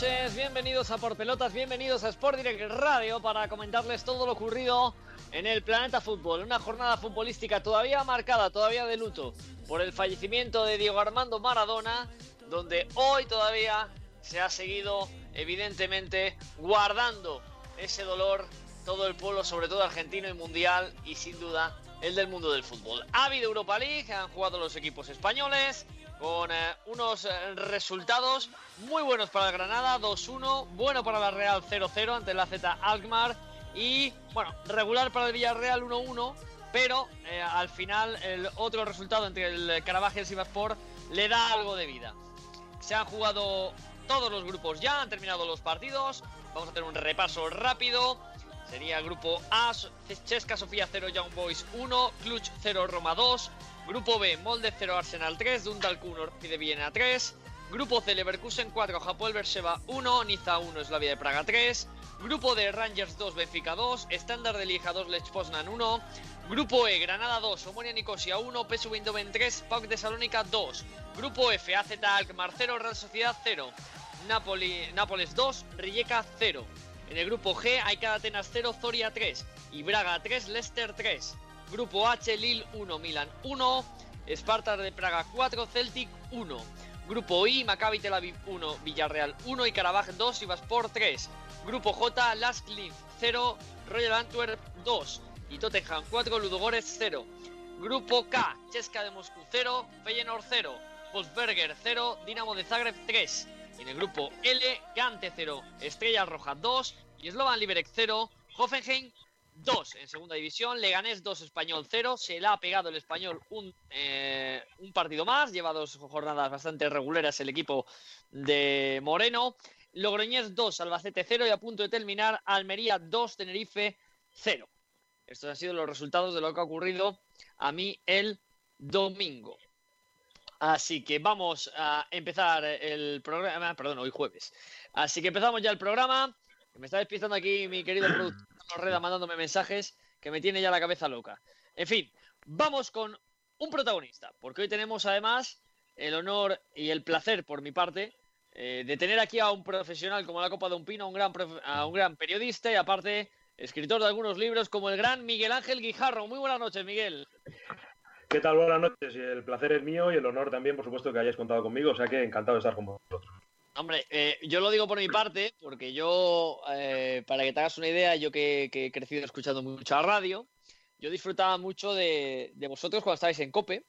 noches, bienvenidos a Por Pelotas, bienvenidos a Sport Direct Radio para comentarles todo lo ocurrido en el planeta fútbol. Una jornada futbolística todavía marcada, todavía de luto, por el fallecimiento de Diego Armando Maradona, donde hoy todavía se ha seguido, evidentemente, guardando ese dolor todo el pueblo, sobre todo argentino y mundial, y sin duda el del mundo del fútbol. Ha habido Europa League, han jugado los equipos españoles, con eh, unos eh, resultados muy buenos para el Granada, 2-1, bueno para la Real 0-0 ante la Z Alkmaar y bueno, regular para el Villarreal 1-1, pero eh, al final el otro resultado entre el Carabaj y el le da algo de vida. Se han jugado todos los grupos ya, han terminado los partidos, vamos a hacer un repaso rápido. Sería grupo A, Chesca Sofía 0, Young Boys 1, Cluj 0, Roma 2, Grupo B, Molde 0, Arsenal 3, Dundalk 1, de Viena 3. Grupo C, Leverkusen 4, Japón Berseba 1, Niza 1, Slavia de Praga 3. Grupo D, Rangers 2, Benfica 2, Standard de Lieja 2, Lech Poznan 1. Grupo E, Granada 2, Omonia Nicosia 1, PSV Eindhoven 3, PAOK de Salónica 2. Grupo F, AZ Alkmaar 0, Real Sociedad 0. Napoli, Nápoles 2, Rijeka 0. En el grupo G, Aikada Atenas 0, Zoria 3 y Braga 3, Leicester 3. Grupo H, Lille 1, Milan 1, Sparta de Praga 4, Celtic 1. Grupo I, Maccabi Tel Aviv 1, Villarreal 1 y Carabaj 2 y Vaspor 3. Grupo J, Leaf 0, Royal Antwerp 2 y Tottenham 4, Ludogorets 0. Grupo K, Cheska de Moscú 0, Feyenoord 0, Wolfsberger 0, Dinamo de Zagreb 3. Y en el grupo L, Gante 0, Estrella Roja 2 y Slovan Liberec 0, Hoffenheim 2 en segunda división, Leganés 2, Español 0, se le ha pegado el Español un, eh, un partido más, lleva dos jornadas bastante regulares el equipo de Moreno, Logroñés 2, Albacete 0 y a punto de terminar Almería 2, Tenerife 0. Estos han sido los resultados de lo que ha ocurrido a mí el domingo. Así que vamos a empezar el programa, perdón, hoy jueves. Así que empezamos ya el programa. Me está despistando aquí mi querido productor Reda mandándome mensajes que me tiene ya la cabeza loca. En fin, vamos con un protagonista, porque hoy tenemos además el honor y el placer por mi parte eh, de tener aquí a un profesional como la Copa de un Pino, un, gran a un gran periodista y aparte escritor de algunos libros como el gran Miguel Ángel Guijarro. Muy buenas noches, Miguel. ¿Qué tal? Buenas noches. El placer es mío y el honor también, por supuesto, que hayáis contado conmigo. O sea que encantado de estar con vosotros. Hombre, eh, yo lo digo por mi parte, porque yo, eh, para que te hagas una idea, yo que, he crecido escuchando mucha radio, yo disfrutaba mucho de, vosotros cuando estabais en COPE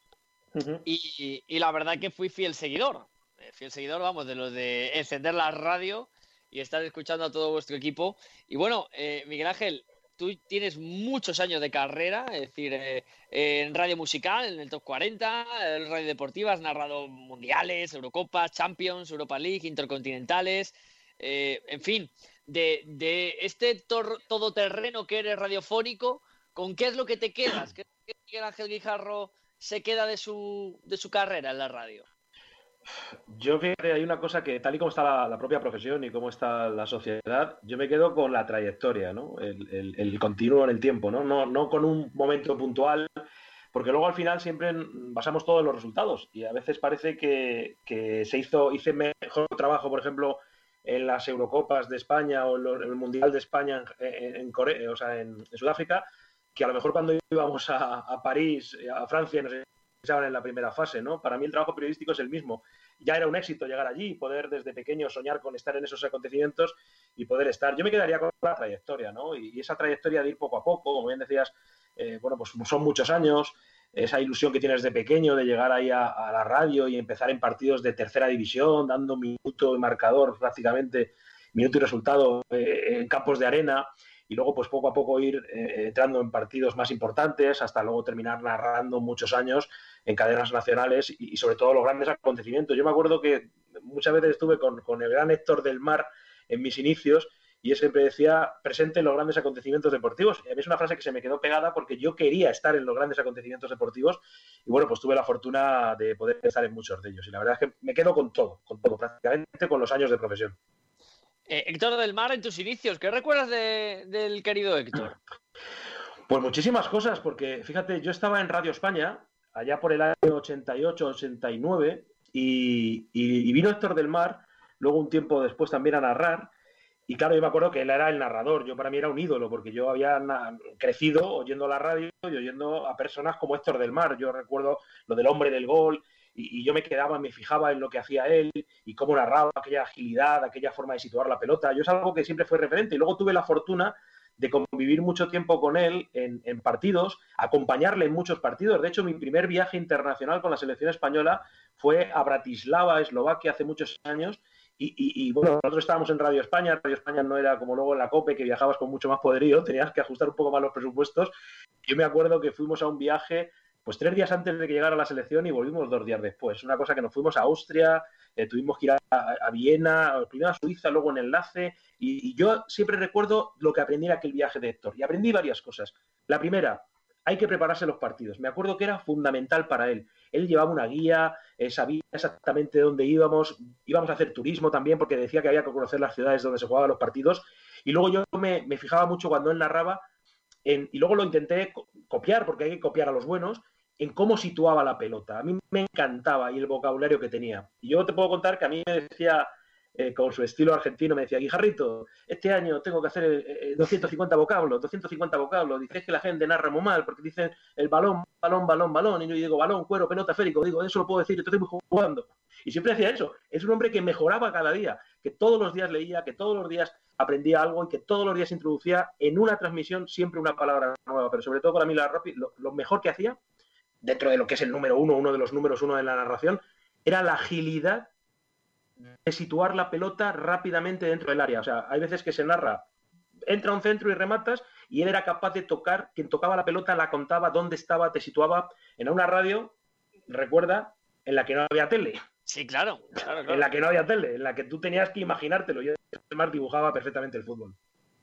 y, la verdad que fui fiel seguidor. Eh, fiel seguidor, vamos, de los de encender la radio y estar escuchando a todo vuestro equipo. Y bueno, Miguel Ángel, tú tienes muchos años de carrera, es decir, eh, en radio musical, en el top 40, en radio deportiva, has narrado mundiales, Eurocopas, Champions, Europa League, intercontinentales, eh, en fin, de, este todoterreno que eres radiofónico, ¿con qué es lo que te quedas? ¿Qué, qué Ángel Guijarro se queda de su, de su carrera en la radio? Yo fíjate, hay una cosa que tal y como está la, propia profesión y cómo está la sociedad, yo me quedo con la trayectoria, ¿no? El, continuo en el tiempo, ¿no? ¿no? No con un momento puntual, porque luego al final siempre basamos todo en los resultados y a veces parece que, se hizo, hice mejor trabajo, por ejemplo, en las Eurocopas de España o en el Mundial de España en, Corea, o sea, en, Sudáfrica, que a lo mejor cuando íbamos a, a París, a Francia, no sé en la primera fase, ¿no? Para mí el trabajo periodístico es el mismo. Ya era un éxito llegar allí y poder desde pequeño soñar con estar en esos acontecimientos y poder estar. Yo me quedaría con la trayectoria, ¿no? Y, esa trayectoria de ir poco a poco, como bien decías, eh, bueno, pues son muchos años, esa ilusión que tienes de pequeño de llegar ahí a, la radio y empezar en partidos de tercera división, dando minuto y marcador prácticamente, minuto y resultado eh, en campos de arena y luego pues poco a poco ir eh, entrando en partidos más importantes hasta luego terminar narrando muchos años en cadenas nacionales y, sobre todo los grandes acontecimientos. Yo me acuerdo que muchas veces estuve con, el gran Héctor del Mar en mis inicios y él siempre decía presente en los grandes acontecimientos deportivos. Y a mí es una frase que se me quedó pegada porque yo quería estar en los grandes acontecimientos deportivos y bueno, pues tuve la fortuna de poder estar en muchos de ellos. Y la verdad es que me quedo con todo, con todo, prácticamente con los años de profesión. Eh, Héctor del Mar, en tus inicios, ¿qué recuerdas del querido Héctor? Pues muchísimas cosas, porque fíjate, yo estaba en Radio España allá por el año 88, 89, y, y, vino Héctor del Mar luego un tiempo después también a narrar. Y claro, yo me acuerdo que él era el narrador, yo para mí era un ídolo, porque yo había crecido oyendo la radio y oyendo a personas como Héctor del Mar. Yo recuerdo lo del hombre del gol, y, yo me quedaba, me fijaba en lo que hacía él y cómo narraba aquella agilidad, aquella forma de situar la pelota. Yo es algo que siempre fue referente. Y luego tuve la fortuna de convivir mucho tiempo con él en, partidos, acompañarle en muchos partidos. De hecho, mi primer viaje internacional con la selección española fue a Bratislava, Eslovaquia, hace muchos años, y, bueno, nosotros estábamos en Radio España, Radio España no era como luego en la COPE, que viajabas con mucho más poderío, tenías que ajustar un poco más los presupuestos. Yo me acuerdo que fuimos a un viaje pues tres días antes de que llegara la selección y volvimos dos días después. Una cosa que nos fuimos a Austria, eh, tuvimos que ir a, Viena, primero a Suiza, luego en enlace, y, y, yo siempre recuerdo lo que aprendí en aquel viaje de Héctor, y aprendí varias cosas. La primera, hay que prepararse los partidos. Me acuerdo que era fundamental para él. Él llevaba una guía, eh, sabía exactamente dónde íbamos, íbamos a hacer turismo también, porque decía que había que conocer las ciudades donde se jugaban los partidos. Y luego yo me, fijaba mucho cuando él narraba, y luego lo intenté copiar, porque hay que copiar a los buenos, en cómo situaba la pelota. A mí me encantaba y el vocabulario que tenía. Y yo te puedo contar que a mí me decía eh, con su estilo argentino, me decía, Guijarrito, este año tengo que hacer 250 eh, eh, vocablos, 250 vocablos. Dices que la gente narra muy mal porque dicen el balón, balón, balón, balón. Y yo digo, balón, cuero, pelota, férico. Digo, eso lo puedo decir, estoy jugando. Y siempre decía eso. Es un hombre que mejoraba cada día, que todos los días leía, que todos los días aprendía algo y que todos los días introducía en una transmisión siempre una palabra nueva. Pero sobre todo para mí la lo mejor que hacía, dentro de lo que es el número uno, uno de los números uno de la narración, era la agilidad de situar la pelota rápidamente dentro del área. O sea, hay veces que se narra, entra a un centro y rematas, y él era capaz de tocar, quien tocaba la pelota la contaba dónde estaba, te situaba en una radio, recuerda, en la que no había tele. Sí, claro, En la que no había tele, en la que tú tenías que imaginártelo. Y además dibujaba perfectamente el fútbol.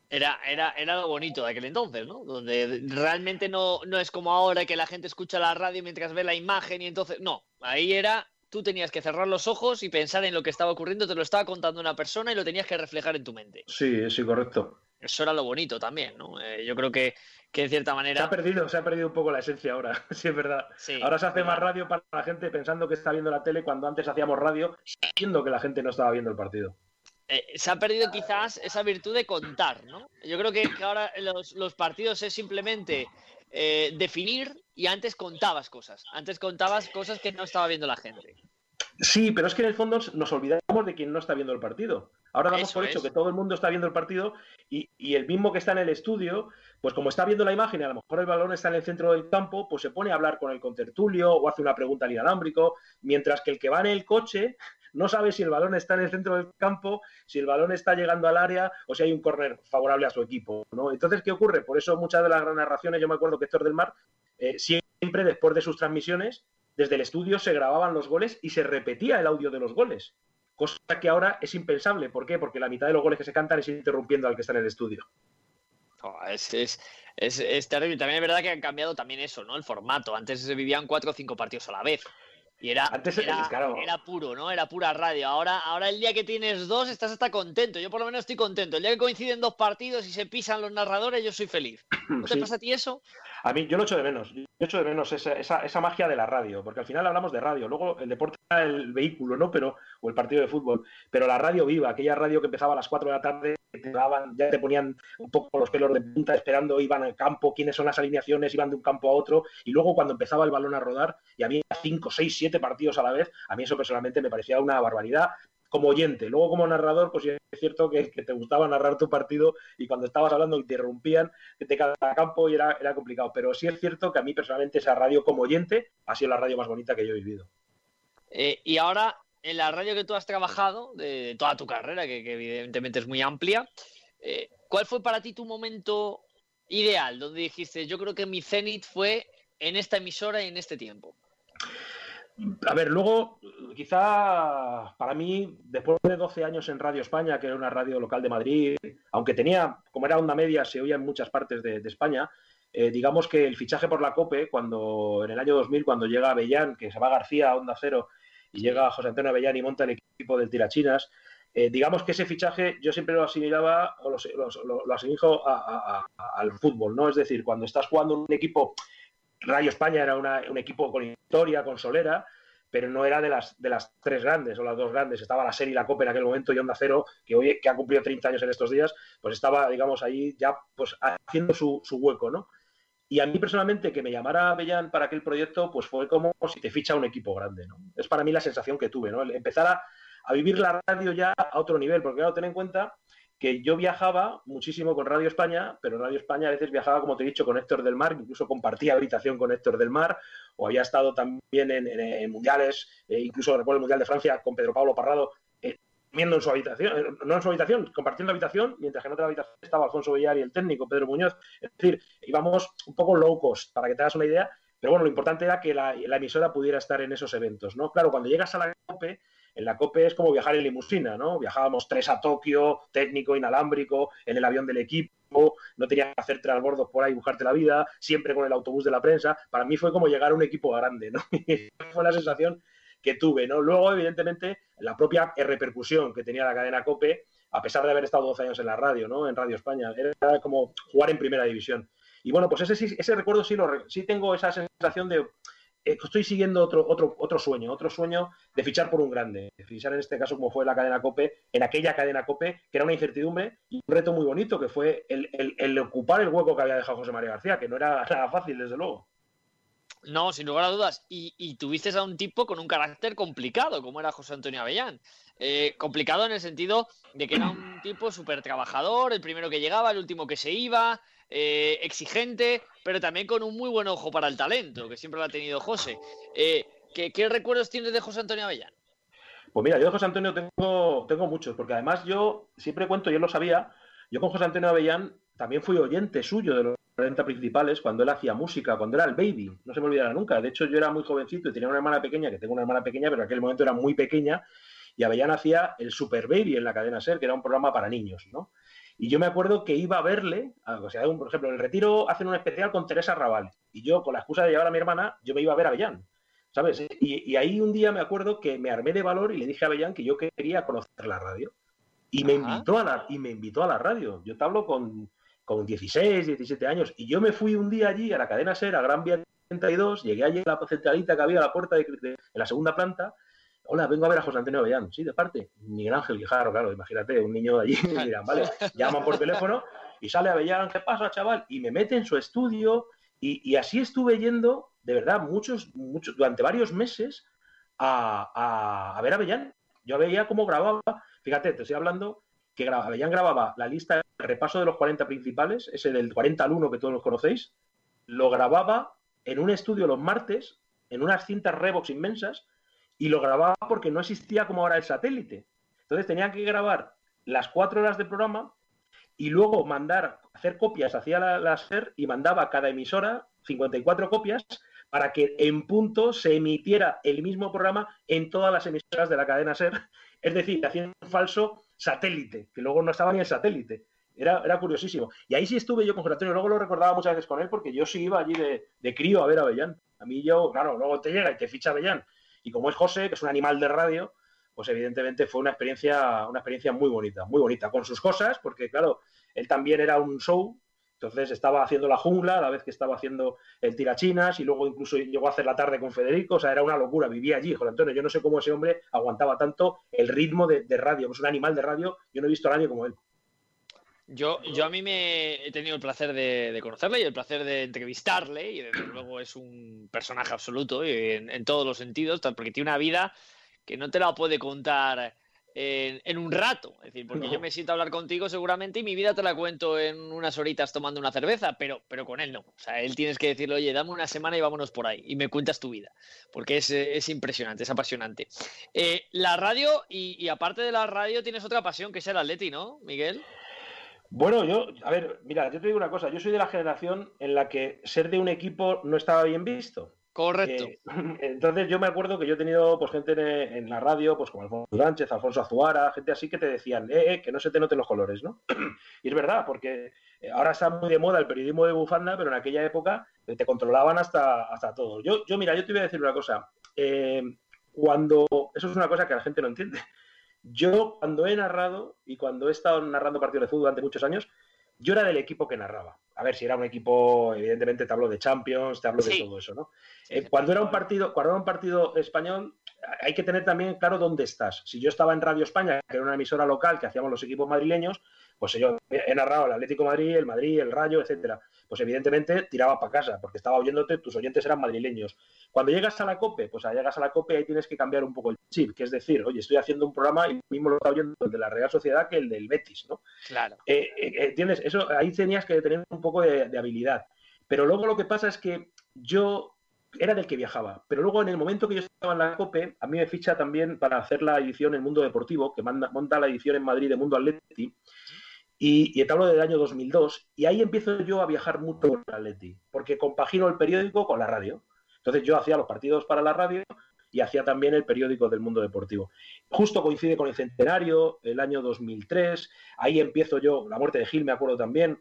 Era, era, era lo bonito de aquel entonces, ¿no? Donde realmente no, no es como ahora que la gente escucha la radio mientras ve la imagen y entonces. No, ahí era tú tenías que cerrar los ojos y pensar en lo que estaba ocurriendo, te lo estaba contando una persona y lo tenías que reflejar en tu mente. Sí, sí, correcto. Eso era lo bonito también, ¿no? Eh, yo creo que, que, de cierta manera... Se ha perdido, se ha perdido un poco la esencia ahora, sí es verdad. ahora se hace más radio para la gente pensando que está viendo la tele cuando antes hacíamos radio sabiendo que la gente no estaba viendo el partido. Eh, se ha perdido quizás esa virtud de contar, ¿no? Yo creo que, ahora los, los partidos es simplemente eh, definir y antes contabas cosas. Antes contabas cosas que no estaba viendo la gente. Sí, pero es que en el fondo nos olvidamos de quien no está viendo el partido. Ahora damos por hecho que todo el mundo está viendo el partido y, el mismo que está en el estudio, pues como está viendo la imagen y a lo mejor el balón está en el centro del campo, pues se pone a hablar con el contertulio o hace una pregunta al inalámbrico, mientras que el que va en el coche no sabe si el balón está en el centro del campo, si el balón está llegando al área o si hay un córner favorable a su equipo. ¿no? Entonces, ¿qué ocurre? Por eso muchas de las narraciones, yo me acuerdo que Héctor del Mar, eh, siempre después de sus transmisiones, desde el estudio se grababan los goles y se repetía el audio de los goles. Cosa que ahora es impensable. ¿Por qué? Porque la mitad de los goles que se cantan es interrumpiendo al que está en el estudio. Oh, es, es, es, terrible. También es verdad que han cambiado también eso, ¿no? El formato. Antes se vivían cuatro o cinco partidos a la vez. Y era, era, puro, ¿no? Era pura radio. Ahora, ahora el día que tienes dos estás hasta contento. Yo por lo menos estoy contento. El día que coinciden dos partidos y se pisan los narradores, yo soy feliz. ¿No te pasa a ti eso? A mí, yo lo echo de menos. Yo echo de menos esa, esa, magia de la radio, porque al final hablamos de radio. Luego el deporte era el vehículo, ¿no? Pero, o el partido de fútbol. Pero la radio viva, aquella radio que empezaba a las 4 de la tarde, te daban, ya te ponían un poco los pelos de punta esperando, iban al campo, quiénes son las alineaciones, iban de un campo a otro. Y luego cuando empezaba el balón a rodar y había 5, 6, 7 partidos a la vez, a mí eso personalmente me parecía una barbaridad como oyente. Luego, como narrador, pues es cierto que, te gustaba narrar tu partido y cuando estabas hablando interrumpían de cada campo y era, complicado. Pero sí es cierto que a mí personalmente esa radio como oyente ha sido la radio más bonita que yo he vivido. Eh, y ahora, en la radio que tú has trabajado, de toda tu carrera, que, evidentemente es muy amplia, eh, ¿cuál fue para ti tu momento ideal? Donde dijiste, yo creo que mi cenit fue en esta emisora y en este tiempo. A ver, luego, quizá para mí, después de 12 años en Radio España, que era una radio local de Madrid, aunque tenía, como era onda media, se oía en muchas partes de, España, eh, digamos que el fichaje por la COPE, cuando en el año 2000, cuando llega Avellán, que se va García a Onda Cero, y llega José Antonio Avellán y monta el equipo del Tirachinas, eh, digamos que ese fichaje yo siempre lo asimilaba, o lo, lo, asimilo al fútbol, ¿no? Es decir, cuando estás jugando un equipo Radio España era un equipo con historia, con solera, pero no era de las, de las tres grandes o las dos grandes. Estaba la serie y la Copa en aquel momento y Onda Cero, que hoy que ha cumplido 30 años en estos días, pues estaba, digamos, ahí ya pues haciendo su, su hueco, ¿no? Y a mí personalmente que me llamara Bellán para aquel proyecto, pues fue como si te ficha un equipo grande, ¿no? Es para mí la sensación que tuve, ¿no? empezar a, a vivir la radio ya a otro nivel, porque claro, ten en cuenta que yo viajaba muchísimo con Radio España, pero Radio España a veces viajaba, como te he dicho, con Héctor del Mar, incluso compartía habitación con Héctor del Mar, o había estado también en, mundiales, eh, incluso recuerdo el Mundial de Francia con Pedro Pablo Parrado, eh, en su habitación, eh, no en su habitación, compartiendo habitación, mientras que en otra habitación estaba Alfonso Villar y el técnico Pedro Muñoz. Es decir, íbamos un poco low cost, para que te hagas una idea, pero bueno, lo importante era que la, la emisora pudiera estar en esos eventos, ¿no? Claro, cuando llegas a la COPE, en la COPE es como viajar en limusina, ¿no? Viajábamos tres a Tokio, técnico, inalámbrico, en el avión del equipo, no tenías que hacer transbordos por ahí, buscarte la vida, siempre con el autobús de la prensa. Para mí fue como llegar a un equipo grande, ¿no? Y fue la sensación que tuve, ¿no? Luego, evidentemente, la propia repercusión que tenía la cadena COPE, a pesar de haber estado 12 años en la radio, ¿no? En Radio España, era como jugar en primera división. Y bueno, pues ese, ese recuerdo sí, lo, sí tengo esa sensación de estoy siguiendo otro, otro, otro sueño, otro sueño de fichar por un grande, de fichar en este caso como fue la cadena COPE, en aquella cadena COPE, que era una incertidumbre y un reto muy bonito, que fue el, ocupar el hueco que había dejado José María García, que no era nada fácil, desde luego. No, sin lugar a dudas. Y, tuviste a un tipo con un carácter complicado, como era José Antonio Avellán. Eh, complicado en el sentido de que era un tipo súper trabajador, el primero que llegaba, el último que se iba, eh, exigente, pero también con un muy buen ojo para el talento, que siempre lo ha tenido José. Eh, ¿qué, recuerdos tienes de José Antonio Avellán? Pues mira, yo de José Antonio tengo, muchos, porque además yo siempre cuento, yo lo sabía, yo con José Antonio Avellán también fui oyente suyo de los 40 principales cuando él hacía música, cuando era el baby, no se me olvidará nunca. De hecho, yo era muy jovencito y tenía una hermana pequeña, que tengo una hermana pequeña, pero en aquel momento era muy pequeña, y Avellán hacía el Super Baby en la cadena SER, que era un programa para niños, ¿no? Y yo me acuerdo que iba a verle, o sea, por ejemplo, en el retiro hacen un especial con Teresa Raval. Y yo, con la excusa de llevar a mi hermana, yo me iba a ver a Avellán. ¿Sabes? Y, ahí un día me acuerdo que me armé de valor y le dije a Avellán que yo quería conocer la radio. Y me, invitó a la, y me invitó a la radio. Yo te hablo con, con 16, 17 años. Y yo me fui un día allí a la cadena SER, a Gran Vía 32, llegué allí a la centralita que había a la puerta de, en la segunda planta hola, vengo a ver a José Antonio Avellán. Sí, de parte. Miguel Ángel Guijarro, claro, imagínate, un niño de allí, vale, llaman por teléfono y sale Avellán, ¿qué pasa, chaval? Y me mete en su estudio y, así estuve yendo, de verdad, muchos, muchos, durante varios meses a, a, ver a Avellán. Yo veía cómo grababa, fíjate, te estoy hablando que grababa, Avellán grababa la lista, el repaso de los 40 principales, ese del 40 al 1 que todos los conocéis, lo grababa en un estudio los martes, en unas cintas Revox inmensas, y lo grababa porque no existía como ahora el satélite. Entonces tenía que grabar las cuatro horas de programa y luego mandar, hacer copias hacia la, SER y mandaba a cada emisora 54 copias para que en punto se emitiera el mismo programa en todas las emisoras de la cadena SER. Es decir, haciendo un falso satélite, que luego no estaba ni el satélite. Era, era curiosísimo. Y ahí sí estuve yo con José luego lo recordaba muchas veces con él, porque yo sí iba allí de, de crío a ver a Bellán. A mí yo, claro, luego te llega y te ficha Bellán y como es José, que es un animal de radio, pues evidentemente fue una experiencia, una experiencia muy bonita, muy bonita, con sus cosas, porque claro, él también era un show, entonces estaba haciendo la jungla a la vez que estaba haciendo el tirachinas y luego incluso llegó a hacer la tarde con Federico, o sea, era una locura, vivía allí, José Antonio, yo no sé cómo ese hombre aguantaba tanto el ritmo de, radio, es un animal de radio, yo no he visto a nadie como él. Yo, yo a mí me he tenido el placer de, conocerle y el placer de entrevistarle y desde luego es un personaje absoluto en, en, todos los sentidos, porque tiene una vida que no te la puede contar en, un rato. Es decir, porque yo me siento a hablar contigo seguramente y mi vida te la cuento en unas horitas tomando una cerveza, pero, pero con él no. O sea, él tienes que decirle, oye, dame una semana y vámonos por ahí y me cuentas tu vida, porque es, es impresionante, es apasionante. Eh, la radio y, y aparte de la radio tienes otra pasión que es el atleti, ¿no, Miguel? Bueno, yo, a ver, mira, yo te digo una cosa, yo soy de la generación en la que ser de un equipo no estaba bien visto. Correcto. Eh, entonces yo me acuerdo que yo he tenido pues gente en, la radio, pues como Alfonso Sánchez, Alfonso Azuara, gente así que te decían, eh, eh, que no se te noten los colores, ¿no? y es verdad, porque eh, ahora está muy de moda el periodismo de bufanda, pero en aquella época te controlaban hasta, hasta todo. Yo, yo, mira, yo te voy a decir una cosa. cuando, eso es una cosa que la gente no entiende. Yo, cuando he narrado y cuando he estado narrando partidos de fútbol durante muchos años, yo era del equipo que narraba. a ver, si era un equipo, evidentemente te hablo de Champions, te hablo de todo eso, ¿no? Eh, cuando era un partido, cuando era un partido español, hay que tener también claro dónde estás. Si yo estaba en Radio España, que era una emisora local que hacíamos los equipos madrileños, pues yo he narrado el Atlético Madrid, el Madrid, el Rayo, etcétera. Pues evidentemente tiraba para casa, porque estaba oyéndote, tus oyentes eran madrileños. Cuando llegas a la COPE, pues llegas a la COPE y ahí tienes que cambiar un poco el chip, que es decir, oye, estoy haciendo un programa y mismo lo está oyendo el de la Real Sociedad que el del Betis, ¿no? Claro. Eh, eh, ¿Entiendes? Eso, ahí tenías que tener un poco de habilidad. Pero luego lo que pasa es que yo era del que viajaba. Pero luego, en el momento que yo estaba en la COPE, a mí me ficha también para hacer la edición en Mundo Deportivo, que manda, monta la edición en Madrid de Mundo Atleti. Y, y te hablo del año 2002. Y ahí empiezo yo a viajar mucho con Atleti, porque compagino el periódico con la radio. Entonces yo hacía los partidos para la radio y hacía también el periódico del mundo deportivo. Justo coincide con el centenario, el año 2003, ahí empiezo yo, la muerte de Gil me acuerdo también,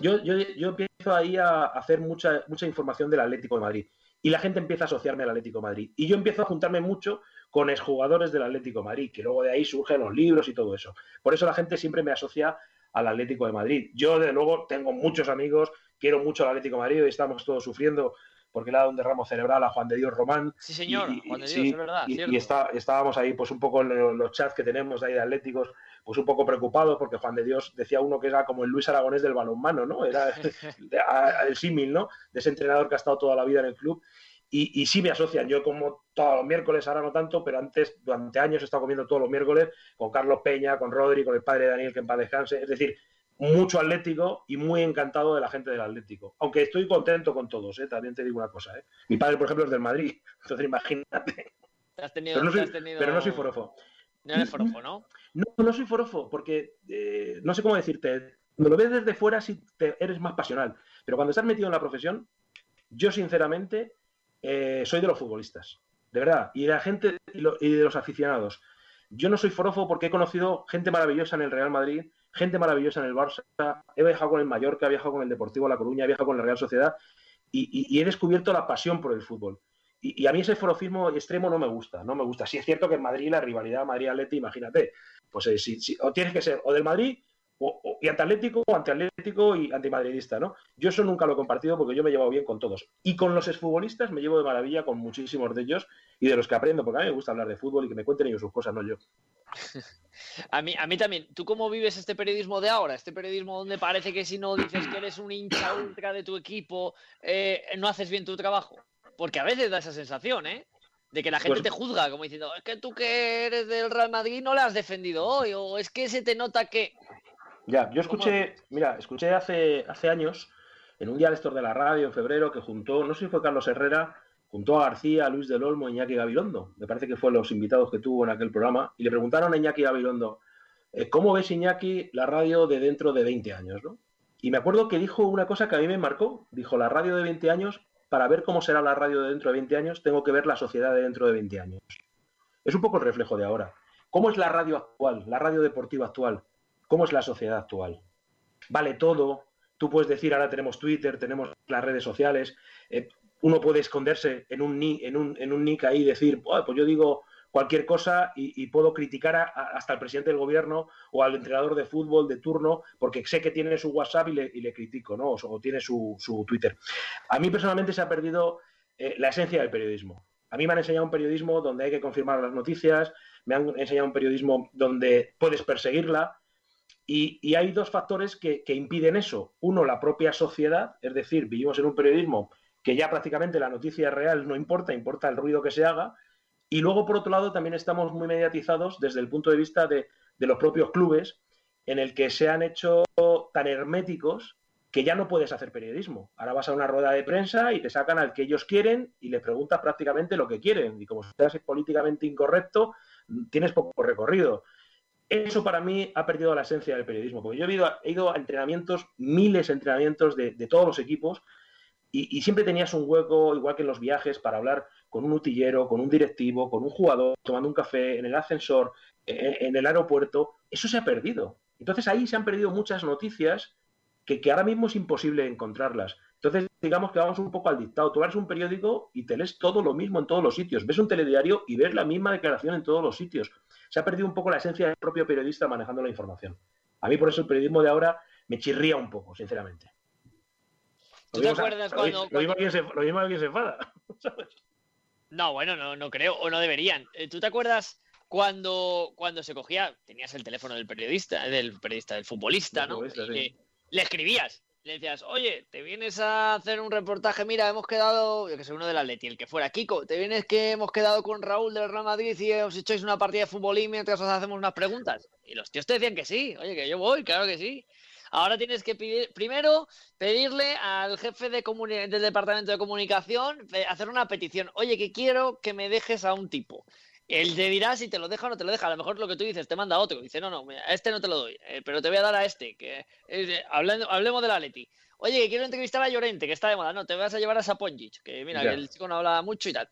yo, yo, yo empiezo ahí a hacer mucha, mucha información del Atlético de Madrid y la gente empieza a asociarme al Atlético Madrid. Y yo empiezo a juntarme mucho con exjugadores del Atlético Madrid, que luego de ahí surgen los libros y todo eso. Por eso la gente siempre me asocia al Atlético de Madrid. Yo, desde luego, tengo muchos amigos, quiero mucho al Atlético de Madrid y estamos todos sufriendo porque le ha dado un derramo cerebral a Juan de Dios Román. Sí, señor, Juan de Dios, es verdad. Y, estábamos ahí, pues un poco en los chats que tenemos ahí de Atléticos, pues un poco preocupados porque Juan de Dios decía uno que era como el Luis Aragonés del balonmano, ¿no? Era el símil, ¿no? De ese entrenador que ha estado toda la vida en el club. Y, sí me asocian. Yo como todos los miércoles, ahora no tanto, pero antes, durante años he estado comiendo todos los miércoles con Carlos Peña, con Rodri, con el padre de Daniel, que en paz descanse. Es decir, mucho Atlético y muy encantado de la gente del Atlético. Aunque estoy contento con todos, ¿eh? también te digo una cosa. ¿eh? Mi padre, por ejemplo, es del Madrid, entonces imagínate. pero, no soy, forofo. No eres forofo, ¿no? No, no soy forofo, porque eh, no sé cómo decirte. Cuando lo ves desde fuera sí te, eres más pasional. Pero cuando estás metido en la profesión, yo sinceramente eh, soy de los futbolistas. De verdad. Y de la gente y de los aficionados. Yo no soy forofo porque he conocido gente maravillosa en el Real Madrid, gente maravillosa en el Barça, he viajado con el Mallorca, he viajado con el Deportivo La Coruña, he viajado con la Real Sociedad y, he descubierto la pasión por el fútbol. Y, a mí ese forofismo extremo no me gusta, no me gusta. Si es cierto que en Madrid la rivalidad Madrid-Atleti, imagínate, pues eh, si, o tienes que ser o del Madrid o, y antiatlético o antiatlético y antimadridista, ¿no? Yo eso nunca lo he compartido porque yo me he llevado bien con todos. Y con los exfutbolistas me llevo de maravilla con muchísimos de ellos y de los que aprendo, porque a mí me gusta hablar de fútbol y que me cuenten ellos sus cosas, no yo. A mí, a mí también. ¿Tú cómo vives este periodismo de ahora? Este periodismo donde parece que si no dices que eres un hincha ultra de tu equipo, eh, no haces bien tu trabajo. Porque a veces da esa sensación, ¿eh? De que la gente pues te juzga, como diciendo, es que tú que eres del Real Madrid no la has defendido hoy, o es que se te nota que. Ya, yo escuché, mira, escuché hace, hace años, en un día de de la radio, en febrero, que juntó, no sé si fue Carlos Herrera, juntó a García, Luis del Olmo y Iñaki Gabilondo. Me parece que fue los invitados que tuvo en aquel programa. Y le preguntaron a Iñaki Gabilondo, eh, ¿cómo ves Iñaki la radio de dentro de 20 años? ¿no? Y me acuerdo que dijo una cosa que a mí me marcó. Dijo, la radio de 20 años, para ver cómo será la radio de dentro de 20 años, tengo que ver la sociedad de dentro de 20 años. Es un poco el reflejo de ahora. ¿Cómo es la radio actual, la radio deportiva actual? ¿Cómo es la sociedad actual? Vale todo. Tú puedes decir, ahora tenemos Twitter, tenemos las redes sociales. Eh, uno puede esconderse en un, nick ahí y decir, pues yo digo cualquier cosa y, puedo criticar hasta al presidente del gobierno o al entrenador de fútbol de turno porque sé que tiene su WhatsApp y le, critico, ¿no? O, tiene su, su, Twitter. A mí personalmente se ha perdido eh, la esencia del periodismo. A mí me han enseñado un periodismo donde hay que confirmar las noticias, me han enseñado un periodismo donde puedes perseguirla, y, hay dos factores que, impiden eso. Uno, la propia sociedad, es decir, vivimos en un periodismo que ya prácticamente la noticia real no importa, importa el ruido que se haga. Y luego, por otro lado, también estamos muy mediatizados desde el punto de vista de, los propios clubes, en el que se han hecho tan herméticos que ya no puedes hacer periodismo. Ahora vas a una rueda de prensa y te sacan al que ellos quieren y le preguntas prácticamente lo que quieren. Y como seas políticamente incorrecto, tienes poco recorrido. Eso para mí ha perdido la esencia del periodismo, porque yo he ido, a entrenamientos, miles de entrenamientos de, todos los equipos, y, siempre tenías un hueco, igual que en los viajes, para hablar con un utillero, con un directivo, con un jugador, tomando un café, en el ascensor, en, el aeropuerto. Eso se ha perdido. Entonces ahí se han perdido muchas noticias que, ahora mismo es imposible encontrarlas. Entonces, digamos que vamos un poco al dictado. Tú ves un periódico y te lees todo lo mismo en todos los sitios. Ves un telediario y ves la misma declaración en todos los sitios. Se ha perdido un poco la esencia del propio periodista manejando la información. A mí por eso el periodismo de ahora me chirría un poco, sinceramente. ¿Tú te acuerdas cuando, lo, Mismo alguien se, lo mismo alguien se enfada, No, bueno, no, no creo, o no deberían. Eh, ¿Tú te acuerdas cuando, cuando se cogía, tenías el teléfono del periodista, del periodista, del futbolista, ¿no? le, escribías, le decías, oye, te vienes a hacer un reportaje, mira, hemos quedado, yo que sé, uno del Atleti, el que fuera Kiko, te vienes que hemos quedado con Raúl del Real Madrid y os echáis una partida de fútbol y mientras os hacemos unas preguntas. Y los tíos te decían que sí, oye, que yo voy, claro que sí. Ahora tienes que pedir, primero pedirle al jefe de del departamento de comunicación hacer una petición. Oye, que quiero que me dejes a un tipo. Él te dirá si te lo deja o no te lo deja. A lo mejor lo que tú dices, te manda otro. Dice, no, no, a este no te lo doy, eh, pero te voy a dar a este. Que, eh, hablemos de la Leti. Oye, que quiero entrevistar a Llorente, que está de moda. No, te vas a llevar a Saponjic, que mira, que el chico no habla mucho y tal.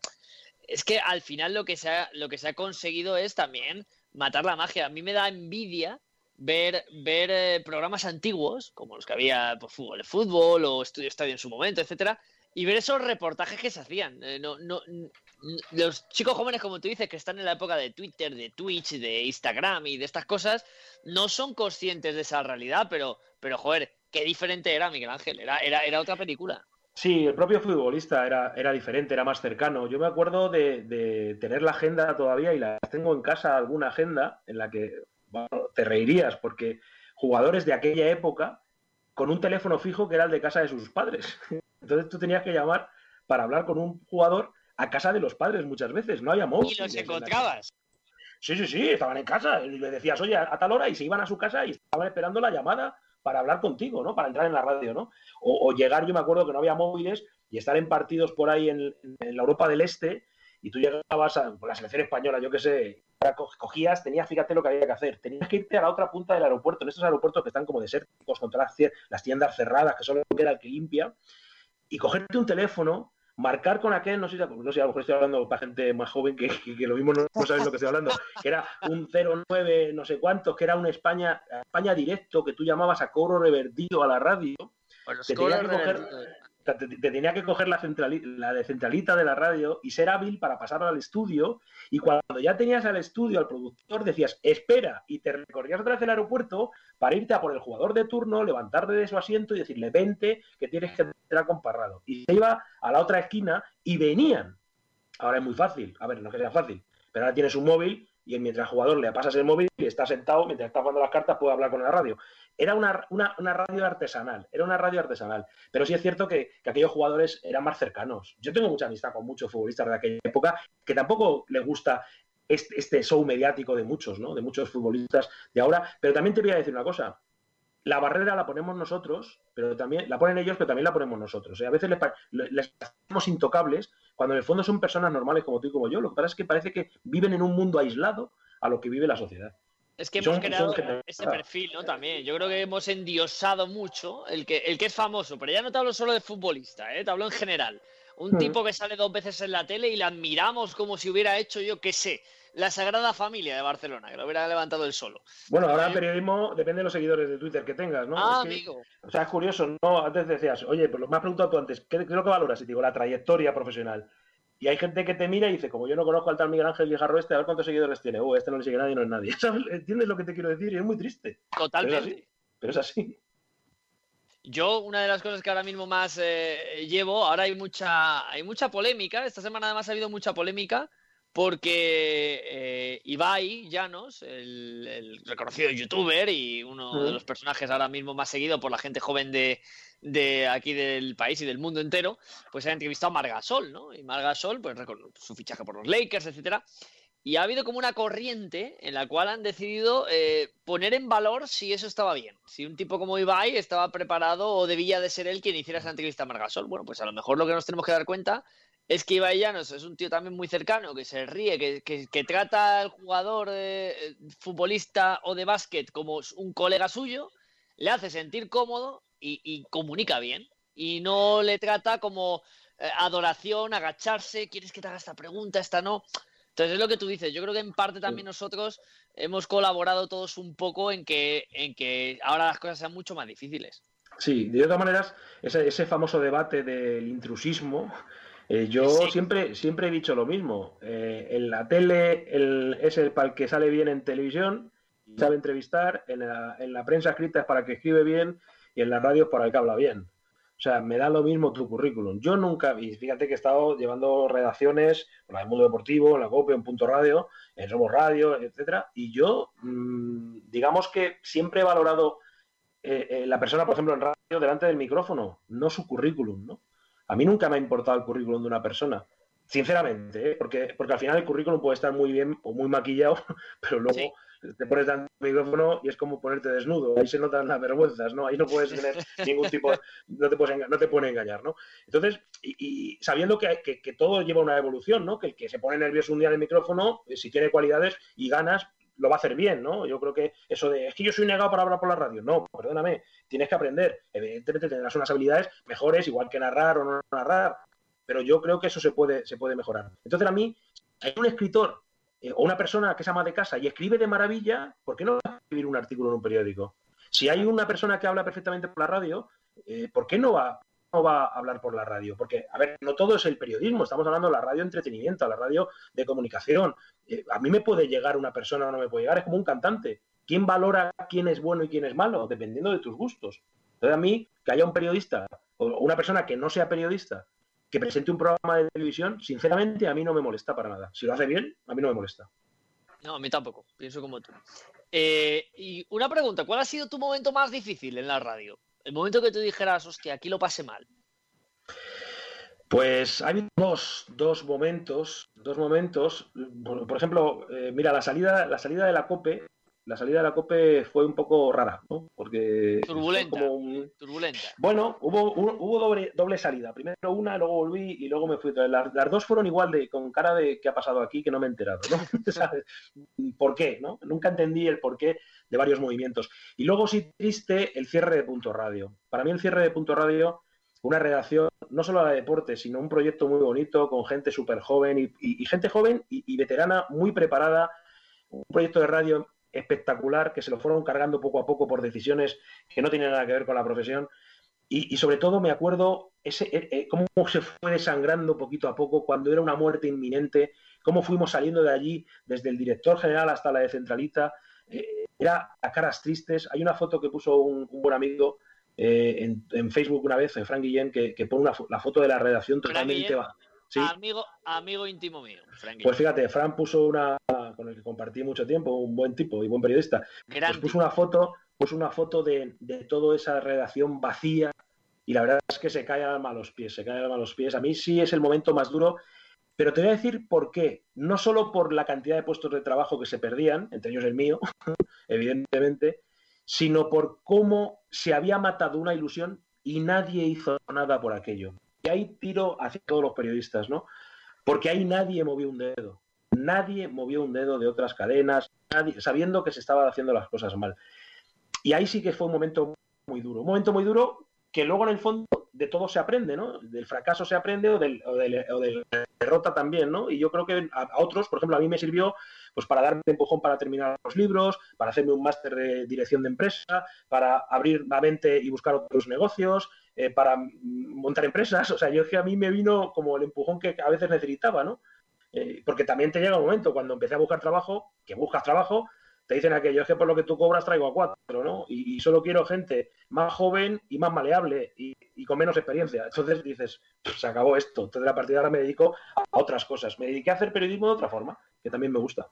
Es que al final lo que, se ha, lo que se ha conseguido es también matar la magia. A mí me da envidia ver, ver eh, programas antiguos, como los que había por fútbol, fútbol o Estudio Estadio en su momento, etcétera, y ver esos reportajes que se hacían. Eh, no, no, los chicos jóvenes, como tú dices, que están en la época de Twitter, de Twitch, de Instagram y de estas cosas, no son conscientes de esa realidad, pero, pero joder, qué diferente era Miguel Ángel, era, era, era otra película. Sí, el propio futbolista era, era diferente, era más cercano. Yo me acuerdo de, tener la agenda todavía y la tengo en casa, alguna agenda en la que te reirías, porque jugadores de aquella época con un teléfono fijo que era el de casa de sus padres. Entonces tú tenías que llamar para hablar con un jugador a casa de los padres muchas veces, no había móvil. Y los encontrabas. Sí, sí, sí, estaban en casa. Y le decías, oye, a tal hora, y se iban a su casa y estaban esperando la llamada para hablar contigo, ¿no? Para entrar en la radio, ¿no? O, llegar, yo me acuerdo que no había móviles y estar en partidos por ahí en, la Europa del Este y tú llegabas a la selección española, yo qué sé, cogías, tenías, fíjate lo que había que hacer, tenías que irte a la otra punta del aeropuerto, en estos aeropuertos que están como desérticos, con todas las, tiendas cerradas, que solo queda el que limpia, y cogerte un teléfono, marcar con aquel, no sé, no sé a lo mejor estoy hablando para gente más joven que, lo mismo no, no lo que estoy hablando, que era un 09 no sé cuántos, que era un España, España directo, que tú llamabas a cobro revertido a la radio. Te te, tenía que coger la, de centralita de la radio y ser hábil para pasarlo al estudio. Y cuando ya tenías al estudio, al productor, decías, espera, y te recorrías otra vez el aeropuerto para irte a por el jugador de turno, levantarte de su asiento y decirle, vente, que tienes que entrar con Parrado. Y se iba a la otra esquina y venían. Ahora es muy fácil, a ver, no que sea fácil, pero ahora tienes un móvil y mientras el jugador le pasas el móvil y está sentado, mientras está jugando las cartas, puede hablar con la radio. Era una, radio artesanal, era una radio artesanal. Pero sí es cierto que, aquellos jugadores eran más cercanos. Yo tengo mucha amistad con muchos futbolistas de aquella época que tampoco les gusta este, este, show mediático de muchos, ¿no? De muchos futbolistas de ahora. Pero también te voy a decir una cosa. La barrera la ponemos nosotros, pero también la ponen ellos, pero también la ponemos nosotros. ¿eh? A veces les, les hacemos intocables cuando en el fondo son personas normales como tú y como yo. Lo que pasa es que parece que viven en un mundo aislado a lo que vive la sociedad. Es que hemos creado ese perfil, ¿no? También. Yo creo que hemos endiosado mucho el que, el que es famoso, pero ya no te hablo solo de futbolista, ¿eh? te hablo en general. Un hmm. tipo que sale dos veces en la tele y le admiramos como si hubiera hecho, yo qué sé, la Sagrada Familia de Barcelona, que lo hubiera levantado él solo. Bueno, ahora el eh, periodismo depende de los seguidores de Twitter que tengas, ¿no? Ah, amigo. O sea, es curioso, ¿no? Antes decías, oye, pues me has preguntado tú antes, ¿qué, es lo que valoras? Y digo, la trayectoria profesional. Y hay gente que te mira y dice, como yo no conozco al tal Miguel Ángel Guijarro este, a ver cuántos seguidores tiene. Uh, este no le sigue nadie, no es nadie. ¿Entiendes lo que te quiero decir? Y es muy triste. Totalmente. Pero es así. Yo, una de las cosas que ahora mismo más eh, llevo, ahora hay mucha, hay mucha polémica. Esta semana además ha habido mucha polémica porque eh, Ibai Llanos, el, reconocido youtuber y uno de los personajes ahora mismo más seguido por la gente joven de, de aquí del país y del mundo entero, pues ha entrevistado a Margasol, ¿no? Y Margasol, pues su fichaje por los Lakers, etcétera. Y ha habido como una corriente en la cual han decidido eh, poner en valor si eso estaba bien. Si un tipo como Ibai estaba preparado o debía de ser él quien hiciera esa entrevista a Margasol. Bueno, pues a lo mejor lo que nos tenemos que dar cuenta es que Ibai Llanos es un tío también muy cercano, que se ríe, que, trata al jugador eh, futbolista o de básquet como un colega suyo, le hace sentir cómodo y, comunica bien. Y no le trata como eh, adoración, agacharse, quieres que te haga esta pregunta, esta no. Entonces es lo que tú dices. Yo creo que en parte también nosotros hemos colaborado todos un poco en que, en que ahora las cosas sean mucho más difíciles. Sí, de todas maneras, ese, famoso debate del intrusismo, eh, yo siempre, siempre he dicho lo mismo. Eh, en la tele el, es el para el que sale bien en televisión, sabe entrevistar, en la, en la prensa escrita es para el que escribe bien y en la radio para el que habla bien. O sea, me da lo mismo tu currículum. Yo nunca, y fíjate que he estado llevando redacciones, en el mundo deportivo, en la COPE, en Punto Radio, en Somos Radio, etcétera, y yo, mm, digamos que siempre he valorado eh, eh, la persona, por ejemplo, en radio, delante del micrófono, no su currículum, ¿no? A mí nunca me ha importado el currículum de una persona. Sinceramente, ¿eh? porque, porque al final el currículum puede estar muy bien o muy maquillado, pero luego te pones el micrófono y es como ponerte desnudo. Ahí se notan las vergüenzas, ¿no? Ahí no puedes tener ningún tipo, no te, puedes, no te pueden engañar, ¿no? Entonces, y, sabiendo que, que, todo lleva una evolución, ¿no? Que el que se pone nervioso un día en el micrófono, eh, si tiene cualidades y ganas, lo va a hacer bien, ¿no? Yo creo que eso de, es que yo soy negado para hablar por la radio. No, perdóname, tienes que aprender. Evidentemente tendrás unas habilidades mejores, igual que narrar o no narrar, pero yo creo que eso se puede, se puede mejorar. Entonces, a mí, hay un escritor eh, o una persona que se ama de casa y escribe de maravilla, ¿por qué no va a escribir un artículo en un periódico? Si hay una persona que habla perfectamente por la radio, eh, ¿por qué no va, va a hablar por la radio? Porque, a ver, no todo es el periodismo, estamos hablando de la radio entretenimiento, la radio de comunicación. Eh, a mí me puede llegar una persona o no me puede llegar, es como un cantante. ¿Quién valora quién es bueno y quién es malo? Dependiendo de tus gustos. Entonces, a mí, que haya un periodista o una persona que no sea periodista que presente un programa de televisión, sinceramente a mí no me molesta para nada. Si lo hace bien, a mí no me molesta. No, a mí tampoco, pienso como tú. Eh, y una pregunta, ¿cuál ha sido tu momento más difícil en la radio? El momento que tú dijeras, hostia, aquí lo pasé mal. Pues hay dos, momentos, dos momentos. Por, ejemplo, eh, mira, la salida, la salida de la COPE la salida de la COPE fue un poco rara, ¿no? Porque... Turbulenta. turbulenta. Bueno, hubo, hubo doble, doble, salida. Primero una, luego volví y luego me fui. Las, las, dos fueron igual de con cara de qué ha pasado aquí que no me he enterado, ¿no? ¿Sabes? ¿Por qué? ¿no? Nunca entendí el porqué de varios movimientos. Y luego sí triste el cierre de Punto Radio. Para mí el cierre de Punto Radio una redacción, no solo a la deporte, sino un proyecto muy bonito, con gente súper joven y, gente joven y, y, veterana muy preparada, un proyecto de radio espectacular que se lo fueron cargando poco a poco por decisiones que no tienen nada que ver con la profesión. Y, sobre todo me acuerdo ese, eh, eh, cómo se fue desangrando poquito a poco cuando era una muerte inminente, cómo fuimos saliendo de allí desde el director general hasta la de centralita. Eh, era a caras tristes. Hay una foto que puso un, buen amigo en, Facebook una vez, en Frank Guillén, que, pone una, la foto de la redacción totalmente... Amigo, amigo íntimo mío, Pues fíjate, Fran puso una, con el que compartí mucho tiempo, un buen tipo y buen periodista, pues puso una foto, puso una foto de, de toda esa redacción vacía y la verdad es que se cae al alma a los pies, se cae al alma a los pies. A mí sí es el momento más duro, pero te voy a decir por qué. No solo por la cantidad de puestos de trabajo que se perdían, entre ellos el mío, evidentemente, sino por cómo se había matado una ilusión y nadie hizo nada por aquello. Y ahí tiro hacia todos los periodistas, ¿no? Porque ahí nadie movió un dedo. Nadie movió un dedo de otras cadenas, sabiendo que se estaban haciendo las cosas mal. Y ahí sí que fue un momento muy duro. Un momento muy duro que luego en el fondo de todo se aprende, ¿no? Del fracaso se aprende o, del, de derrota también, ¿no? Y yo creo que a, otros, por ejemplo, a mí me sirvió pues para darme empujón para terminar los libros, para hacerme un máster de dirección de empresa, para abrir la mente y buscar otros negocios, eh, para montar empresas. O sea, yo es que a mí me vino como el empujón que a veces necesitaba, ¿no? Eh, porque también te llega un momento cuando empecé a buscar trabajo, que buscas trabajo, te dicen aquello, es que por lo que tú cobras traigo a cuatro, ¿no? Y, solo quiero gente más joven y más maleable y, con menos experiencia. Entonces dices, se acabó esto. Entonces a partir de ahora me dedico a otras cosas. Me dediqué a hacer periodismo de otra forma, que también me gusta.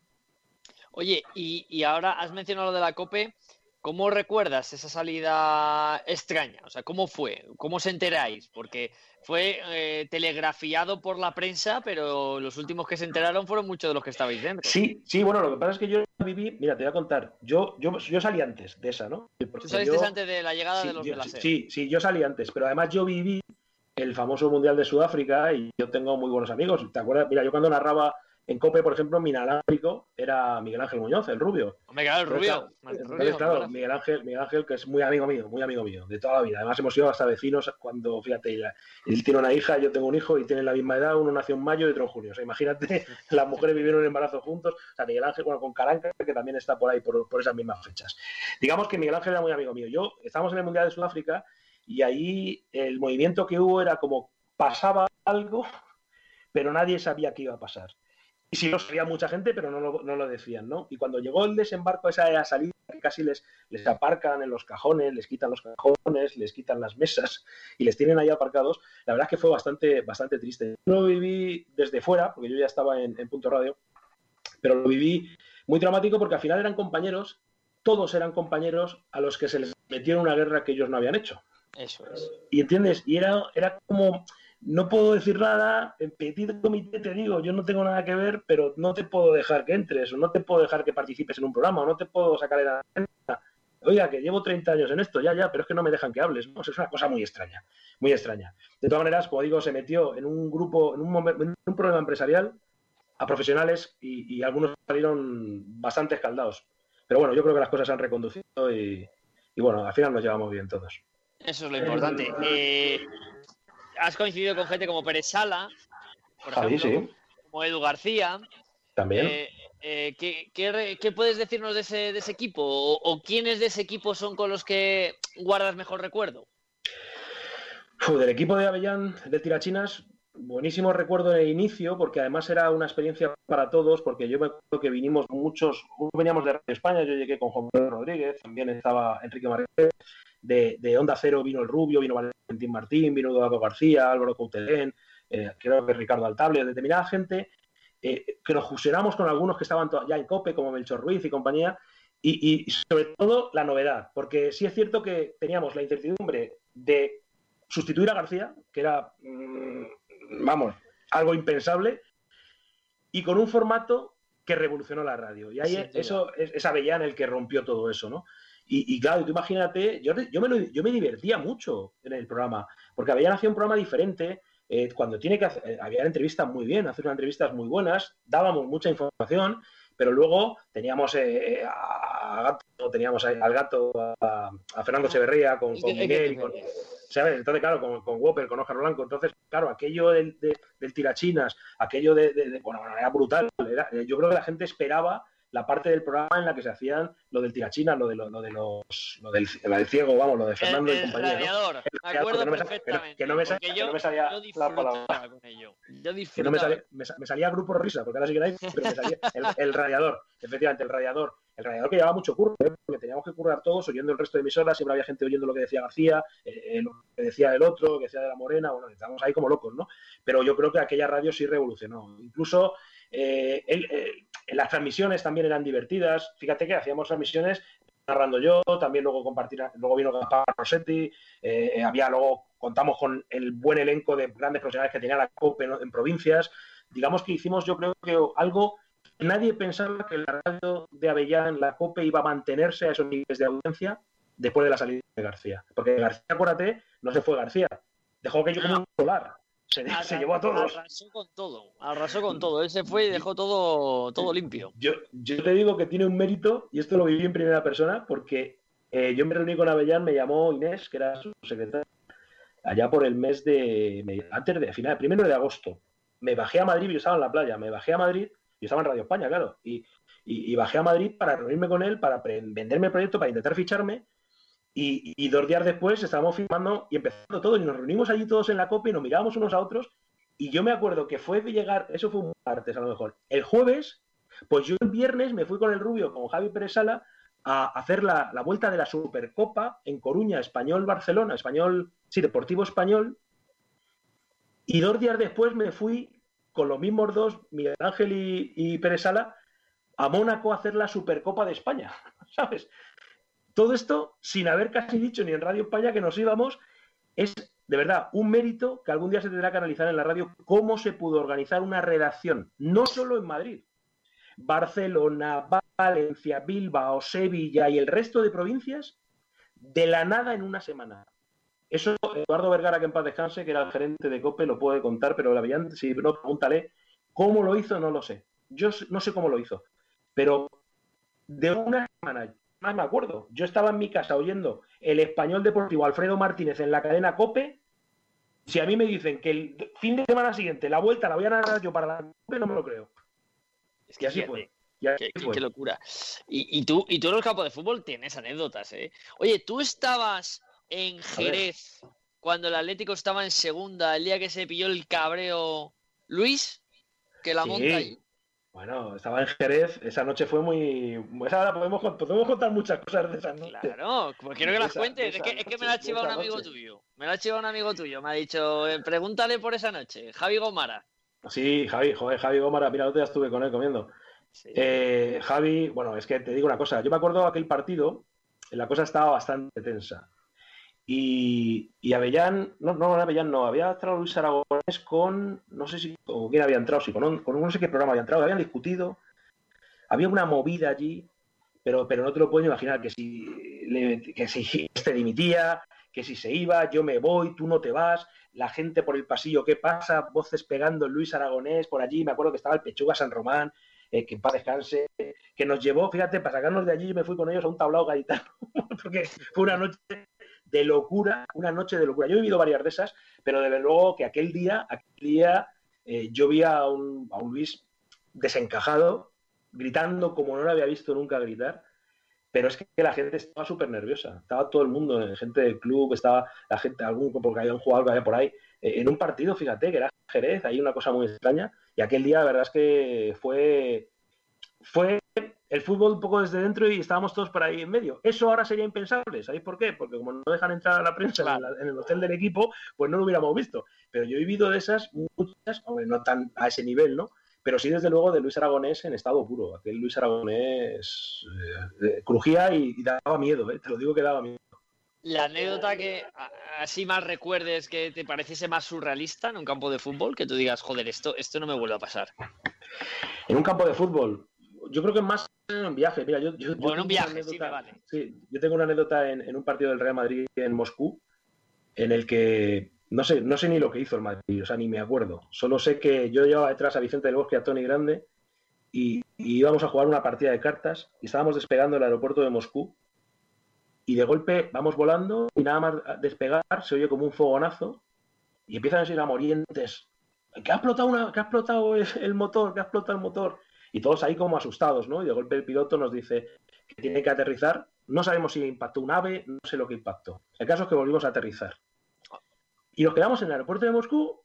Oye, y, ahora has mencionado lo de la COPE. ¿Cómo recuerdas esa salida extraña? O sea, ¿cómo fue? ¿Cómo os enteráis? Porque fue eh, telegrafiado por la prensa, pero los últimos que se enteraron fueron muchos de los que estabais dentro. Sí, sí, bueno, lo que pasa es que yo viví, mira, te voy a contar, yo, yo, yo salí antes de esa, ¿no? Tú saliste antes de la llegada de los de la Sí, sí, yo salí antes, pero además yo viví el famoso Mundial de Sudáfrica y yo tengo muy buenos amigos. ¿Te acuerdas? Mira, yo cuando narraba en COPE, por ejemplo, mi inalámbrico era Miguel Ángel Muñoz, el rubio. el rubio. claro, Miguel Ángel, Miguel Ángel, que es muy amigo mío, muy amigo mío, de toda la vida. Además, hemos sido hasta vecinos cuando, fíjate, él tiene una hija, yo tengo un hijo y tienen la misma edad, uno nació en mayo y otro en junio. O sea, imagínate, las mujeres vivieron en embarazo juntos. O sea, Miguel Ángel, bueno, con Caranca, que también está por ahí, por, por esas mismas fechas. Digamos que Miguel Ángel era muy amigo mío. Yo, estábamos en el Mundial de Sudáfrica y ahí el movimiento que hubo era como pasaba algo, pero nadie sabía qué iba a pasar. Y sí lo sabía mucha gente, pero no lo, no lo decían, ¿no? Y cuando llegó el desembarco, esa, esa salida que casi les, les aparcan en los cajones, les quitan los cajones, les quitan las mesas y les tienen ahí aparcados. La verdad es que fue bastante, bastante triste. Yo lo viví desde fuera, porque yo ya estaba en, en Punto Radio, pero lo viví muy dramático porque al final eran compañeros, todos eran compañeros a los que se les metió en una guerra que ellos no habían hecho. Eso es. Y entiendes, y era, era como, no puedo decir nada, en petit comité te digo, yo no tengo nada que ver, pero no te puedo dejar que entres, o no te puedo dejar que participes en un programa, o no te puedo sacar en la Oiga, que llevo 30 años en esto, ya, ya, pero es que no me dejan que hables, ¿no? es una cosa muy extraña, muy extraña. De todas maneras, como digo, se metió en un grupo, en un, en un problema empresarial a profesionales y, y, algunos salieron bastante escaldados. Pero bueno, yo creo que las cosas se han reconducido y, y bueno, al final nos llevamos bien todos. Eso es lo importante. Eh, has coincidido con gente como Pérez Sala, por ejemplo, sí. como Edu García. También. Eh, eh, ¿qué, qué, qué, puedes decirnos de ese, de ese equipo? O, ¿O, quiénes de ese equipo son con los que guardas mejor recuerdo? Uf, del equipo de Avellán, del Tirachinas, buenísimo recuerdo en el inicio, porque además era una experiencia para todos, porque yo me acuerdo que vinimos muchos, veníamos de Radio España, yo llegué con Juan Pedro Rodríguez, también estaba Enrique Martínez, de, de, Onda Cero vino el Rubio, vino Valentín Martín, vino Eduardo García, Álvaro Coutelén, eh, creo que Ricardo Altable, determinada gente, eh, que nos fusionamos con algunos que estaban ya en COPE, como Melchor Ruiz y compañía, y, y, sobre todo la novedad, porque sí es cierto que teníamos la incertidumbre de sustituir a García, que era, mmm, vamos, algo impensable, y con un formato que revolucionó la radio. Y ahí sí, eso es, es Avellán el que rompió todo eso, ¿no? Y, y, claro, tú imagínate, yo, yo, me lo, yo, me divertía mucho en el programa, porque Avellán hacía un programa diferente, eh, cuando tiene que hacer, había entrevistas muy bien, hacer unas entrevistas muy buenas, dábamos mucha información, pero luego teníamos eh, a Gato, teníamos al gato, a, a Fernando Echeverría, con, con Miguel, con, ¿sabes? Entonces, claro, con, con Whopper, con Óscar Blanco, entonces, claro, aquello del, de, del tirachinas, aquello de, de, de, bueno, era brutal, era, yo creo que la gente esperaba la parte del programa en la que se hacían lo del tirachinas, lo de, lo, lo de los, lo del, ciego, vamos, lo de Fernando el, y compañía, radiador, ¿no? Me acuerdo que no me, perfectamente. Que no me, salía, yo, no me salía yo la palabra. Con ello. Yo que no me salía, me, me, salía grupo risa, porque ahora sí que hay, pero me salía el, el radiador, efectivamente, el radiador el radiador que llevaba mucho curro, ¿eh? porque teníamos que currar todos oyendo el resto de emisoras, siempre había gente oyendo lo que decía García, eh, lo que decía el otro, lo que decía de la Morena, bueno, estábamos ahí como locos, ¿no? Pero yo creo que aquella radio sí revolucionó. Incluso eh, el, las transmisiones también eran divertidas. Fíjate que hacíamos transmisiones narrando yo, también luego compartir, luego vino Gaspar Rossetti, eh, había luego, contamos con el buen elenco de grandes profesionales que tenía la COPE en, provincias. Digamos que hicimos, yo creo que algo nadie pensaba que la radio de Avellán, la COPE, iba a mantenerse a esos niveles de audiencia después de la salida de García. Porque García, acuérdate, no se fue García. Dejó que yo como un solar. Se, Arras, se, llevó a todos. Arrasó con todo. Arrasó con todo. Él se fue y dejó todo, todo limpio. Yo, yo te digo que tiene un mérito, y esto lo viví en primera persona, porque eh, yo me reuní con Avellán, me llamó Inés, que era su secretaria, allá por el mes de. antes de final, primero de agosto. Me bajé a Madrid, yo estaba en la playa, me bajé a Madrid yo estaba en Radio España, claro, y, y, y, bajé a Madrid para reunirme con él, para venderme el proyecto, para intentar ficharme, y, y, dos días después estábamos firmando y empezando todo, y nos reunimos allí todos en la copia y nos mirábamos unos a otros, y yo me acuerdo que fue de llegar, eso fue un martes a lo mejor, el jueves, pues yo el viernes me fui con el Rubio, con Javi Pérez Sala, a hacer la, la vuelta de la Supercopa en Coruña, Español-Barcelona, Español, sí, Deportivo Español, y dos días después me fui con los mismos dos, Miguel Ángel y, y Pérez Sala, a Mónaco a hacer la Supercopa de España, ¿sabes? Todo esto sin haber casi dicho ni en Radio España que nos íbamos, es de verdad un mérito que algún día se tendrá que analizar en la radio cómo se pudo organizar una redacción, no solo en Madrid, Barcelona, Valencia, Bilbao, Sevilla y el resto de provincias, de la nada en una semana. Eso Eduardo Vergara, que en paz descanse, que era el gerente de COPE, lo puede contar, pero la Villan, si no, pregúntale cómo lo hizo, no lo sé. Yo no sé cómo lo hizo, pero de una semana, más me acuerdo, yo estaba en mi casa oyendo el español deportivo Alfredo Martínez en la cadena COPE. Si a mí me dicen que el fin de semana siguiente la vuelta la voy a narrar yo para la COPE, no me lo creo. Es que así fue. Qué, qué, locura. Y, y, tú, y tú en los campos de fútbol tienes anécdotas, ¿eh? Oye, tú estabas en Jerez cuando el Atlético estaba en segunda, el día que se pilló el cabreo Luis, que la sí, monta ahí. Bueno, estaba en Jerez, esa noche fue muy... Esa podemos, podemos contar muchas cosas de esa noche. Claro, pues quiero que las cuentes. Es que, es que, me la ha chivado un amigo tuyo. Me la ha chivado un amigo tuyo. Me ha dicho, eh, pregúntale por esa noche. Javi Gomara. Sí, Javi, joder, Javi Gomara. Mira, el otro día estuve con él comiendo. Eh, Javi, bueno, es que te digo una cosa. Yo me acuerdo de aquel partido, la cosa estaba bastante tensa. Y, y Avellán, no, no, Avellán no, había entrado Luis Aragonés con, no sé si, o quién había entrado, sí, con, con no sé qué programa había entrado, habían discutido, había una movida allí, pero, pero no te lo puedo imaginar, que si, que si este dimitía, que si se iba, yo me voy, tú no te vas, la gente por el pasillo, ¿qué pasa? Voces pegando Luis Aragonés por allí, me acuerdo que estaba el Pechuga San Román, eh, que en paz descanse, que nos llevó, fíjate, para sacarnos de allí, yo me fui con ellos a un tablado gaditano, porque fue una noche de locura, una noche de locura. Yo he vivido varias de esas, pero desde luego que aquel día, aquel día eh, yo vi a un, a un Luis desencajado, gritando como no lo había visto nunca gritar, pero es que la gente estaba súper nerviosa. Estaba todo el mundo, eh, gente del club, estaba la gente, algún porque habían jugado algo por ahí, eh, en un partido, fíjate, que era Jerez, hay una cosa muy extraña, y aquel día la verdad es que fue, fue el fútbol un poco desde dentro y estábamos todos por ahí en medio. Eso ahora sería impensable, ¿sabéis por qué? Porque como no dejan entrar a la prensa en, el hotel del equipo, pues no lo hubiéramos visto. Pero yo he vivido de esas muchas, no tan a ese nivel, ¿no? Pero sí, desde luego, de Luis Aragonés en estado puro. Aquel Luis Aragonés eh, eh, crujía y, daba miedo, ¿eh? te lo digo que daba miedo. La anécdota que así más recuerdes que te pareciese más surrealista en un campo de fútbol, que tú digas, joder, esto, esto no me vuelve a pasar. En un campo de fútbol, yo creo que más en un viaje. Mira, yo, yo, bueno, un viaje, sí, vale. sí, yo tengo una anécdota en, un partido del Real Madrid en Moscú, en el que no sé, no sé ni lo que hizo el Madrid, o sea, ni me acuerdo. Solo sé que yo llevaba detrás a Vicente del Bosque y a Tony Grande y, íbamos a jugar una partida de cartas y estábamos despegando el aeropuerto de Moscú y de golpe vamos volando y nada más despegar se oye como un fogonazo y empiezan a decir a morientes que ha explotado una, que ha explotado el motor, que ha explotado el motor y todos ahí como asustados, ¿no? Y de golpe el piloto nos dice que tiene que aterrizar. No sabemos si impactó un ave, no sé lo que impactó. El caso es que volvimos a aterrizar. Y nos quedamos en el aeropuerto de Moscú.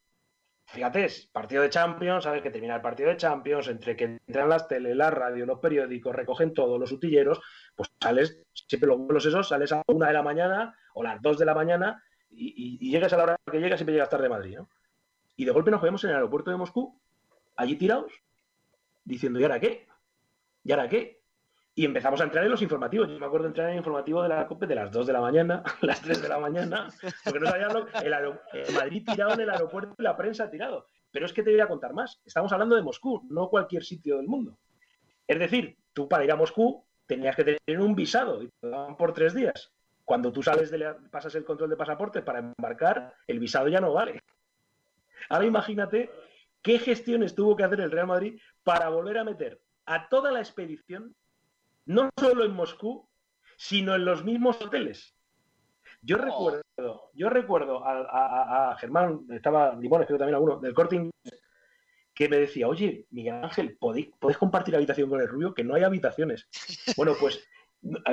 Fíjate, es partido de Champions, sabes que termina el partido de Champions, entre que entran las tele, la radio, los periódicos, recogen todos los utilleros, pues sales, siempre los vuelos esos, sales a una de la mañana o las dos de la mañana y, llegas a la hora que llegas, siempre llegas tarde de Madrid, ¿no? Y de golpe nos vemos en el aeropuerto de Moscú, allí tirados, diciendo, ¿y ahora qué? ¿Y ahora qué? Y empezamos a entrar en los informativos. Yo me acuerdo de entrar en el informativo de la COPE de las 2 de la mañana, las 3 de la mañana, porque no sabían lo el, Madrid tirado en el aeropuerto y la prensa tirado. Pero es que te voy a contar más. Estamos hablando de Moscú, no cualquier sitio del mundo. Es decir, tú para ir a Moscú tenías que tener un visado y te daban por tres días. Cuando tú sales de pasas el control de pasaporte para embarcar, el visado ya no vale. Ahora imagínate qué gestiones tuvo que hacer el Real Madrid para volver a meter a toda la expedición, no solo en Moscú, sino en los mismos hoteles. Yo oh. recuerdo, yo recuerdo a, Germán, estaba Limón, creo también alguno, del corte inglés, que me decía, oye, Miguel Ángel, ¿podéis, ¿podéis compartir habitación con el rubio? Que no hay habitaciones. Bueno, pues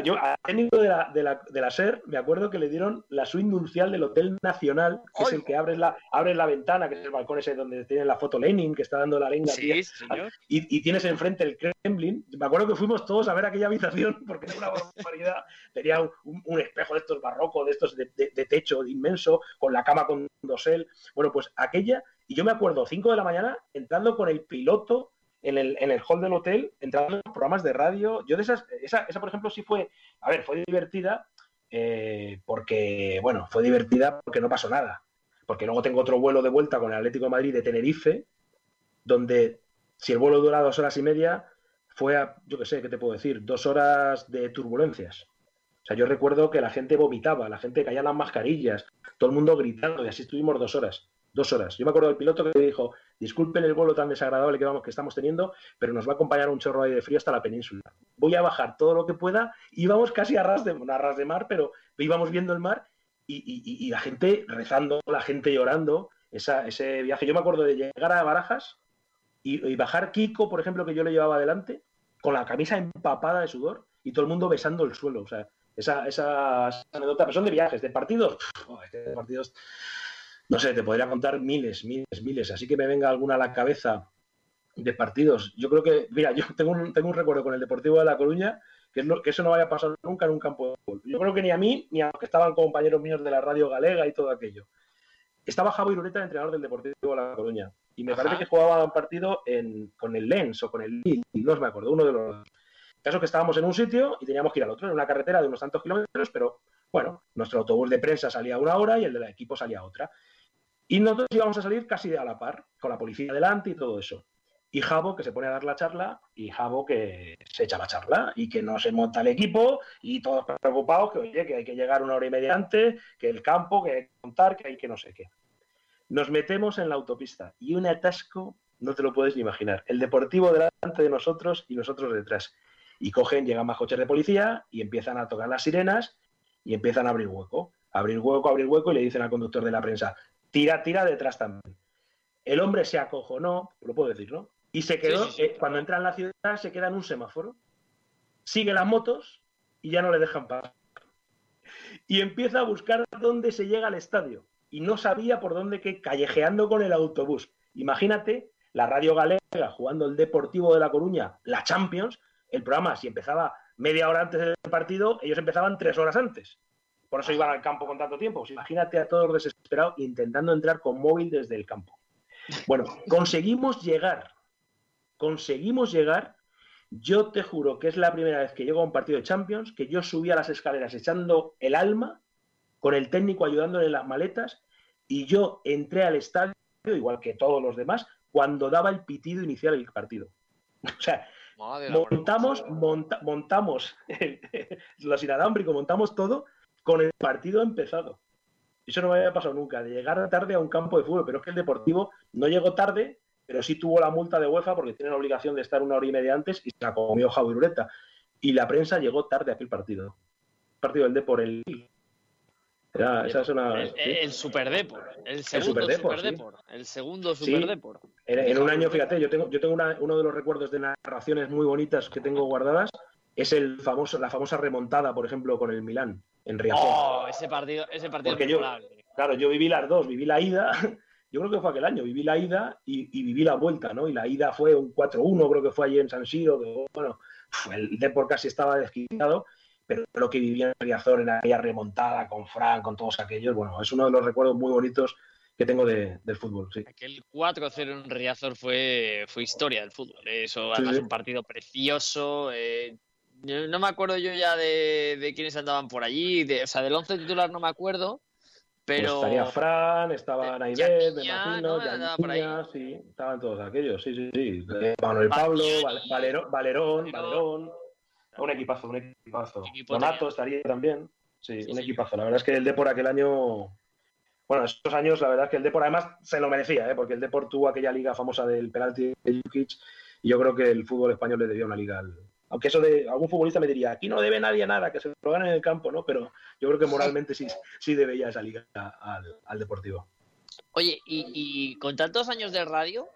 yo, al técnico de la, de, la, de la SER, me acuerdo que le dieron la suite nupcial del Hotel Nacional, que es el que abres la, abres la ventana, que es el balcón ese donde tiene la foto Lenin, que está dando la lengua. Sí, y, y, tienes enfrente el Kremlin. Me acuerdo que fuimos todos a ver aquella habitación, porque era una barbaridad. Tenía un, un, espejo de estos barrocos, de estos de, de, techo inmenso, con la cama con dosel. Bueno, pues aquella, y yo me acuerdo, 5 de la mañana, entrando con el piloto en el, en el hall del hotel, entrando en los programas de radio. Yo de esas, esa, esa por ejemplo, sí fue, a ver, fue divertida eh, porque, bueno, fue divertida porque no pasó nada. Porque luego tengo otro vuelo de vuelta con el Atlético de Madrid de Tenerife, donde si el vuelo dura dos horas y media, fue a, yo qué sé, ¿qué te puedo decir? Dos horas de turbulencias. O sea, yo recuerdo que la gente vomitaba, la gente caía las mascarillas, todo el mundo gritando, y así estuvimos dos horas dos horas. Yo me acuerdo del piloto que dijo, disculpen el vuelo tan desagradable que, vamos, que estamos teniendo, pero nos va a acompañar un chorro de frío hasta la península. Voy a bajar todo lo que pueda. Íbamos casi a ras de, a ras de mar, pero íbamos viendo el mar y, la gente rezando, la gente llorando. ese viaje. Yo me acuerdo de llegar a Barajas y, bajar Kiko, por ejemplo, que yo le llevaba adelante, con la camisa empapada de sudor y todo el mundo besando el suelo. O sea, esa, esa, anécdota, pero son de viajes, de partidos. de partidos no sé, te podría contar miles, miles, miles. Así que me venga alguna a la cabeza de partidos. Yo creo que, mira, yo tengo un, tengo un recuerdo con el Deportivo de La Coruña, que, es lo, que eso no vaya a pasar nunca en un campo de fútbol. Yo creo que ni a mí, ni a los que estaban compañeros míos de la radio galega y todo aquello. Estaba Javi Irureta, entrenador del Deportivo de La Coruña, y me parece que jugaba un partido en, con el Lens o con el Lille, no me acuerdo, uno de los... Caso que estábamos en un sitio y teníamos que ir al otro, en una carretera de unos tantos kilómetros, pero bueno, nuestro autobús de prensa salía a una hora y el del equipo salía a otra. Y nosotros íbamos a salir casi a la par, con la policía delante y todo eso y Jabo que se pone a dar la charla y Jabo que se echa la charla y que no se monta el equipo y todos preocupados que oye que hay que llegar una hora y media antes, que el campo, que hay que contar, que hay que no sé qué. Nos metemos en la autopista y un atasco no te lo puedes ni imaginar. El deportivo delante de nosotros y nosotros detrás. Y cogen, llegan más coches de policía y empiezan a tocar las sirenas y empiezan a abrir hueco. Abrir hueco, abrir hueco y le dicen al conductor de la prensa, tira, tira detrás también. El hombre se acojonó, lo puedo decir, ¿no? Y se quedó, eh, cuando entra en la ciudad, se queda en un semáforo. Sigue las motos y ya no le dejan pasar. Y empieza a buscar dónde se llega al estadio. Y no sabía por dónde que callejeando con el autobús. Imagínate la radio galega jugando el Deportivo de La Coruña, la Champions. El programa, si empezaba media hora antes del partido, ellos empezaban tres horas antes. Por eso iban al campo con tanto tiempo. Pues imagínate a todos desesperados intentando entrar con móvil desde el campo. Bueno, conseguimos llegar conseguimos llegar. Yo te juro que es la primera vez que llego a un partido de Champions, que yo subí a las escaleras echando el alma, con el técnico ayudándole en las maletas, y yo entré al estadio, igual que todos los demás, cuando daba el pitido inicial del partido. O sea, montamos, montamos los inalámbricos, montamos todo con el partido empezado. Eso no me había pasado nunca, de llegar tarde a un campo de fútbol, pero es que el Deportivo no llegó tarde pero sí tuvo la multa de UEFA porque tiene la obligación de estar una hora y media antes y se la comió Javi Ureta. Y la prensa llegó tarde a aquel partido. El partido del Depor, el... Era, esa es una, el, el Super Depor, el segundo el Super Depor, el segundo Super Depor. En, un año, fíjate, yo tengo, yo tengo uno de los recuerdos de narraciones muy bonitas que tengo guardadas, es el famoso, la famosa remontada, por ejemplo, con el Milán en Riazor. Oh, ese partido, ese partido yo, claro, yo viví las dos, viví la ida yo creo que fue aquel año, viví la ida y, viví la vuelta, ¿no? Y la ida fue un 4-1, creo que fue allí en San Siro, que bueno, el Depor casi estaba desquitado, pero lo que vivía en Riazor en aquella remontada con Fran, con todos aquellos, bueno, es uno de los recuerdos muy bonitos que tengo del fútbol, sí. Aquel 4-0 en Riazor fue, fue historia del fútbol, ¿eh? eso además un partido precioso, eh, no me acuerdo yo ya de, de quiénes andaban por allí, o sea, del 11 titular no me acuerdo, pues pero... estaría Fran, estaba Naidet, me imagino, ¿no? sí, estaban todos aquellos, sí, sí, sí. Manuel Pablo, Valerón, Valerón, Valerón. Un equipazo, un equipazo. Donato estaría también. Sí, un equipazo. La verdad es que el Depor aquel año. Bueno, esos años, la verdad es que el Depor además se lo merecía, ¿eh? porque el Depor tuvo aquella liga famosa del penalti de Jukic y yo creo que el fútbol español le debía una liga al, aunque eso de algún futbolista me diría, aquí no debe nadie nada, que se lo gane en el campo, ¿no? Pero yo creo que moralmente sí, sí debe esa liga al, Deportivo. Oye, y, con tantos años de radio,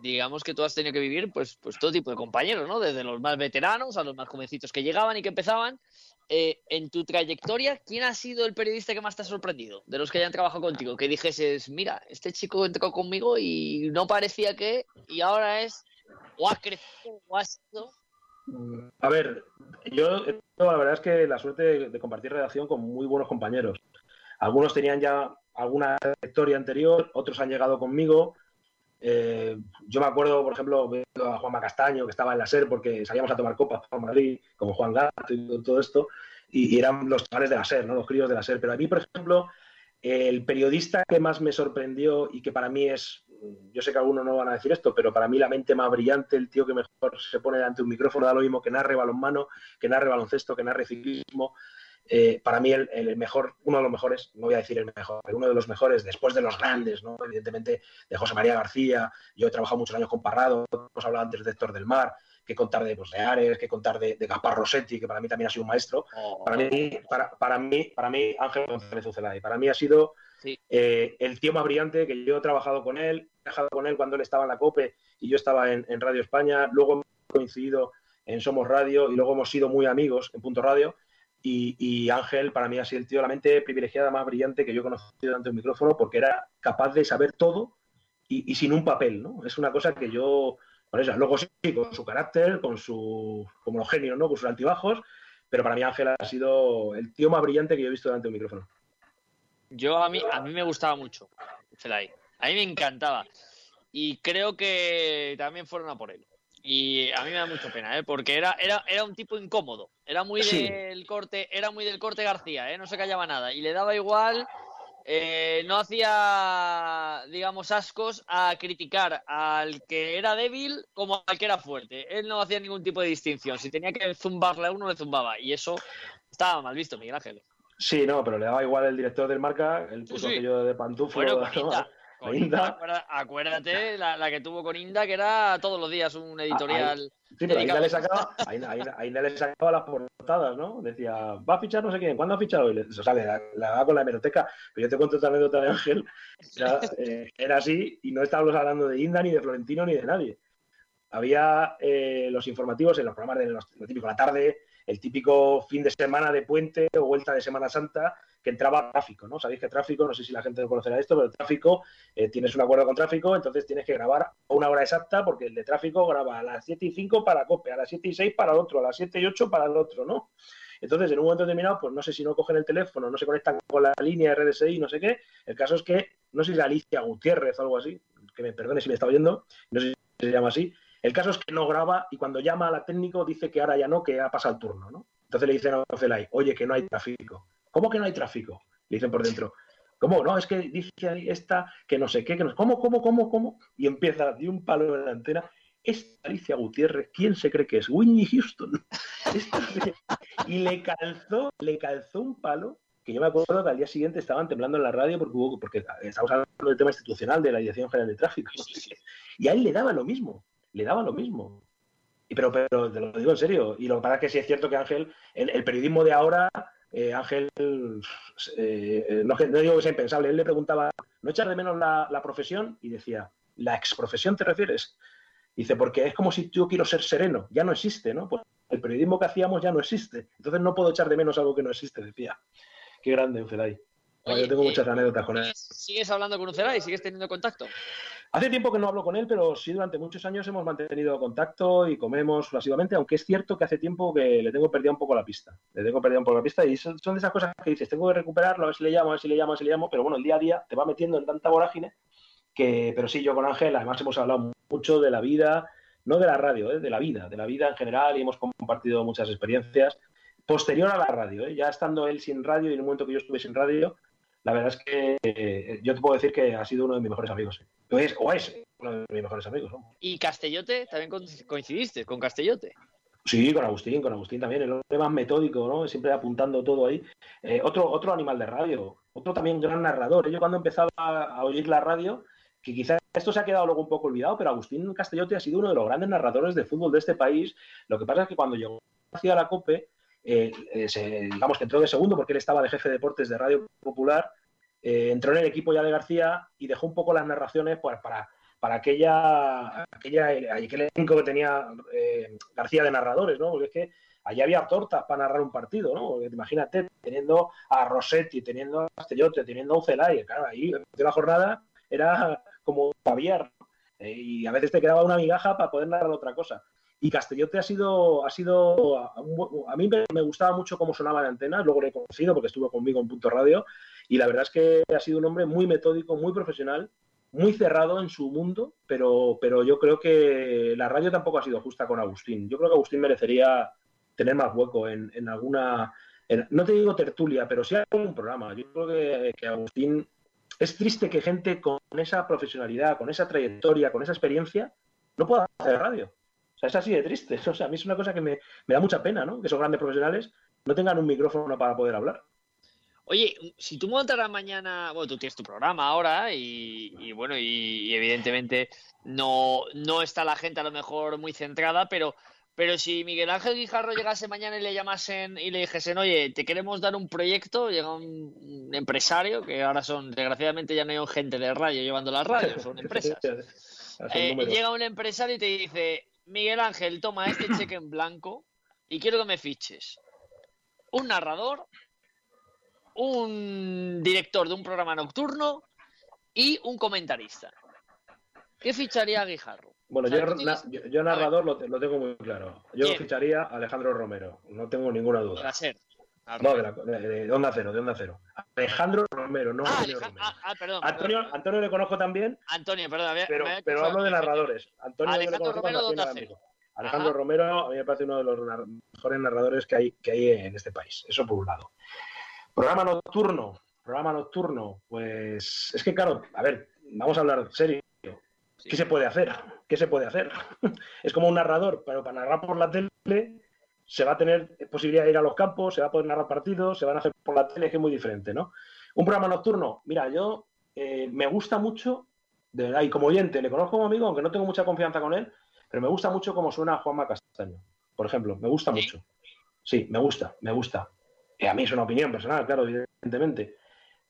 digamos que tú has tenido que vivir pues, pues todo tipo de compañeros, ¿no? Desde los más veteranos a los más jovencitos que llegaban y que empezaban. Eh, en tu trayectoria, ¿quién ha sido el periodista que más te ha sorprendido? De los que hayan trabajado contigo, que dijeses, mira, este chico entró conmigo y no parecía que, y ahora es, o ha crecido, o ha sido a ver, yo la verdad es que la suerte de, compartir redacción con muy buenos compañeros. Algunos tenían ya alguna historia anterior, otros han llegado conmigo. Eh, yo me acuerdo, por ejemplo, a Juanma Castaño, que estaba en la SER porque salíamos a tomar copas por Madrid, como Juan Gato y todo esto, y, eran los chavales de la SER, ¿no? los críos de la SER. Pero a mí, por ejemplo, el periodista que más me sorprendió y que para mí es yo sé que algunos no van a decir esto, pero para mí la mente más brillante, el tío que mejor se pone ante un micrófono, da lo mismo que narre balonmano, que narre baloncesto, que narre ciclismo. Eh, para mí el, mejor, uno de los mejores, no voy a decir el mejor, pero uno de los mejores después de los grandes, ¿no? evidentemente de José María García, yo he trabajado muchos años con Parrado, hemos hablado antes de Héctor del Mar, que contar de, pues, Ares, que contar de, de Gaspar Rossetti, que para mí también ha sido un maestro. Para, mí, para, para, mí, para mí, Ángel González Ucelay, para mí ha sido eh, el tío más brillante que yo he trabajado con él, he trabajado con él cuando él estaba en la COPE y yo estaba en, Radio España, luego hemos coincidido en Somos Radio y luego hemos sido muy amigos en Punto Radio. Y, Ángel, para mí, ha sido el tío, la mente privilegiada más brillante que yo he conocido ante un micrófono, porque era capaz de saber todo y, sin un papel, ¿no? Es una cosa que yo Por eso, luego sí, con su carácter, con su, como los genios, ¿no? Con sus altibajos, pero para mí Ángel ha sido el tío más brillante que yo he visto delante de un micrófono. Yo a mí, a mí me gustaba mucho, Celay. A mí me encantaba. Y creo que también fueron a por él. Y a mí me da mucha pena, ¿eh? porque era, era, era un tipo incómodo. Era muy del corte, era muy del corte García, ¿eh? no se callaba nada. Y le daba igual, eh, no hacía, digamos, ascos a criticar al que era débil como al que era fuerte. Él no hacía ningún tipo de distinción. Si tenía que zumbarle a uno, le zumbaba. Y eso estaba mal visto, Miguel Ángel. Sí, no, pero le daba igual el director del marca, el puso aquello de pantufo. acuérdate la, que tuvo con Inda, que era todos los días un editorial. sí, pero Inda le, sacaba, le sacaba las portadas, ¿no? Decía, va a fichar no sé quién, ¿cuándo ha fichado? o sea, le, daba con la hemeroteca. Pero yo te cuento esta anécdota de Ángel. Eh, era, así y no estábamos hablando de Inda, ni de Florentino, ni de nadie. Había eh, los informativos en los programas de los, lo típico, la tarde, el típico fin de semana de puente o vuelta de Semana Santa que entraba tráfico, ¿no? Sabéis que tráfico, no sé si la gente conocerá esto, pero el tráfico, eh, tienes un acuerdo con tráfico, entonces tienes que grabar a una hora exacta, porque el de tráfico graba a las 7 y 5 para COPE, a las 7 y 6 para el otro, a las 7 y 8 para el otro, ¿no? Entonces, en un momento determinado, pues no sé si no cogen el teléfono, no se conectan con la línea RDSI, no sé qué. El caso es que, no sé si es Alicia Gutiérrez o algo así, que me perdone si me está oyendo, no sé si se llama así. El caso es que no graba y cuando llama a la técnico dice que ahora ya no, que ha pasado el turno, ¿no? Entonces le dicen a Celay, oye, que no hay tráfico. ¿Cómo que no hay tráfico? Le dicen por dentro. ¿Cómo? No, es que dice ahí esta que no sé qué, que no ¿Cómo, cómo, cómo, cómo? Y empieza de un palo en la antena. Es Alicia Gutiérrez, ¿quién se cree que es? Whitney Houston. y le calzó, le calzó un palo que yo me acuerdo que al día siguiente estaban temblando en la radio porque, hubo, porque estamos hablando del tema institucional de la Dirección General de Tráfico. Y a él le daba lo mismo, le daba lo mismo. Y pero, pero te lo digo en serio. Y lo que pasa es que sí es cierto que Ángel, el periodismo de ahora eh, Ángel, eh, no, digo que sea impensable, él le preguntaba, ¿no echar de menos la, profesión? Y decía, ¿la exprofesión te refieres? Dice, porque es como si yo quiero ser sereno, ya no existe, ¿no? Pues el periodismo que hacíamos ya no existe, entonces no puedo echar de menos algo que no existe, decía. Qué grande, Ucelay. yo tengo muchas anécdotas con él. ¿Sigues hablando con Ucelay? ¿Sigues teniendo contacto? Hace tiempo que no hablo con él, pero sí durante muchos años hemos mantenido contacto y comemos básicamente, aunque es cierto que hace tiempo que le tengo perdida un poco la pista. Le tengo perdida un poco la pista y son, de esas cosas que dices, tengo que recuperarlo, a ver si le llamo, a ver si le llamo, a ver si le llamo, pero bueno, el día a día te va metiendo en tanta vorágine que, pero sí, yo con Ángel además hemos hablado mucho de la vida, no de la radio, ¿eh? de la vida, de la vida en general y hemos compartido muchas experiencias. Posterior a la radio, ¿eh? ya estando él sin radio y en el momento que yo estuve sin radio, la verdad es que eh, yo te puedo decir que ha sido uno de mis mejores amigos. O es, o es uno de mis mejores amigos. ¿Y Castellote? ¿También coincidiste con Castellote? Sí, con Agustín, con Agustín también. El hombre más metódico, ¿no? Siempre apuntando todo ahí. Eh, otro, otro animal de radio, otro también gran narrador. Yo cuando empezaba a oír la radio, que quizás esto se ha quedado luego un poco olvidado, pero Agustín Castellote ha sido uno de los grandes narradores de fútbol de este país. Lo que pasa es que cuando llegó hacia la COPE, eh, eh, digamos que entró de segundo porque él estaba de jefe de deportes de Radio Popular, eh, entró en el equipo ya de García y dejó un poco las narraciones pues, para, para aquella, aquella aquel elenco que tenía García de narradores, ¿no? Porque es que allí había tortas para narrar un partido, ¿no? imagínate, teniendo a Rossetti, teniendo a Castellote, teniendo a Ucelay, claro, ahí de la jornada era como caviar, y a veces te quedaba una migaja para poder narrar otra cosa. Y Castellote ha sido, ha sido a, mí me, gustaba mucho cómo sonaba de antenas, luego lo he conocido porque estuvo conmigo en Punto Radio, y la verdad es que ha sido un hombre muy metódico, muy profesional, muy cerrado en su mundo, pero, pero yo creo que la radio tampoco ha sido justa con Agustín. Yo creo que Agustín merecería tener más hueco en, alguna, no te digo tertulia, pero sí algún programa. Yo creo que, que Agustín es triste que gente con esa profesionalidad, con esa trayectoria, con esa experiencia, no pueda hacer radio sea, es así de triste. O sea, a mí es una cosa que me, da mucha pena, ¿no? Que esos grandes profesionales no tengan un micrófono para poder hablar. Oye, si tú montaras mañana, bueno, tú tienes tu programa ahora y, bueno, y, evidentemente no, no está la gente a lo mejor muy centrada, pero, pero si Miguel Ángel Guijarro llegase mañana y le llamasen y le dijesen, oye, te queremos dar un proyecto, llega un, empresario, que ahora son, desgraciadamente ya no hay gente de radio llevando las radios, son empresas. Eh, llega un empresario y te dice, Miguel Ángel, toma este cheque en blanco y quiero que me fiches un narrador, un director de un programa nocturno y un comentarista. ¿Qué ficharía Guijarro? Bueno, yo, narrador lo, tengo muy claro. Yo ficharía a Alejandro Romero, no tengo ninguna duda. Para ser. No, de, Onda Cero, de Onda Cero. Alejandro Romero, no ah, Romero. Ah, perdón, Antonio, Antonio le conozco también. Antonio, perdón. pero, pero hablo de narradores. Antonio Alejandro Romero de Onda Cero. Alejandro Romero a mí me parece uno de los mejores narradores que hay, que hay en este país. Eso por un lado. Programa nocturno. Programa nocturno. Pues es que, claro, a ver, vamos a hablar serio. ¿Qué se puede hacer? ¿Qué se puede hacer? es como un narrador, pero para narrar por la tele se va a tener posibilidad de ir a los campos, se va a poder narrar partidos, se van a hacer por la tele, que es muy diferente, ¿no? Un programa nocturno, mira, yo eh, me gusta mucho, de verdad, y como oyente, le conozco como amigo, aunque no tengo mucha confianza con él, pero me gusta mucho cómo suena Juanma Castaño, por ejemplo, me gusta mucho. Sí, me gusta, me gusta. Y a mí es una opinión personal, claro, evidentemente.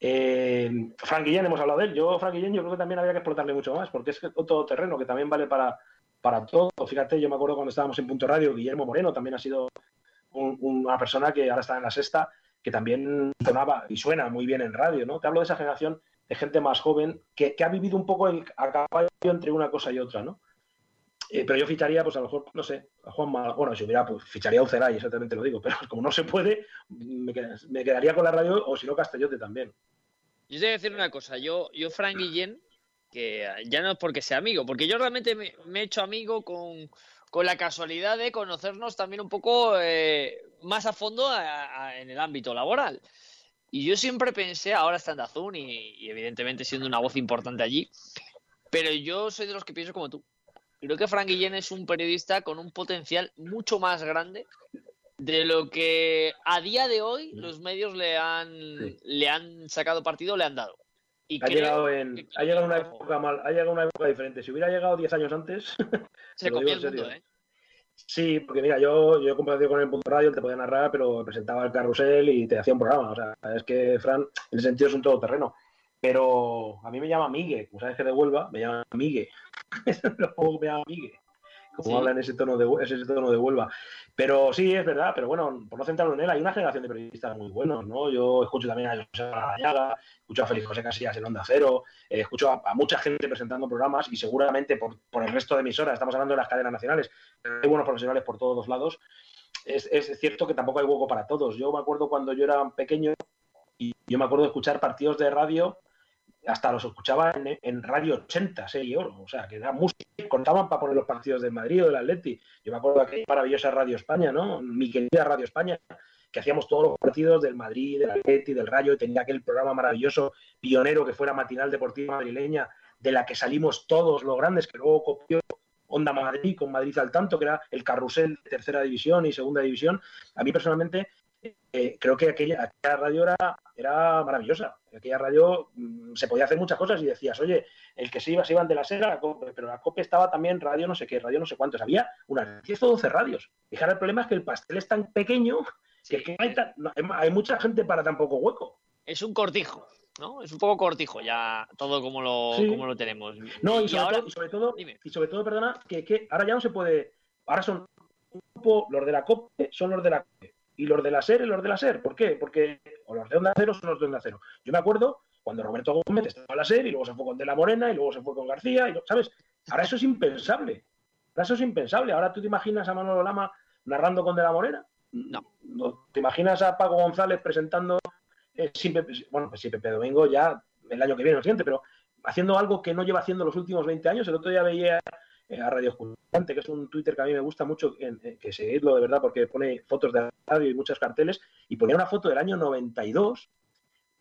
Eh, Frank Guillén, hemos hablado de él. Yo, Frank Guillén, yo creo que también había que explotarle mucho más, porque es otro terreno que también vale para, para todo. Fíjate, yo me acuerdo cuando estábamos en Punto Radio, Guillermo Moreno también ha sido una persona que ahora está en la sexta, que también sonaba y suena muy bien en radio, ¿no? Te hablo de esa generación de gente más joven que, ha vivido un poco el, a caballo entre una cosa y otra, ¿no? Eh, pero yo ficharía, pues a lo mejor, no sé, a Juan bueno, si hubiera, pues ficharía a Uceray, exactamente lo digo, pero como no se puede, me, quedaría con la radio o si no, Castellote también. Yo te voy a decir una cosa, yo, yo Frank Guillén, que ya no es porque sea amigo, porque yo realmente me, he hecho amigo con, la casualidad de conocernos también un poco eh, más a fondo en el ámbito laboral. Y yo siempre pensé, ahora está en Dazun y, y, evidentemente siendo una voz importante allí, pero yo soy de los que pienso como tú. Creo que Frank Guillén es un periodista con un potencial mucho más grande de lo que a día de hoy los medios le han, le han sacado partido, le han dado. Y ha, llegado en, ha llegado una época mal, ha llegado una época diferente. Si hubiera llegado 10 años antes, se comía el mundo, ¿eh? Sí, porque mira, yo, yo he compartido con el punto radio, él te podía narrar, pero presentaba el carrusel y te hacía un programa. O sea, es que Fran, en ese sentido, es un todoterreno. Pero a mí me llama Migue, como sabes que de Huelva, me llama Migue. me llama Migue. Como habla en ese tono, de, ese tono de Huelva. Pero sí, es verdad, pero bueno, por no centrarlo en él, hay una generación de periodistas muy buenos, ¿no? Yo escucho también a José Arañaga, escucho a Félix José Casillas en Onda Cero, eh, escucho a, mucha gente presentando programas y seguramente por, por, el resto de emisoras, estamos hablando de las cadenas nacionales, hay buenos profesionales por todos los lados. Es, es cierto que tampoco hay hueco para todos. Yo me acuerdo cuando yo era pequeño y yo me acuerdo de escuchar partidos de radio hasta los escuchaba en, Radio 80, 6 oro, o sea, que era música, contaban para poner los partidos de Madrid o del Atleti. Yo me acuerdo de aquella maravillosa Radio España, ¿no? Mi querida Radio España, que hacíamos todos los partidos del Madrid, del Atleti, del Rayo, y tenía aquel programa maravilloso, pionero, que fuera Matinal Deportiva Madrileña, de la que salimos todos los grandes, que luego copió Onda Madrid, con Madrid al tanto, que era el carrusel de tercera división y segunda división. A mí personalmente eh, creo que aquella, radio era, era maravillosa. Aquella radio mm, se podía hacer muchas cosas y decías, oye, el que se iba, se iban de la SEGA, pero la COPE estaba también radio no sé qué, radio no sé cuántos. Había unas 10 o 12 radios. Fijar, el problema es que el pastel es tan pequeño que, hay, mucha gente para tan poco hueco. Es un cortijo. ¿no? Es un poco cortijo ya todo como lo, como lo tenemos. No, y sobre, todo, y sobre todo, perdona, que, que, ahora ya no se puede. Ahora son los de la COPE son los de la COPE y los de la SER y los de la SER. ¿Por qué? Porque o los de Onda Cero son los de Onda Cero. Yo me acuerdo cuando Roberto Gómez estaba en la SER y luego se fue con De la Morena y luego se fue con García, y ¿sabes? Ahora eso es impensable. Ahora eso es impensable. Ahora tú te imaginas a Manolo Lama narrando con De la Morena. No. ¿Te imaginas a Paco González presentando, eh, bueno, pues Pepe Domingo ya el año que viene, lo siguiente, pero haciendo algo que no lleva haciendo los últimos 20 años. El otro día veía eh, a Radio Escultante, que es un Twitter que a mí me gusta mucho, que seguirlo de verdad porque pone fotos de radio y muchos carteles, y ponía una foto del año 92,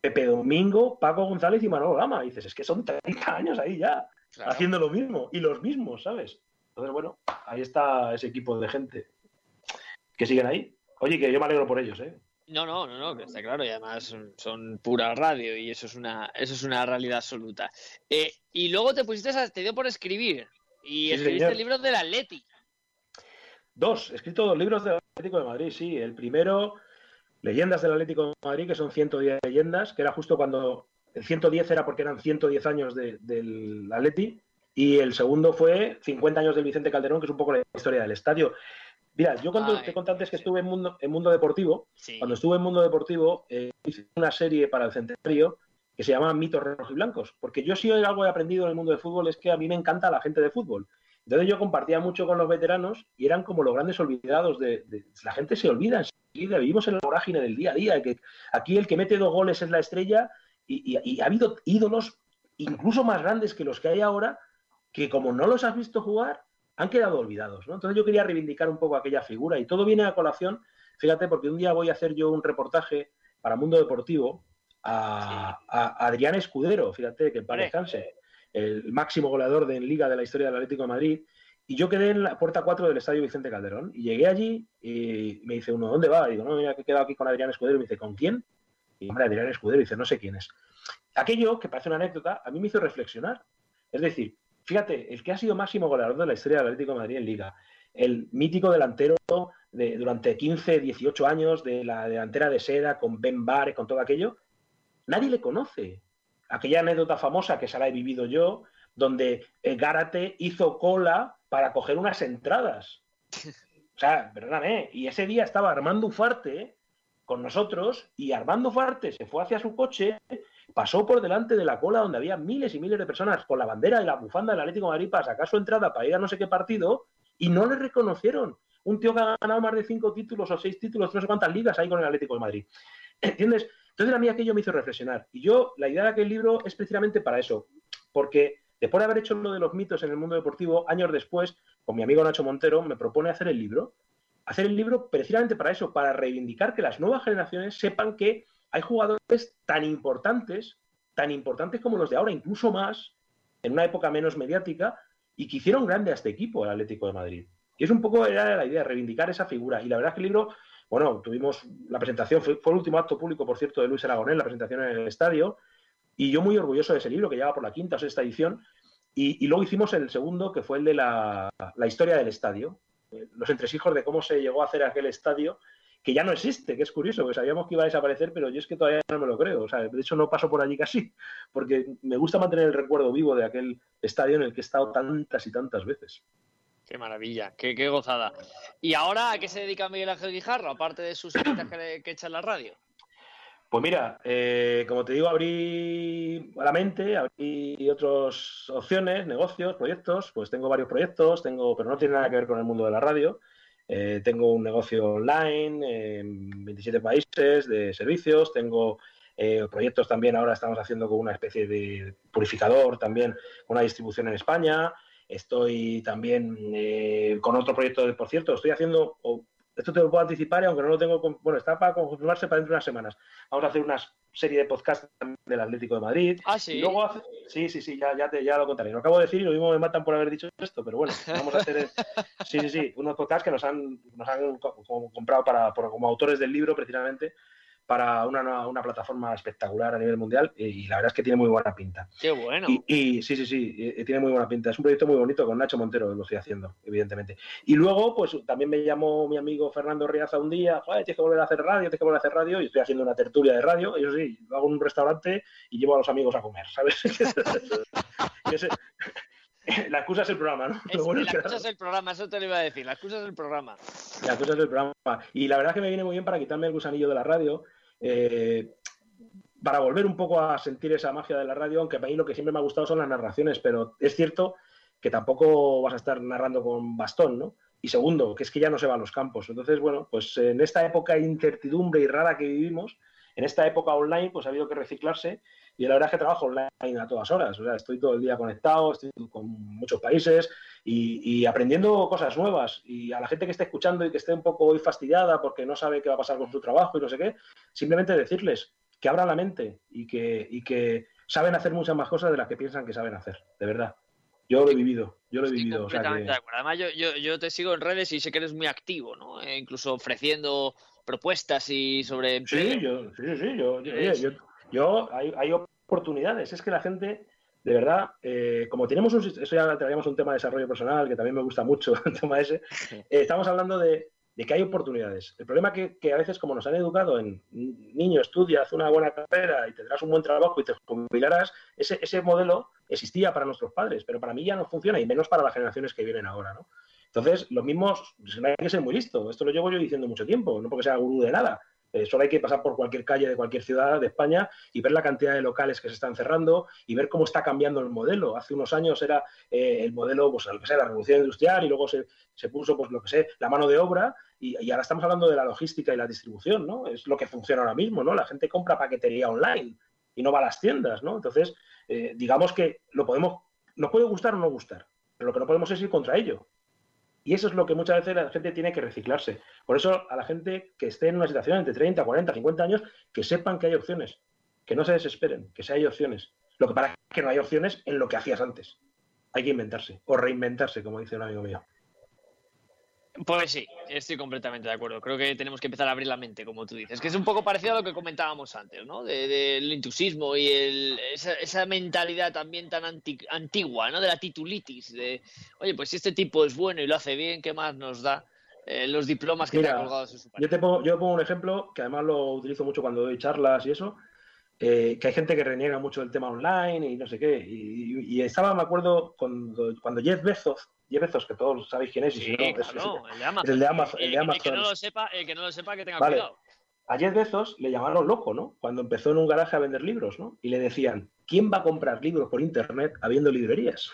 Pepe Domingo, Paco González y Manolo Lama. Y dices, es que son 30 años ahí ya, haciendo lo mismo, y los mismos, ¿sabes? Entonces, bueno, ahí está ese equipo de gente que siguen ahí. Oye, que yo me alegro por ellos, ¿eh? No, no, no, no, que está claro, y además son, pura radio y eso es una, eso es una realidad absoluta. Eh, y luego te pusiste, a, te dio por escribir. Y escribiste libros del Atleti. Dos, he escrito dos libros del Atlético de Madrid, sí. El primero, Leyendas del Atlético de Madrid, que son 110 leyendas, que era justo cuando el 110 era porque eran 110 años del Atleti, y el segundo fue 50 años del Vicente Calderón, que es un poco la historia del estadio. Mira, yo cuando te conté antes que estuve en Mundo, en mundo Deportivo, cuando estuve en Mundo Deportivo, eh, hice una serie para el centenario que se llama Mitos Rojos y Blancos, porque yo si algo he aprendido en el mundo del fútbol es que a mí me encanta la gente de fútbol. Entonces yo compartía mucho con los veteranos y eran como los grandes olvidados de, la gente se olvida enseguida, vivimos en la vorágine del día a día, que aquí el que mete dos goles es la estrella y, ha habido ídolos incluso más grandes que los que hay ahora que como no los has visto jugar han quedado olvidados, Entonces yo quería reivindicar un poco aquella figura y todo viene a colación, fíjate, porque un día voy a hacer yo un reportaje para Mundo Deportivo a, Adrián Escudero, fíjate, que para descanse, el máximo goleador de en Liga de la historia del Atlético de Madrid, y yo quedé en la puerta 4 del Estadio Vicente Calderón. Y llegué allí y me dice uno, ¿dónde va? Y digo, no, mira que he quedado aquí con Adrián Escudero. Y me dice, ¿con quién? Y hombre, Adrián Escudero. Y dice, no sé quién es. Aquello, que parece una anécdota, a mí me hizo reflexionar. Es decir, fíjate, el que ha sido máximo goleador de la historia del Atlético de Madrid en Liga, el mítico delantero de, durante 15, 18 años de la delantera de seda, con Ben Bar, con todo aquello, nadie le conoce. Aquella anécdota famosa que se la he vivido yo, donde eh, Gárate hizo cola para coger unas entradas. O sea, perdóname, y ese día estaba Armando Ufarte con nosotros y Armando Ufarte se fue hacia su coche, pasó por delante de la cola donde había miles y miles de personas con la bandera y la bufanda del Atlético de Madrid para sacar su entrada para ir a no sé qué partido y no le reconocieron. Un tío que ha ganado más de cinco títulos o seis títulos, no sé cuántas ligas hay con el Atlético de Madrid. ¿Entiendes? Entonces a mí aquello me hizo reflexionar. Y yo, la idea de aquel libro es precisamente para eso, porque Después de haber hecho lo de los mitos en el mundo deportivo, años después, con mi amigo Nacho Montero, me propone hacer el libro. Hacer el libro precisamente para eso, para reivindicar que las nuevas generaciones sepan que hay jugadores tan importantes, tan importantes como los de ahora, incluso más, en una época menos mediática, y que hicieron grande a este equipo, el Atlético de Madrid. Y es un poco la idea, reivindicar esa figura. Y la verdad es que el libro, bueno, tuvimos la presentación, fue, el último acto público, por cierto, de Luis Aragonés, la presentación en el estadio, y yo muy orgulloso de ese libro, que lleva por la quinta o sexta edición. Y, luego hicimos el segundo, que fue el de la, historia del estadio. Eh, los entresijos de cómo se llegó a hacer aquel estadio, que ya no existe, que es curioso, porque sabíamos que iba a desaparecer, pero yo es que todavía no me lo creo. O sea, de hecho, no paso por allí casi, porque me gusta mantener el recuerdo vivo de aquel estadio en el que he estado tantas y tantas veces. Qué maravilla, qué, gozada. ¿Y ahora a qué se dedica Miguel Ángel Guijarro, aparte de sus citas que, que echa en la radio? Pues mira, eh, como te digo, abrí la mente, abrí otras opciones, negocios, proyectos. Pues tengo varios proyectos, tengo, pero no tiene nada que ver con el mundo de la radio. Eh, tengo un negocio online en 27 países de servicios. Tengo eh, proyectos también, ahora estamos haciendo con una especie de purificador también, una distribución en España. Estoy también con otro proyecto, por cierto, estoy haciendo, esto te lo puedo anticipar y aunque no lo tengo, bueno, está para confirmarse para dentro de unas semanas. Vamos a hacer una serie de podcasts del Atlético de Madrid. Ah, sí. luego sí, sí, sí, ya, ya, te, ya lo contaré. Lo acabo de decir y lo mismo me matan por haber dicho esto, pero bueno, vamos a hacer, sí, sí, sí, unos podcasts que nos han, nos han comprado para, como autores del libro precisamente para una, una, plataforma espectacular a nivel mundial y, la verdad es que tiene muy buena pinta. Qué bueno. Y, sí, sí, sí, tiene muy buena pinta. Es un proyecto muy bonito con Nacho Montero, lo estoy haciendo, evidentemente. Y luego, pues también me llamó mi amigo Fernando Riaza un día, joder, tienes que volver a hacer radio, tienes que volver a hacer radio, y estoy haciendo una tertulia de radio, eso sí, lo hago en un restaurante y llevo a los amigos a comer, ¿sabes? la excusa es el programa, ¿no? la excusa es el programa, eso te lo iba a decir, la excusa es el programa. La excusa es el programa. Y la verdad es que me viene muy bien para quitarme el gusanillo de la radio, eh, para volver un poco a sentir esa magia de la radio, aunque para mí lo que siempre me ha gustado son las narraciones, pero es cierto que tampoco vas a estar narrando con bastón, ¿no? Y segundo, que es que ya no se van los campos. Entonces, bueno, pues en esta época de incertidumbre y rara que vivimos, en esta época online, pues ha habido que reciclarse y la verdad es que trabajo online a todas horas. O sea, estoy todo el día conectado, estoy con muchos países y, aprendiendo cosas nuevas. Y a la gente que esté escuchando y que esté un poco hoy fastidiada porque no sabe qué va a pasar con su trabajo y no sé qué, simplemente decirles que abran la mente y que, y que saben hacer muchas más cosas de las que piensan que saben hacer, de verdad. Yo lo he vivido, yo lo he vivido. Completamente de acuerdo. Además, yo, yo, te sigo en redes y sé que eres muy activo, ¿no? E incluso ofreciendo propuestas y sobre... Sí, yo, sí, sí, yo, yo, yo, hay, hay, oportunidades. Es que la gente, de verdad, eh, como tenemos un... Eso ya traíamos un tema de desarrollo personal, que también me gusta mucho el tema ese. Eh, estamos hablando de, que hay oportunidades. El problema que, que a veces, como nos han educado en niño, estudia, haz una buena carrera y tendrás un buen trabajo y te jubilarás, ese, ese modelo existía para nuestros padres, pero para mí ya no funciona y menos para las generaciones que vienen ahora, ¿no? Entonces, los mismos, hay que ser muy listo. Esto lo llevo yo diciendo mucho tiempo, no porque sea gurú de nada. Eh, solo hay que pasar por cualquier calle de cualquier ciudad de España y ver la cantidad de locales que se están cerrando y ver cómo está cambiando el modelo. Hace unos años era eh, el modelo, pues, lo que sea, la revolución industrial y luego se, puso, pues, lo que sé, la mano de obra y, ahora estamos hablando de la logística y la distribución, ¿no? Es lo que funciona ahora mismo, ¿no? La gente compra paquetería online y no va a las tiendas, ¿no? Entonces, eh, digamos que lo podemos, nos puede gustar o no gustar, pero lo que no podemos es ir contra ello. Y eso es lo que muchas veces la gente tiene que reciclarse. Por eso a la gente que esté en una situación entre 30, 40, 50 años, que sepan que hay opciones, que no se desesperen, que sí hay opciones. Lo que pasa es que no hay opciones en lo que hacías antes. Hay que inventarse o reinventarse, como dice un amigo mío. Pues sí, estoy completamente de acuerdo. Creo que tenemos que empezar a abrir la mente, como tú dices, que es un poco parecido a lo que comentábamos antes, ¿no? Del intusismo y esa, mentalidad también tan antigua, ¿no? De la titulitis, de, oye, pues si este tipo es bueno y lo hace bien, ¿qué más nos da? Eh, los diplomas que te ha colgado su yo te pongo, yo pongo un ejemplo que además lo utilizo mucho cuando doy charlas y eso, eh, que hay gente que reniega mucho del tema online y no sé qué. Y, estaba, me acuerdo, cuando, cuando Jeff Bezos Jeff Bezos, que todos sabéis quién es, y si no, el de Amazon. El de Amazon, el, que no lo sepa, el que no lo sepa, que tenga cuidado. A Jeff Bezos le llamaron loco, ¿no? Cuando empezó en un garaje a vender libros, ¿no? Y le decían, ¿quién va a comprar libros por internet habiendo librerías?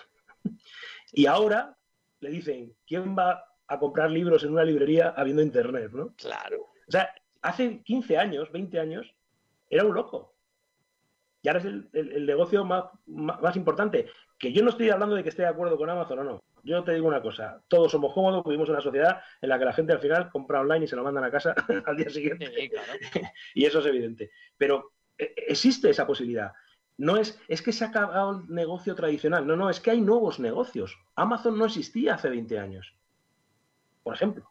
y ahora le dicen, ¿quién va a comprar libros en una librería habiendo internet, ¿no? Claro. O sea, hace 15 años, 20 años, era un loco. Y ahora es el, negocio más, más, importante. Que yo no estoy hablando de que esté de acuerdo con Amazon o no. Yo te digo una cosa, todos somos cómodos, vivimos en una sociedad en la que la gente al final compra online y se lo mandan a casa al día siguiente. y eso es evidente. Pero eh, existe esa posibilidad. No es, es que se ha acabado el negocio tradicional, no, no, es que hay nuevos negocios. Amazon no existía hace 20 años, por ejemplo.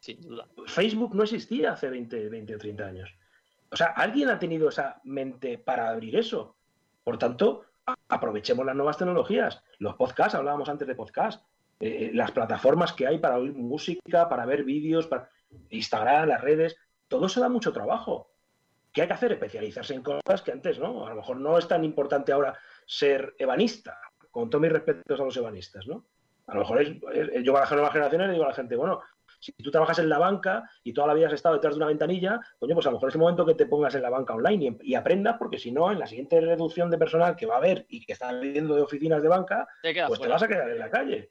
Sin duda. Facebook no existía hace 20, 20 o 30 años. O sea, alguien ha tenido esa mente para abrir eso. Por tanto, aprovechemos las nuevas tecnologías. Los podcasts, hablábamos antes de podcasts, eh, las plataformas que hay para oír música, para ver vídeos, para Instagram, las redes, todo se da mucho trabajo. ¿Qué hay que hacer? Especializarse en cosas que antes no. A lo mejor no es tan importante ahora ser ebanista, con todos mis respetos a los ebanistas, ¿no? A lo mejor es, yo bajo nuevas generaciones le digo a la gente, bueno, si tú trabajas en la banca y toda la vida has estado detrás de una ventanilla, coño, pues a lo mejor es el momento que te pongas en la banca online y, aprendas, porque si no, en la siguiente reducción de personal que va a haber y que están viendo de oficinas de banca, pues te vas a quedar en la calle.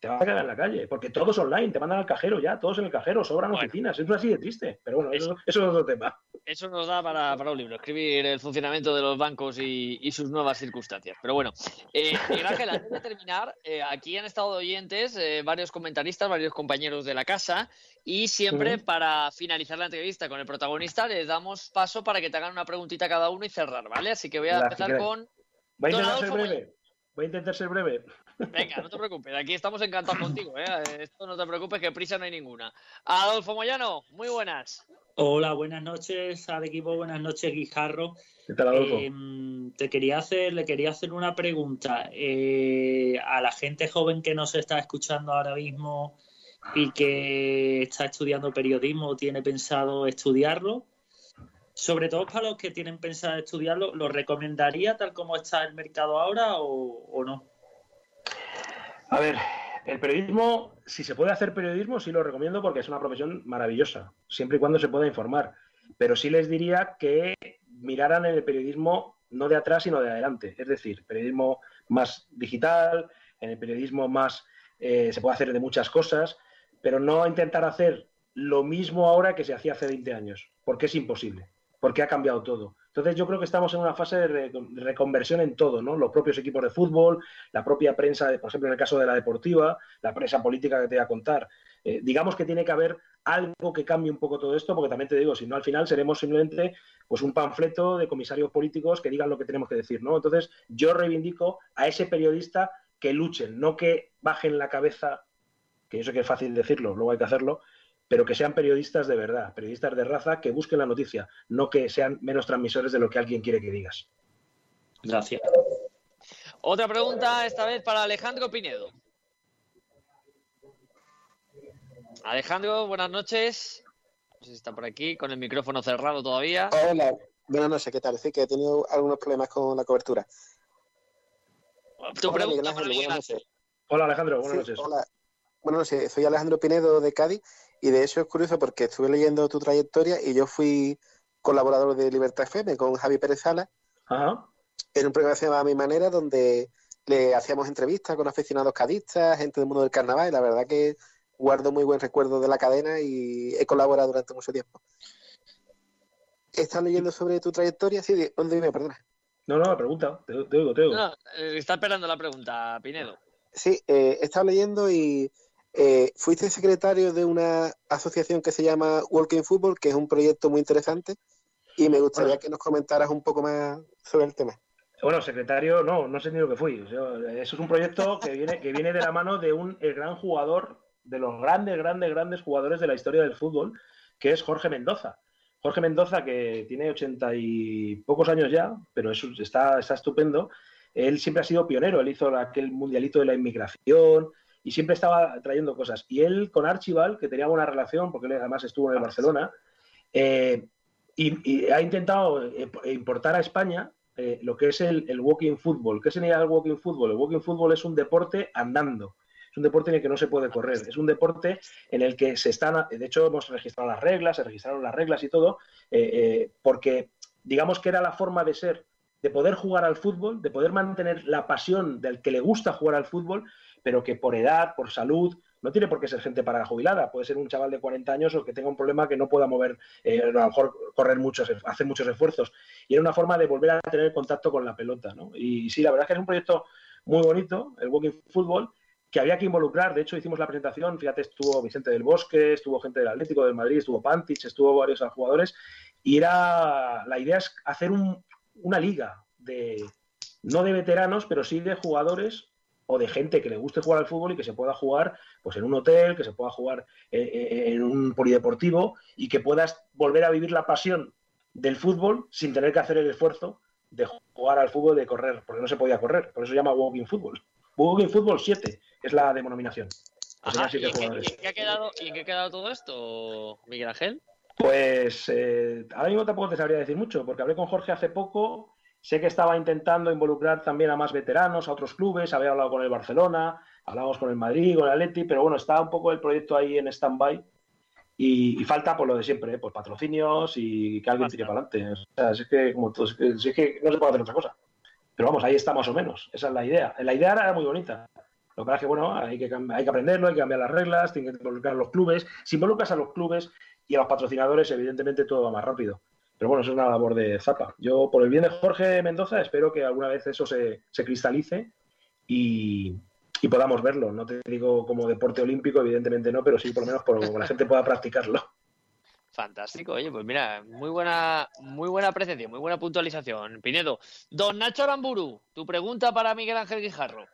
Te vas a quedar en la calle, porque todo es online, te mandan al cajero ya, todos en el cajero, sobran oficinas, es así de triste, pero bueno, eso, es otro tema. Eso nos da para, un libro, escribir el funcionamiento de los bancos y, sus nuevas circunstancias. Pero bueno, eh, Ángel, antes de terminar, eh, aquí han estado oyentes, eh, varios comentaristas, varios compañeros de la casa, y siempre para finalizar la entrevista con el protagonista les damos paso para que te hagan una preguntita cada uno y cerrar, ¿vale? Así que voy a empezar con... Voy a intentar ser breve. Voy a intentar ser breve. Venga, no te preocupes, aquí estamos encantados contigo, ¿eh? Esto no te preocupes, que prisa no hay ninguna. Adolfo Moyano, muy buenas. Hola, buenas noches al equipo, buenas noches, Guijarro. ¿Qué tal, Adolfo? Em, te quería hacer, le quería hacer una pregunta. Eh, a la gente joven que nos está escuchando ahora mismo y que está estudiando periodismo, tiene pensado estudiarlo, sobre todo para los que tienen pensado estudiarlo, ¿lo recomendaría tal como está el mercado ahora o no? A ver, el periodismo, si se puede hacer periodismo, sí lo recomiendo porque es una profesión maravillosa, siempre y cuando se pueda informar. Pero sí les diría que miraran en el periodismo no de atrás, sino de adelante. Es decir, periodismo más digital, en el periodismo más eh, se puede hacer de muchas cosas, pero no intentar hacer lo mismo ahora que se hacía hace 20 años, porque es imposible, porque ha cambiado todo. Entonces yo creo que estamos en una fase de, reconversión en todo, ¿no? Los propios equipos de fútbol, la propia prensa, por ejemplo, en el caso de la deportiva, la prensa política que te voy a contar. Eh, digamos que tiene que haber algo que cambie un poco todo esto, porque también te digo, si no al final seremos simplemente pues un panfleto de comisarios políticos que digan lo que tenemos que decir, ¿no? Entonces yo reivindico a ese periodista que luchen, no que bajen la cabeza, que yo sé que es fácil decirlo, luego hay que hacerlo, pero que sean periodistas de verdad, periodistas de raza que busquen la noticia, no que sean menos transmisores de lo que alguien quiere que digas. Gracias. Otra pregunta, esta vez para Alejandro Pinedo. Alejandro, buenas noches. No sé si está por aquí, con el micrófono cerrado todavía. Hola, buenas noches, ¿qué tal? Sí, que he tenido algunos problemas con la cobertura. Tu pregunta Hola, Alejandro, buenas noches. Hola, bueno, no sé, soy Alejandro Pinedo de Cádiz y de hecho es curioso porque estuve leyendo tu trayectoria y yo fui colaborador de Libertad FM con Javi Pérez Sala Ajá. en un programa que se llamaba Mi Manera donde le hacíamos entrevistas con aficionados cadistas, gente del mundo del carnaval y la verdad que guardo muy buen recuerdo de la cadena y he colaborado durante mucho tiempo. ¿Estás leyendo sobre tu trayectoria? Sí, ¿dónde vive? Perdona. No, no, pregunta, te, te oigo, te oigo. No, eh, está esperando la pregunta, Pinedo. Sí, eh, he estado leyendo y eh, fuiste secretario de una asociación que se llama Walking Football, que es un proyecto muy interesante, y me gustaría Bueno. que nos comentaras un poco más sobre el tema. Bueno, secretario, no, no sé ni lo que fui. O sea, eso es un proyecto que viene, que viene de la mano de un el gran jugador, de los grandes, grandes, grandes jugadores de la historia del fútbol, que es Jorge Mendoza. Jorge Mendoza, que tiene ochenta y pocos años ya, pero eso está, está estupendo. Él siempre ha sido pionero, él hizo aquel mundialito de la inmigración y siempre estaba trayendo cosas. Y él con Archibald, que tenía buena relación, porque él además estuvo en el Barcelona, eh, y, y ha intentado eh, importar a España eh, lo que es el, el walking football. ¿Qué sería el walking football? El walking football es un deporte andando. Es un deporte en el que no se puede correr. Es un deporte en el que se están. De hecho, hemos registrado las reglas, se registraron las reglas y todo, eh, porque digamos que era la forma de ser, de poder jugar al fútbol, de poder mantener la pasión del que le gusta jugar al fútbol, pero que por edad, por salud, no tiene por qué ser gente para jubilada. Puede ser un chaval de 40 años o que tenga un problema que no pueda mover, eh, a lo mejor correr muchos, hacer muchos esfuerzos. Y era una forma de volver a tener contacto con la pelota. ¿no? Y, sí, la verdad es que es un proyecto muy bonito, el Walking Football, que había que involucrar. De hecho, hicimos la presentación, fíjate, estuvo Vicente del Bosque, estuvo gente del Atlético del Madrid, estuvo Pantich, estuvo varios jugadores. Y era la idea es hacer un- una liga de no de veteranos, pero sí de jugadores o de gente que le guste jugar al fútbol y que se pueda jugar pues en un hotel, que se pueda jugar eh, eh, en un polideportivo y que puedas volver a vivir la pasión del fútbol sin tener que hacer el esfuerzo de jugar al fútbol, de correr, porque no se podía correr, por eso se llama Walking Football. Walking Football 7 es la denominación. O sea, Ajá, siete ¿y en, qué, jugadores. y en qué ha quedado, ¿Y en qué ha quedado todo esto, Miguel Ángel? Pues eh, ahora mismo tampoco te sabría decir mucho, porque hablé con Jorge hace poco, sé que estaba intentando involucrar también a más veteranos, a otros clubes, había hablado con el Barcelona, hablamos con el Madrid, con el Atleti, pero bueno, está un poco el proyecto ahí en stand-by y, falta por lo de siempre, ¿eh? pues patrocinios y que alguien tire para adelante. O sea, es que, como todo, es que, no se puede hacer otra cosa. Pero vamos, ahí está más o menos, esa es la idea. La idea era muy bonita. Lo que pasa es que, bueno, hay que, hay que aprenderlo, hay que cambiar las reglas, tienen que involucrar a los clubes. Si involucras a los clubes y a los patrocinadores, evidentemente todo va más rápido. Pero bueno, eso es una labor de Zapa. Yo, por el bien de Jorge Mendoza, espero que alguna vez eso se, se cristalice y, y podamos verlo. No te digo como deporte olímpico, evidentemente no, pero sí por lo menos por que la gente pueda practicarlo. Fantástico, oye, pues mira, muy buena, muy buena apreciación, muy buena puntualización. Pinedo, don Nacho Aramburu, tu pregunta para Miguel Ángel Guijarro.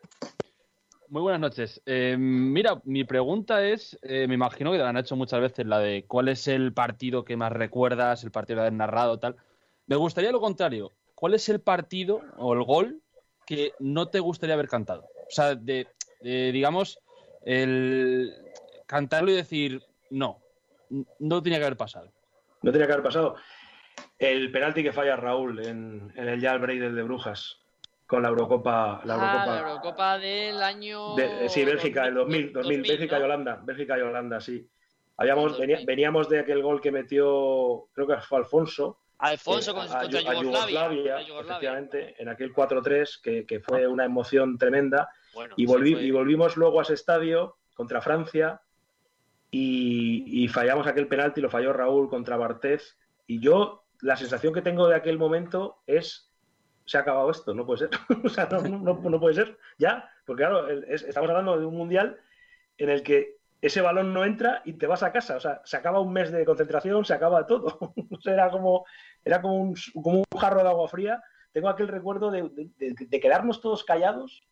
Muy buenas noches. Eh, mira, mi pregunta es, eh, me imagino que te la han hecho muchas veces, la de cuál es el partido que más recuerdas, el partido que has narrado, tal. Me gustaría lo contrario. ¿Cuál es el partido o el gol que no te gustaría haber cantado? O sea, de, digamos, el cantarlo y decir, no, no tenía que haber pasado. No tenía que haber pasado. El penalti que falla Raúl en, en el Jal del de Brujas con la Eurocopa. La Ah, Eurocopa. la Eurocopa del año... De- sí, Bélgica, el 2000, 2000, Bélgica y. Holanda, Bélgica y Holanda, sí. Habíamos, 2000. venía- veníamos de aquel gol que metió, creo que fue Alfonso, Alfonso eh, con- a, contra a Yugoslavia. contra Yugoslavia. efectivamente, en aquel 4-3, que, que fue una emoción tremenda. Bueno, Y, volvi- y volvimos luego a ese estadio contra Francia y, y fallamos aquel penalti, lo falló Raúl contra Bartés. Y yo, la sensación que tengo de aquel momento es, se ha acabado esto, no puede ser. o sea, no, no- no puede ser, ya, porque claro, es- estamos hablando de un mundial en el que ese balón no entra y te vas a casa. O sea, se acaba un mes de concentración, se acaba todo. O sea, era como, era como un, como un jarro de agua fría. Tengo aquel recuerdo de, de- de- de quedarnos todos callados,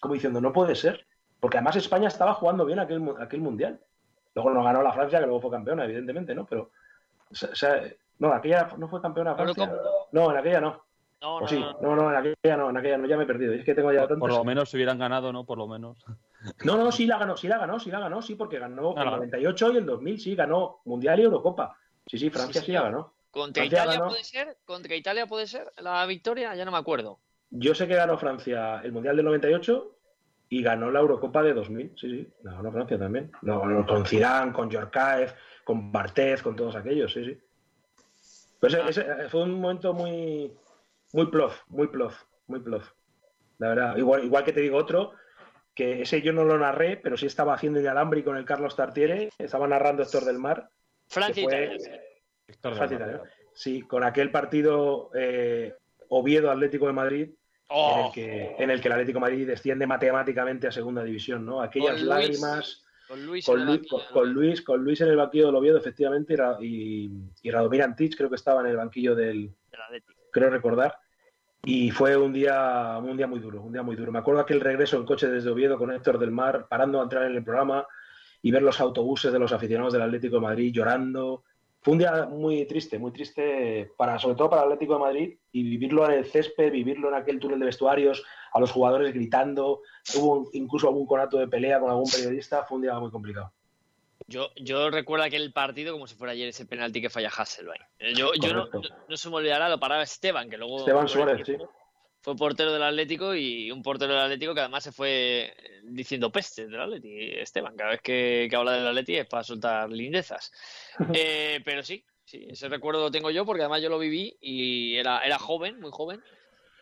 como diciendo, no puede ser. Porque además España estaba jugando bien aquel, aquel mundial. Luego no ganó la Francia, que luego fue campeona, evidentemente, ¿no? Pero, o sea, no, aquella no fue campeona Francia. No, en aquella no. No, O no, sí, no, no, no, en aquella no, en aquella no, ya me he perdido. Es que tengo ya Por, lo menos si hubieran ganado, ¿no? Por lo menos. No, no, sí la ganó, sí la ganó, sí la ganó, sí, porque ganó Ah, el la- 98 y el 2000, sí, ganó Mundial y Eurocopa. Sí, sí, Francia Sí, sí, la ganó. ¿Contra Francia Italia ganó. puede ser? ¿Contra Italia puede ser la victoria? Ya no me acuerdo. Yo sé que ganó Francia el Mundial del 98 y ganó la Eurocopa de 2000, sí, sí, la ganó Francia también. No, con Zidane, con Yorkaev, con Barthez, con todos aquellos, sí, sí. Pues ese, fue un momento muy, muy plof, muy plof, muy plof. La verdad, igual, igual que te digo otro, que ese yo no lo narré, pero sí estaba haciendo el alambri con el Carlos Tartiere, estaba narrando Héctor del Mar. Francia Francia Sí, con aquel partido eh, Oviedo Atlético de Madrid, en, el oh. que, en el que el Atlético de Madrid desciende matemáticamente a segunda división, ¿no? Aquellas lágrimas. Con Luis, con, Luis, con, Luis, en el banquillo del Oviedo, efectivamente, y, y Radomir Antich creo que estaba en el banquillo del. Creo recordar. Y fue un día, un día muy duro, un día muy duro. Me acuerdo aquel regreso en coche desde Oviedo con Héctor del Mar, parando a entrar en el programa y ver los autobuses de los aficionados del Atlético de Madrid llorando, fue un día muy triste, muy triste, para, sobre todo para el Atlético de Madrid, y vivirlo en el césped, vivirlo en aquel túnel de vestuarios, a los jugadores gritando, hubo incluso algún conato de pelea con algún periodista, fue un día muy complicado. Yo, yo recuerdo aquel partido como si fuera ayer ese penalti que falla Hasselbein. Yo, yo no, no, se me olvidará, lo paraba Esteban, que luego... Esteban Suárez, sí fue portero del Atlético y un portero del Atlético que además se fue diciendo peste del Atlético, Esteban. Cada vez que, habla del Atlético es para soltar lindezas. Eh, pero sí, sí, ese recuerdo lo tengo yo porque además yo lo viví y era, era joven, muy joven.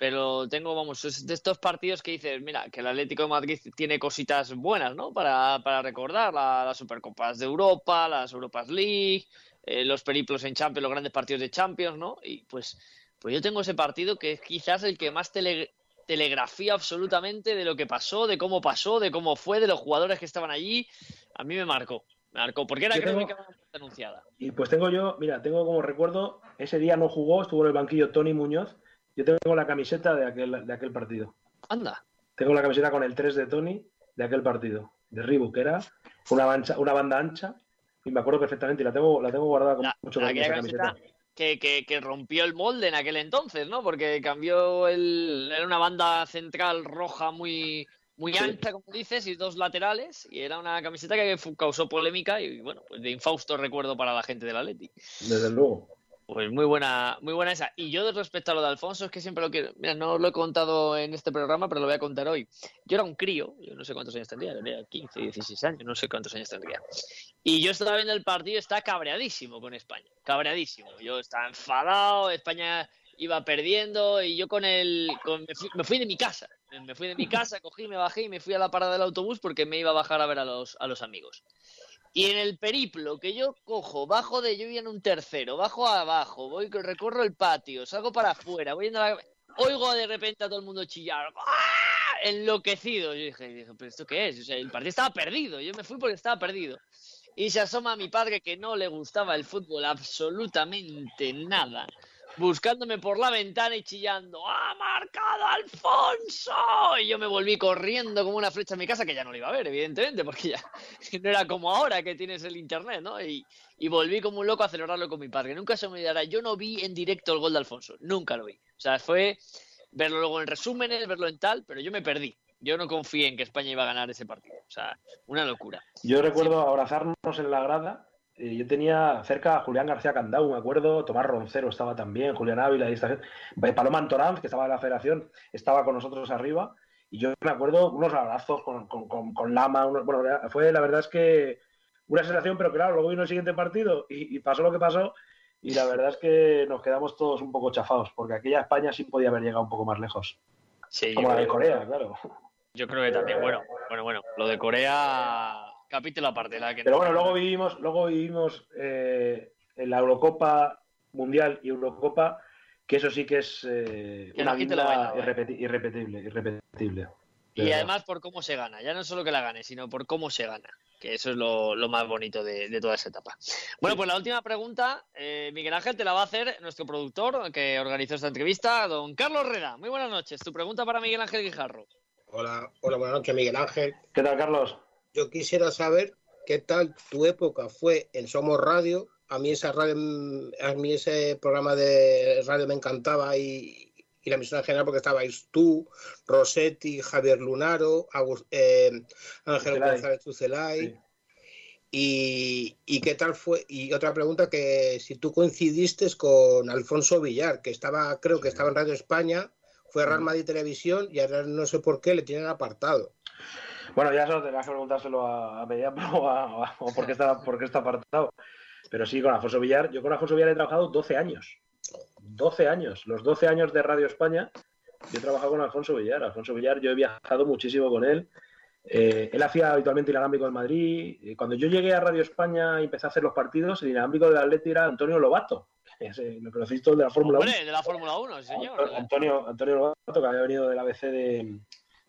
Pero tengo, vamos, es de estos partidos que dices, mira, que el Atlético de Madrid tiene cositas buenas, ¿no? Para, para recordar las Supercopas de Europa, las Europas League, eh, los periplos en Champions, los grandes partidos de Champions, ¿no? Y pues pues yo tengo ese partido que es quizás el que más telegrafía absolutamente de lo que pasó, de cómo pasó, de cómo fue, de los jugadores que estaban allí. A mí me marcó, me marcó, porque era creo que anunciada. Y pues tengo yo, mira, tengo como recuerdo, ese día no jugó, estuvo en el banquillo Tony Muñoz. Yo tengo la camiseta de aquel, de aquel partido. Anda. Tengo la camiseta con el 3 de Tony de aquel partido, de Reebok, que era una, una banda ancha, y me acuerdo perfectamente, y la tengo, la tengo guardada con mucho cariño esa camiseta que, rompió el molde en aquel entonces, ¿no? Porque cambió el. Era una banda central roja muy, muy ancha, como dices, y dos laterales, y era una camiseta que causó polémica y, bueno, pues de infausto recuerdo para la gente del Atleti. Desde luego. Pues muy buena, muy buena esa. Y yo respecto a lo de Alfonso, es que siempre lo quiero. Mira, no lo he contado en este programa, pero lo voy a contar hoy. Yo era un crío, yo no sé cuántos años tendría, tenía 15, 16 años, no sé cuántos años tendría. Y yo estaba viendo el partido, está cabreadísimo con España, cabreadísimo. Yo estaba enfadado, España iba perdiendo y yo con el. me, fui, de mi casa. Me fui de mi casa, cogí, me bajé y me fui a la parada del autobús porque me iba a bajar a ver a los, a los amigos. Y en el periplo que yo cojo, bajo de yo en un tercero, bajo abajo, voy, recorro el patio, salgo para afuera, voy a la... Oigo de repente a todo el mundo chillar. ¡Ah! Enloquecido. Yo dije, dije, ¿pero esto qué es? El partido estaba perdido. Yo me fui porque estaba perdido. Y se asoma mi padre que no le gustaba el fútbol absolutamente nada buscándome por la ventana y chillando, ¡ha marcado Alfonso! Y yo me volví corriendo como una flecha a mi casa, que ya no lo iba a ver, evidentemente, porque ya no era como ahora que tienes el internet, ¿no? Y, volví como un loco a celebrarlo con mi padre. Nunca se me olvidará, yo no vi en directo el gol de Alfonso, nunca lo vi. O sea, fue verlo luego en resúmenes, verlo en tal, pero yo me perdí. Yo no confié en que España iba a ganar ese partido. O sea, una locura. Yo recuerdo abrazarnos en la grada eh, yo tenía cerca a Julián García Candau, me acuerdo, Tomás Roncero estaba también, Julián Ávila y esta. Eh, Paloma Antoranz, que estaba en la federación, estaba con nosotros arriba. Y yo me acuerdo unos abrazos con, con, Lama. bueno, fue la verdad es que una sensación, pero claro, luego vino el siguiente partido y, pasó lo que pasó. Y la verdad es que nos quedamos todos un poco chafados, porque aquella España sí podía haber llegado un poco más lejos. Sí, Como la de Corea, claro. Yo creo que también, bueno, bueno, bueno, lo de Corea capítulo aparte. La que Pero bueno, luego vivimos, luego vivimos eh, en la Eurocopa Mundial y Eurocopa, que eso sí que es eh, una vida irrepetible, irrepetible. Y además por cómo se gana, ya no solo que la gane, sino por cómo se gana, que eso es lo, más bonito de, toda esa etapa. Bueno, pues la última pregunta, eh, Miguel Ángel, te la va a hacer nuestro productor que organizó esta entrevista, don Carlos Reda. Muy buenas noches. Tu pregunta para Miguel Ángel Guijarro. Hola, hola, buenas noches, Miguel Ángel. ¿Qué tal, Carlos? Yo quisiera saber qué tal tu época fue en Somos Radio. A mí esa radio, a mí ese programa de radio me encantaba y, la misión en general porque estabais tú, Rosetti, Javier Lunaro, eh, Ángel González Tucelay. Y, y, qué tal fue? Y otra pregunta que si tú coincidiste con Alfonso Villar, que estaba, creo que estaba en Radio España, fue a Real Madrid Televisión y ahora no sé por qué le tienen apartado. Bueno, ya solo tendrás que preguntárselo a, a Mediapro o, por, qué está, por qué está apartado. Pero sí, con Alfonso Villar. Yo con Alfonso Villar he trabajado 12 años. 12 años. Los 12 años de Radio España, yo he trabajado con Alfonso Villar. Alfonso Villar, yo he viajado muchísimo con él. Eh, él hacía habitualmente inalámbrico en Madrid. Eh, cuando yo llegué a Radio España y empecé a hacer los partidos, el inalámbrico del Atleti era Antonio Lobato. Me conocéis todos de la Fórmula 1. de la Fórmula 1, señor. Antonio, Antonio Lobato, que había venido del ABC de,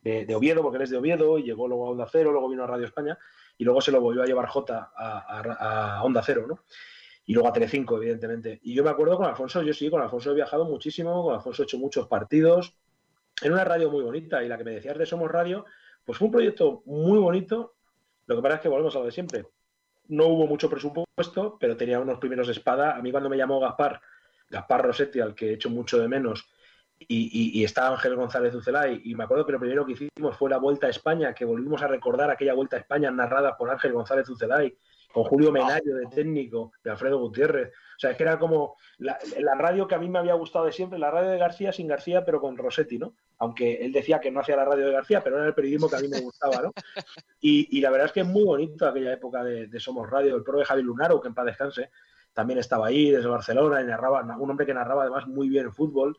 de, Oviedo, porque él es de Oviedo, y llegó luego a Onda Cero, luego vino a Radio España, y luego se lo volvió a llevar J a, a Onda Cero, ¿no? y luego a Telecinco, evidentemente. Y yo me acuerdo con Alfonso, yo sí, con Alfonso he viajado muchísimo, con Alfonso he hecho muchos partidos, en una radio muy bonita, y la que me decías de Somos Radio, pues fue un proyecto muy bonito, lo que pasa es que volvemos a lo de siempre. No hubo mucho presupuesto, pero tenía unos primeros de espada. A mí cuando me llamó Gaspar, Gaspar Rossetti, al que he hecho mucho de menos, y, y, está Ángel González Ucelay, y me acuerdo que lo primero que hicimos fue la Vuelta a España, que volvimos a recordar aquella Vuelta a España narrada por Ángel González Ucelay, con Julio Menario de técnico, de Alfredo Gutiérrez. O sea, es que era como la, radio que a mí me había gustado de siempre, la radio de García sin García, pero con Rossetti, ¿no? Aunque él decía que no hacía la radio de García, pero era el periodismo que a mí me gustaba, ¿no? Y, la verdad es que es muy bonito aquella época de, Somos Radio. El pro de Javi Lunaro, que en paz descanse, también estaba ahí desde Barcelona y narraba, un hombre que narraba además muy bien el fútbol.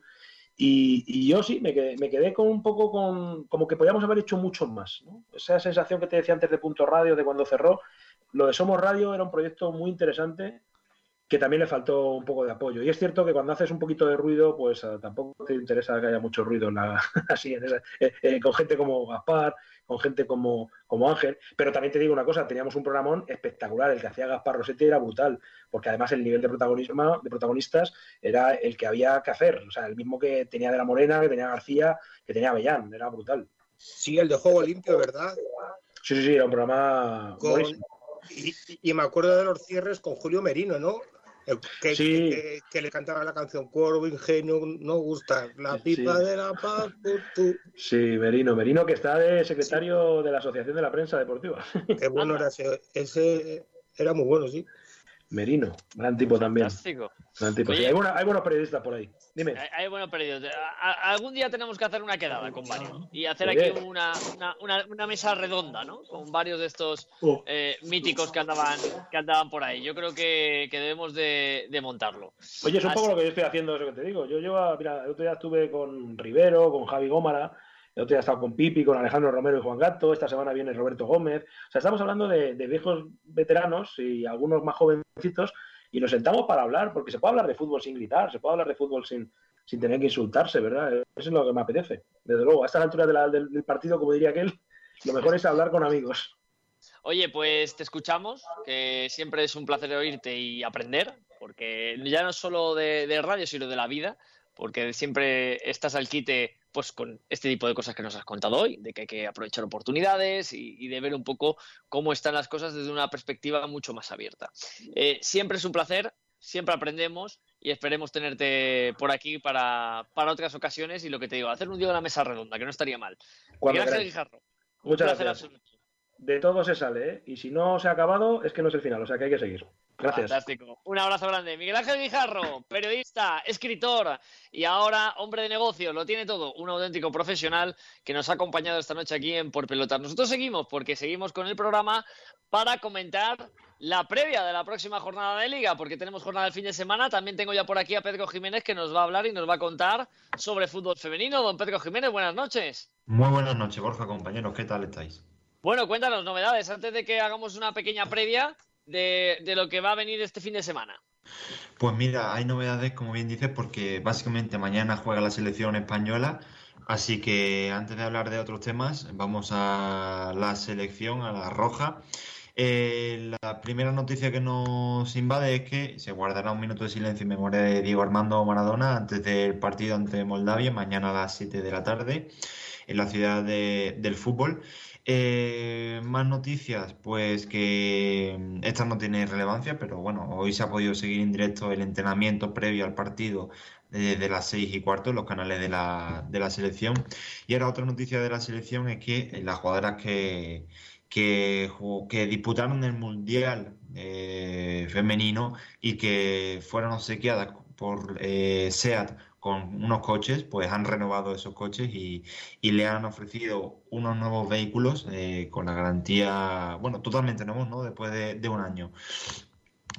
Y, yo sí, me quedé, me quedé, con un poco con. como que podíamos haber hecho mucho más. ¿no? Esa sensación que te decía antes de Punto Radio, de cuando cerró, lo de Somos Radio era un proyecto muy interesante que también le faltó un poco de apoyo. Y es cierto que cuando haces un poquito de ruido, pues eh, tampoco te interesa que haya mucho ruido así, eh, eh, con gente como Gaspar, con gente como, como Ángel. Pero también te digo una cosa, teníamos un programón espectacular. El que hacía Gaspar Rossetti era brutal, porque además el nivel de protagonismo, de protagonistas era el que había que hacer. O sea, el mismo que tenía de la Morena, que tenía García, que tenía Avellán, era brutal. Sí, el de juego limpio, ¿verdad? Sí, sí, sí, era un programa. Y, me acuerdo de los cierres con Julio Merino, ¿no? Que, que, le cantaba la canción Cuervo Ingenio, no gusta, la pipa de la paz. Sí, Merino, Merino que está de secretario de la Asociación de la Prensa Deportiva. Qué bueno era ese, ese, era muy bueno, sí. Merino, gran tipo también. Gran tipo. hay, buenos periodistas por ahí. Dime. Hay, buenos periodistas. algún día tenemos que hacer una quedada con varios y hacer aquí una, una, una, mesa redonda, ¿no? Con varios de estos oh. eh, míticos que andaban, que andaban por ahí. Yo creo que, que debemos de, de, montarlo. Oye, es un poco lo que yo estoy haciendo, eso que te digo. Yo llevo, mira, el otro día estuve con Rivero, con Javi Gómara el otro día he estado con Pipi, con Alejandro Romero y Juan Gato. Esta semana viene Roberto Gómez. O sea, estamos hablando de, viejos veteranos y algunos más jovencitos y nos sentamos para hablar, porque se puede hablar de fútbol sin gritar, se puede hablar de fútbol sin, sin tener que insultarse, ¿verdad? Eso es lo que me apetece. Desde luego, a esta altura del, partido, como diría aquel, lo mejor es hablar con amigos. Oye, pues te escuchamos, que siempre es un placer oírte y aprender, porque ya no solo de, de radio, sino de la vida, porque siempre estás al quite pues con este tipo de cosas que nos has contado hoy, de que hay que aprovechar oportunidades y, de ver un poco cómo están las cosas desde una perspectiva mucho más abierta. Eh, siempre es un placer, siempre aprendemos y esperemos tenerte por aquí para, otras ocasiones y lo que te digo, hacer un día de una mesa redonda, que no estaría mal. Gracias, Guijarro. Muchas gracias. De todo se sale, ¿eh? Y si no se ha acabado, es que no es el final, o sea que hay que seguir. Gracias. Fantástico. Un abrazo grande. Miguel Ángel Guijarro, periodista, escritor y ahora hombre de negocio, lo tiene todo, un auténtico profesional que nos ha acompañado esta noche aquí en Por Pelotas. Nosotros seguimos porque seguimos con el programa para comentar la previa de la próxima jornada de liga, porque tenemos jornada del fin de semana. También tengo ya por aquí a Pedro Jiménez que nos va a hablar y nos va a contar sobre fútbol femenino. Don Pedro Jiménez, buenas noches. Muy buenas noches, Borja, compañeros. ¿Qué tal estáis? Bueno, cuéntanos novedades antes de que hagamos una pequeña previa de, lo que va a venir este fin de semana? Pues mira, hay novedades, como bien dices, porque básicamente mañana juega la selección española. Así que antes de hablar de otros temas, vamos a la selección, a la roja. Eh, la primera noticia que nos invade es que se guardará un minuto de silencio en memoria de Diego Armando Maradona antes del partido ante Moldavia, mañana a las 7 de la tarde, en la ciudad del fútbol. Eh, más noticias, pues que mm, esta no tiene relevancia, pero bueno, hoy se ha podido seguir en directo el entrenamiento previo al partido desde las seis y cuarto en los canales de la, de la selección. Y ahora otra noticia de la selección es que las jugadoras que, que, que disputaron el Mundial eh, femenino y que fueron obsequiadas por eh, SEAT con unos coches, pues han renovado esos coches y, le han ofrecido unos nuevos vehículos eh, con la garantía, bueno, totalmente nuevos, ¿no? Después de, un año.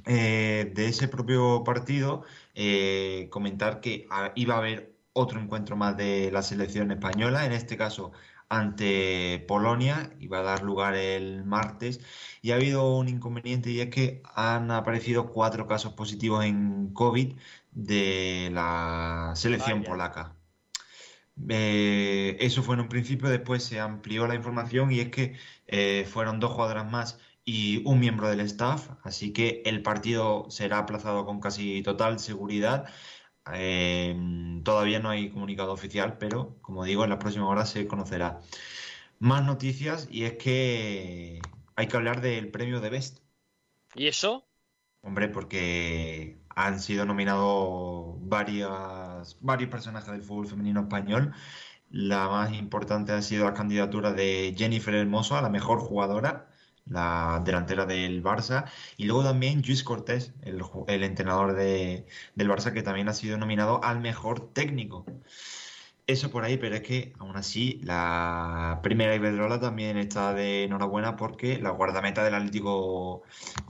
Eh, de ese propio partido, eh, comentar que iba a haber otro encuentro más de la selección española, en este caso ante Polonia, iba a dar lugar el martes, y ha habido un inconveniente y es que han aparecido cuatro casos positivos en COVID de la selección polaca. Eh, eso fue en un principio, después se amplió la información y es que eh, fueron dos jugadoras más y un miembro del staff, así que el partido será aplazado con casi total seguridad. Eh, todavía no hay comunicado oficial, pero como digo, en las próximas horas se conocerá. Más noticias y es que hay que hablar del premio de Best. ¿Y eso? Hombre, porque han sido nominados varias, varios personajes del fútbol femenino español. La más importante ha sido la candidatura de Jennifer Hermoso a la mejor jugadora, la delantera del Barça, y luego también Luis Cortés, el, entrenador del Barça, que también ha sido nominado al mejor técnico. Eso por ahí, pero es que aún así la primera Iberdrola también está de enhorabuena porque la guardameta del Atlético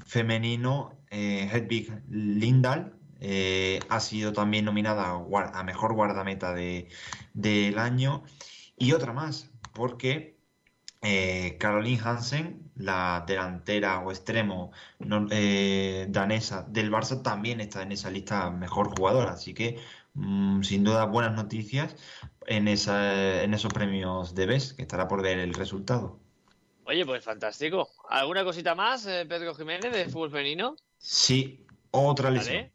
femenino, eh, Hedvig Lindahl, eh, ha sido también nominada a, mejor guardameta del año. Y otra más, porque eh, Caroline Hansen, la delantera o extremo eh, danesa del Barça, también está en esa lista mejor jugadora. Así que Mm, sin duda buenas noticias en, esa, en esos premios de BES, que estará por ver el resultado. Oye, pues fantástico. ¿Alguna cosita más, Pedro Jiménez, de fútbol femenino? Sí, otra lesión.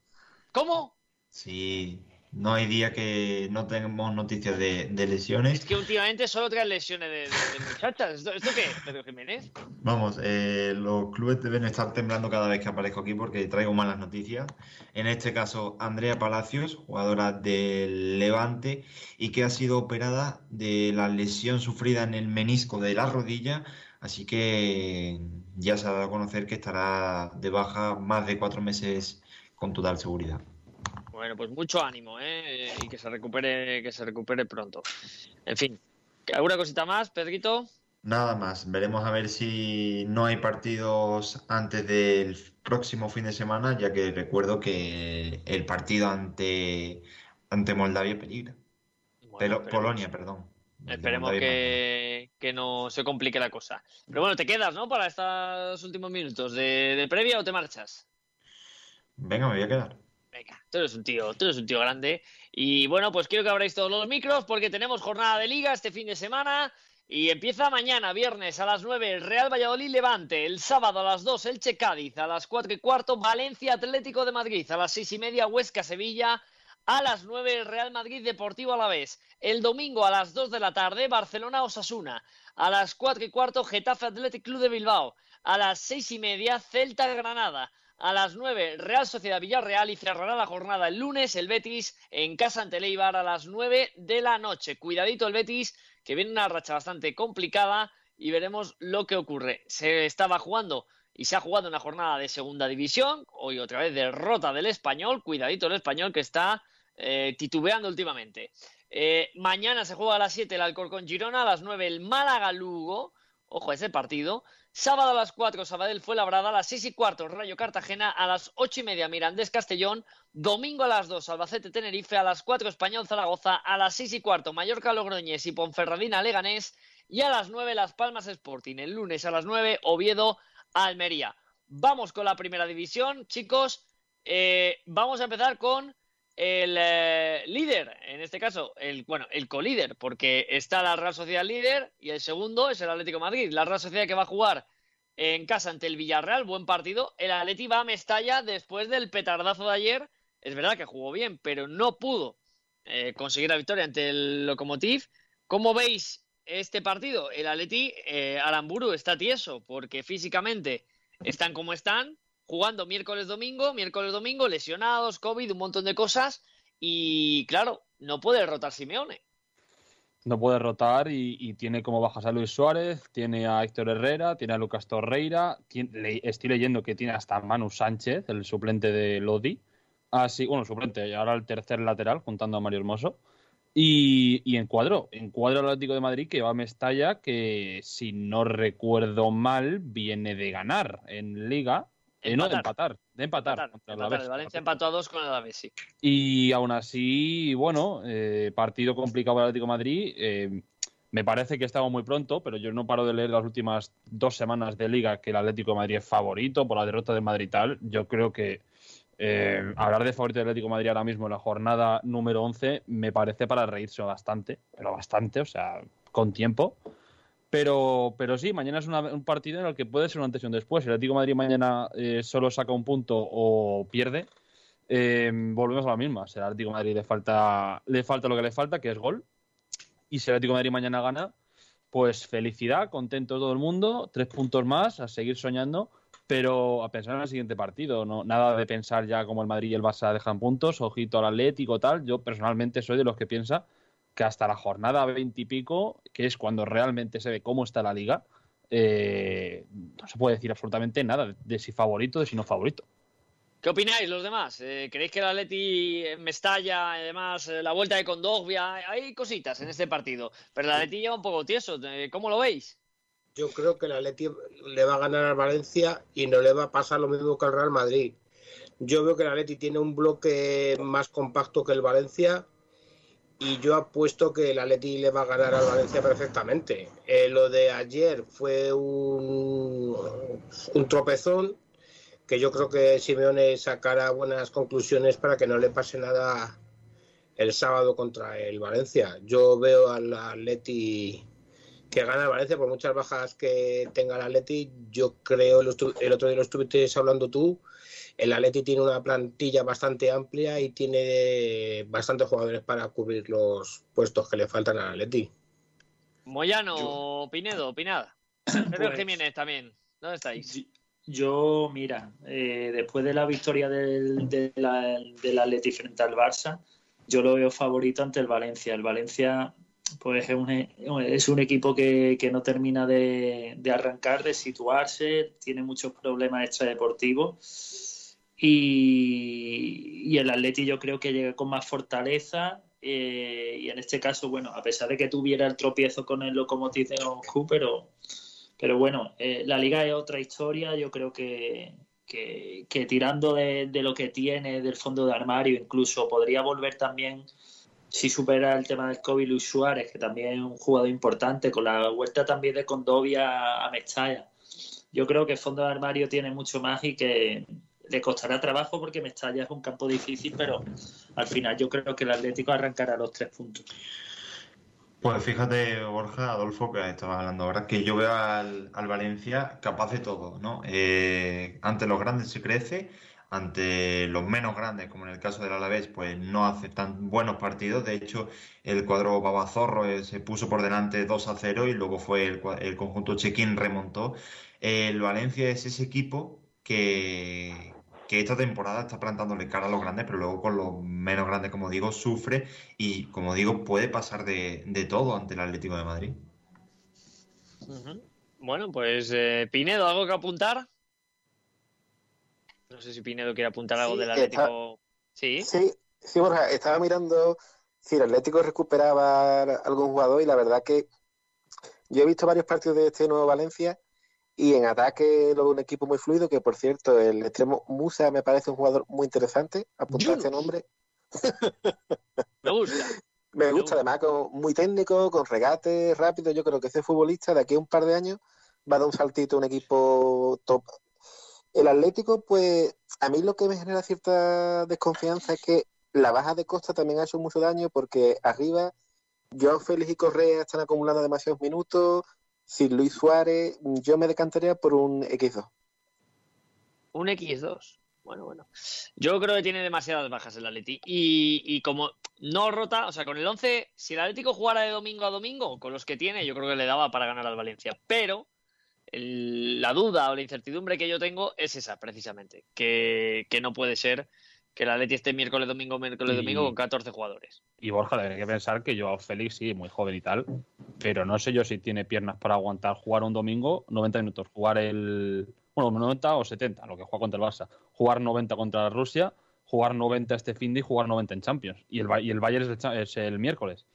¿Cómo? Sí, no hay día que no tengamos noticias de, lesiones. Es que últimamente solo traen lesiones de, muchachas. ¿Esto, qué es, Pedro Jiménez? Vamos, eh, los clubes deben estar temblando cada vez que aparezco aquí porque traigo malas noticias. En este caso, Andrea Palacios, jugadora del Levante, y que ha sido operada de la lesión sufrida en el menisco de la rodilla. Así que ya se ha dado a conocer que estará de baja más de cuatro meses con total seguridad. Bueno, pues mucho ánimo, ¿eh? Y que se recupere, que se recupere pronto. En fin, ¿alguna cosita más, Pedrito? Nada más. Veremos a ver si no hay partidos antes del próximo fin de semana, ya que recuerdo que el partido ante, ante Moldavia peligra. Pero, Polonia, perdón. Esperemos que, que, no se complique la cosa. Pero bueno, te quedas, ¿no? Para estos últimos minutos de, de previa o te marchas. Venga, me voy a quedar. Venga, tú eres un tío, tú eres un tío grande. Y bueno, pues quiero que abráis todos los micros porque tenemos jornada de liga este fin de semana. Y empieza mañana, viernes a las 9, el Real Valladolid Levante. El sábado a las 2, Elche Cádiz. A las 4 y cuarto, Valencia Atlético de Madrid. A las 6 y media, Huesca Sevilla. A las 9, el Real Madrid Deportivo a la vez. El domingo a las 2 de la tarde, Barcelona Osasuna. A las 4 y cuarto, Getafe Athletic Club de Bilbao. A las 6 y media, Celta Granada. A las 9, Real Sociedad Villarreal y cerrará la jornada el lunes el Betis en casa ante Leibar a las 9 de la noche. Cuidadito el Betis, que viene una racha bastante complicada y veremos lo que ocurre. Se estaba jugando y se ha jugado una jornada de segunda división. Hoy otra vez derrota del español. Cuidadito el español que está eh, titubeando últimamente. Eh, mañana se juega a las 7 el Alcorcón Girona, a las 9 el Málaga Lugo. Ojo ese partido. Sábado a las 4, Sabadell fue labrada. A las 6 y cuarto, Rayo Cartagena. A las 8 y media, Mirandés Castellón. Domingo a las 2, Albacete Tenerife. A las 4, Español Zaragoza. A las 6 y cuarto, Mallorca Logroñés y Ponferradina Leganés. Y a las 9, Las Palmas Sporting. El lunes a las 9, Oviedo Almería. Vamos con la primera división, chicos. Eh, vamos a empezar con el eh, líder, en este caso, el bueno, el colíder, porque está la Real Sociedad líder y el segundo es el Atlético Madrid. La Real Sociedad que va a jugar en casa ante el Villarreal, buen partido. El Atlético va a Mestalla después del petardazo de ayer. Es verdad que jugó bien, pero no pudo eh, conseguir la victoria ante el Lokomotiv. ¿Cómo veis este partido? El Atleti, eh, Aramburu está tieso porque físicamente están como están jugando miércoles, domingo, miércoles, domingo, lesionados, COVID, un montón de cosas. Y claro, no puede rotar Simeone. No puede rotar y, tiene como bajas a Luis Suárez, tiene a Héctor Herrera, tiene a Lucas Torreira, estoy leyendo que tiene hasta Manu Sánchez, el suplente de Lodi. Así, bueno, suplente, ahora el tercer lateral, juntando a Mario Hermoso. Y, y en cuadro, en cuadro Atlético de Madrid que va a Mestalla, que si no recuerdo mal, viene de ganar en Liga. Eh, no, de empatar, de empatar. Empatar, contra el empatar. Alavés. El Valencia empató a dos con el Alavés, sí. Y aún así, bueno, eh, partido complicado para el Atlético de Madrid. eh, me parece que estamos muy pronto, pero yo no paro de leer las últimas dos semanas de liga que el Atlético de Madrid es favorito por la derrota del Madrid y tal. Yo creo que hablar de favorito del Atlético de Madrid ahora mismo en la jornada número 11 me parece para reírse bastante, pero bastante, o sea, con tiempo. Pero, pero sí, mañana es una- un partido en el que puede ser una antes y un después. Si el Atlético Madrid mañana eh, solo saca un punto o pierde, eh, volvemos a la misma. Si al Atlético Madrid le falta, le falta lo que le falta, que es gol. Y si el Atlético Madrid mañana gana, pues felicidad, contento todo el mundo, tres puntos más, a seguir soñando, pero a pensar en el siguiente partido. No, nada de pensar ya como el Madrid y el Barça dejan puntos, ojito al Atlético, tal. Yo personalmente soy de los que piensa que hasta la jornada 20 y pico, que es cuando realmente se ve cómo está la liga, eh, no se puede decir absolutamente nada de si favorito, de si no favorito. ¿Qué opináis los demás? Eh, ¿Creéis que el Atleti en Mestalla, además, eh, la vuelta de Condogbia, hay cositas en este partido? Pero el Atleti lleva un poco tieso. eh, ¿Cómo lo veis? Yo creo que el Atleti le va a ganar al Valencia y no le va a pasar lo mismo que al Real Madrid. Yo veo que el Atleti tiene un bloque más compacto que el Valencia y yo apuesto que el Atleti le va a ganar al Valencia perfectamente. Eh, lo de ayer fue un, un tropezón que yo creo que Simeone sacará buenas conclusiones para que no le pase nada el sábado contra el Valencia. Yo veo al Atleti que gana el Valencia por muchas bajas que tenga el Atleti. Yo creo, el otro día lo estuviste hablando tú, el Atleti tiene una plantilla bastante amplia y tiene bastantes jugadores para cubrir los puestos que le faltan al Atleti. Moyano, Pinedo, opinad. Pedro Pues- Jiménez también. ¿Dónde estáis? Yo, mira, eh, después de la victoria del, de la- del Atleti frente al Barça, yo lo veo favorito ante el Valencia. El Valencia, pues es un, es un equipo que, que no termina de, de arrancar, de situarse, tiene muchos problemas extradeportivos. Y, el Atleti yo creo que llega con más fortaleza. eh, y en este caso, bueno, a pesar de que tuviera el tropiezo con el Lokomotiv de Moscú, pero pero bueno, eh, la liga es otra historia. Yo creo que, que, tirando de, de lo que tiene del fondo de armario, incluso podría volver también, si supera el tema del COVID, Luis Suárez, que también es un jugador importante, con la vuelta también de Condovia a Mestalla. Yo creo que el fondo de armario tiene mucho más y que le costará trabajo porque Mestalla es un campo difícil, pero al final yo creo que el Atlético arrancará los tres puntos. Pues fíjate, Borja, Adolfo, que estabas hablando ahora, que yo veo al, al Valencia capaz de todo, ¿no? Eh, ante los grandes se crece, ante los menos grandes, como en el caso del Alavés, pues no hace tan buenos partidos. De hecho, el cuadro Babazorro eh, se puso por delante 2 a 0 y luego fue el, el conjunto chequín remontó. El Valencia es ese equipo que, que esta temporada está plantándole cara a los grandes, pero luego con los menos grandes, como digo, sufre y, como digo, puede pasar de, de todo ante el Atlético de Madrid. Bueno, pues eh, Pinedo, ¿algo que apuntar? No sé si Pinedo quiere apuntar algo Sí, del está- Atlético. Sí. Sí, sí, Borja, estaba mirando si el Atlético recuperaba algún jugador y la verdad que yo he visto varios partidos de este nuevo Valencia y en ataque lo un equipo muy fluido, que por cierto, el extremo Musa me parece un jugador muy interesante, apuntar este nombre. Me gusta. Me Me gusta, gusta. además, con- muy técnico, con regate rápido. Yo creo que ese futbolista de aquí a un par de años va a dar un saltito a un equipo top. El Atlético, pues a mí lo que me genera cierta desconfianza es que la baja de Costa también ha hecho mucho daño porque arriba Joao Félix y Correa están acumulando demasiados minutos. Sin Luis Suárez, yo me decantaría por un X2. Un X2. Bueno, bueno. Yo creo que tiene demasiadas bajas el Atleti. Y, y como no rota, o sea, con el 11, si el Atlético jugara de domingo a domingo, con los que tiene, yo creo que le daba para ganar al Valencia. Pero la duda o la incertidumbre que yo tengo es esa, precisamente. Que, que no puede ser que el Atleti esté miércoles, domingo, miércoles, Y- domingo con 14 jugadores. Y Borja, hay que pensar que Joao Félix, sí, muy joven y tal, pero no sé yo si tiene piernas para aguantar jugar un domingo 90 minutos, jugar el. Bueno, 90 o 70, lo que juega contra el Barça. Jugar 90 contra Rusia, jugar 90 este fin de y jugar 90 en Champions. Y el, y el Bayern es el, es el miércoles.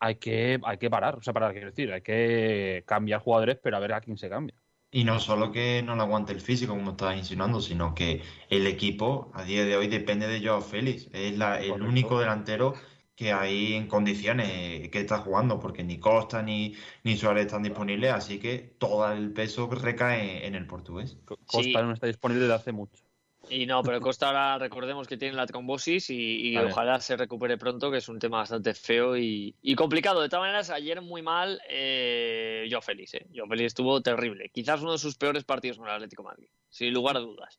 Hay que, hay que parar, o sea, parar, quiero decir, hay que cambiar jugadores, pero a ver a quién se cambia. Y no solo que no le aguante el físico, como estabas insinuando, sino que el equipo a día de hoy depende de Joao Félix. Es la, el Correcto. único delantero que hay en condiciones que está jugando, porque ni Costa ni, ni Suárez están disponibles, así que todo el peso recae en el portugués. Co- Costa Sí. no está disponible desde hace mucho. Y no, pero Costa ahora recordemos que tiene la trombosis y, y Vale. ojalá se recupere pronto, que es un tema bastante feo y, y complicado. De todas maneras, ayer muy mal eh, Joao Félix. Eh. Joao Félix estuvo terrible. Quizás uno de sus peores partidos con el Atlético de Madrid, sin lugar a dudas.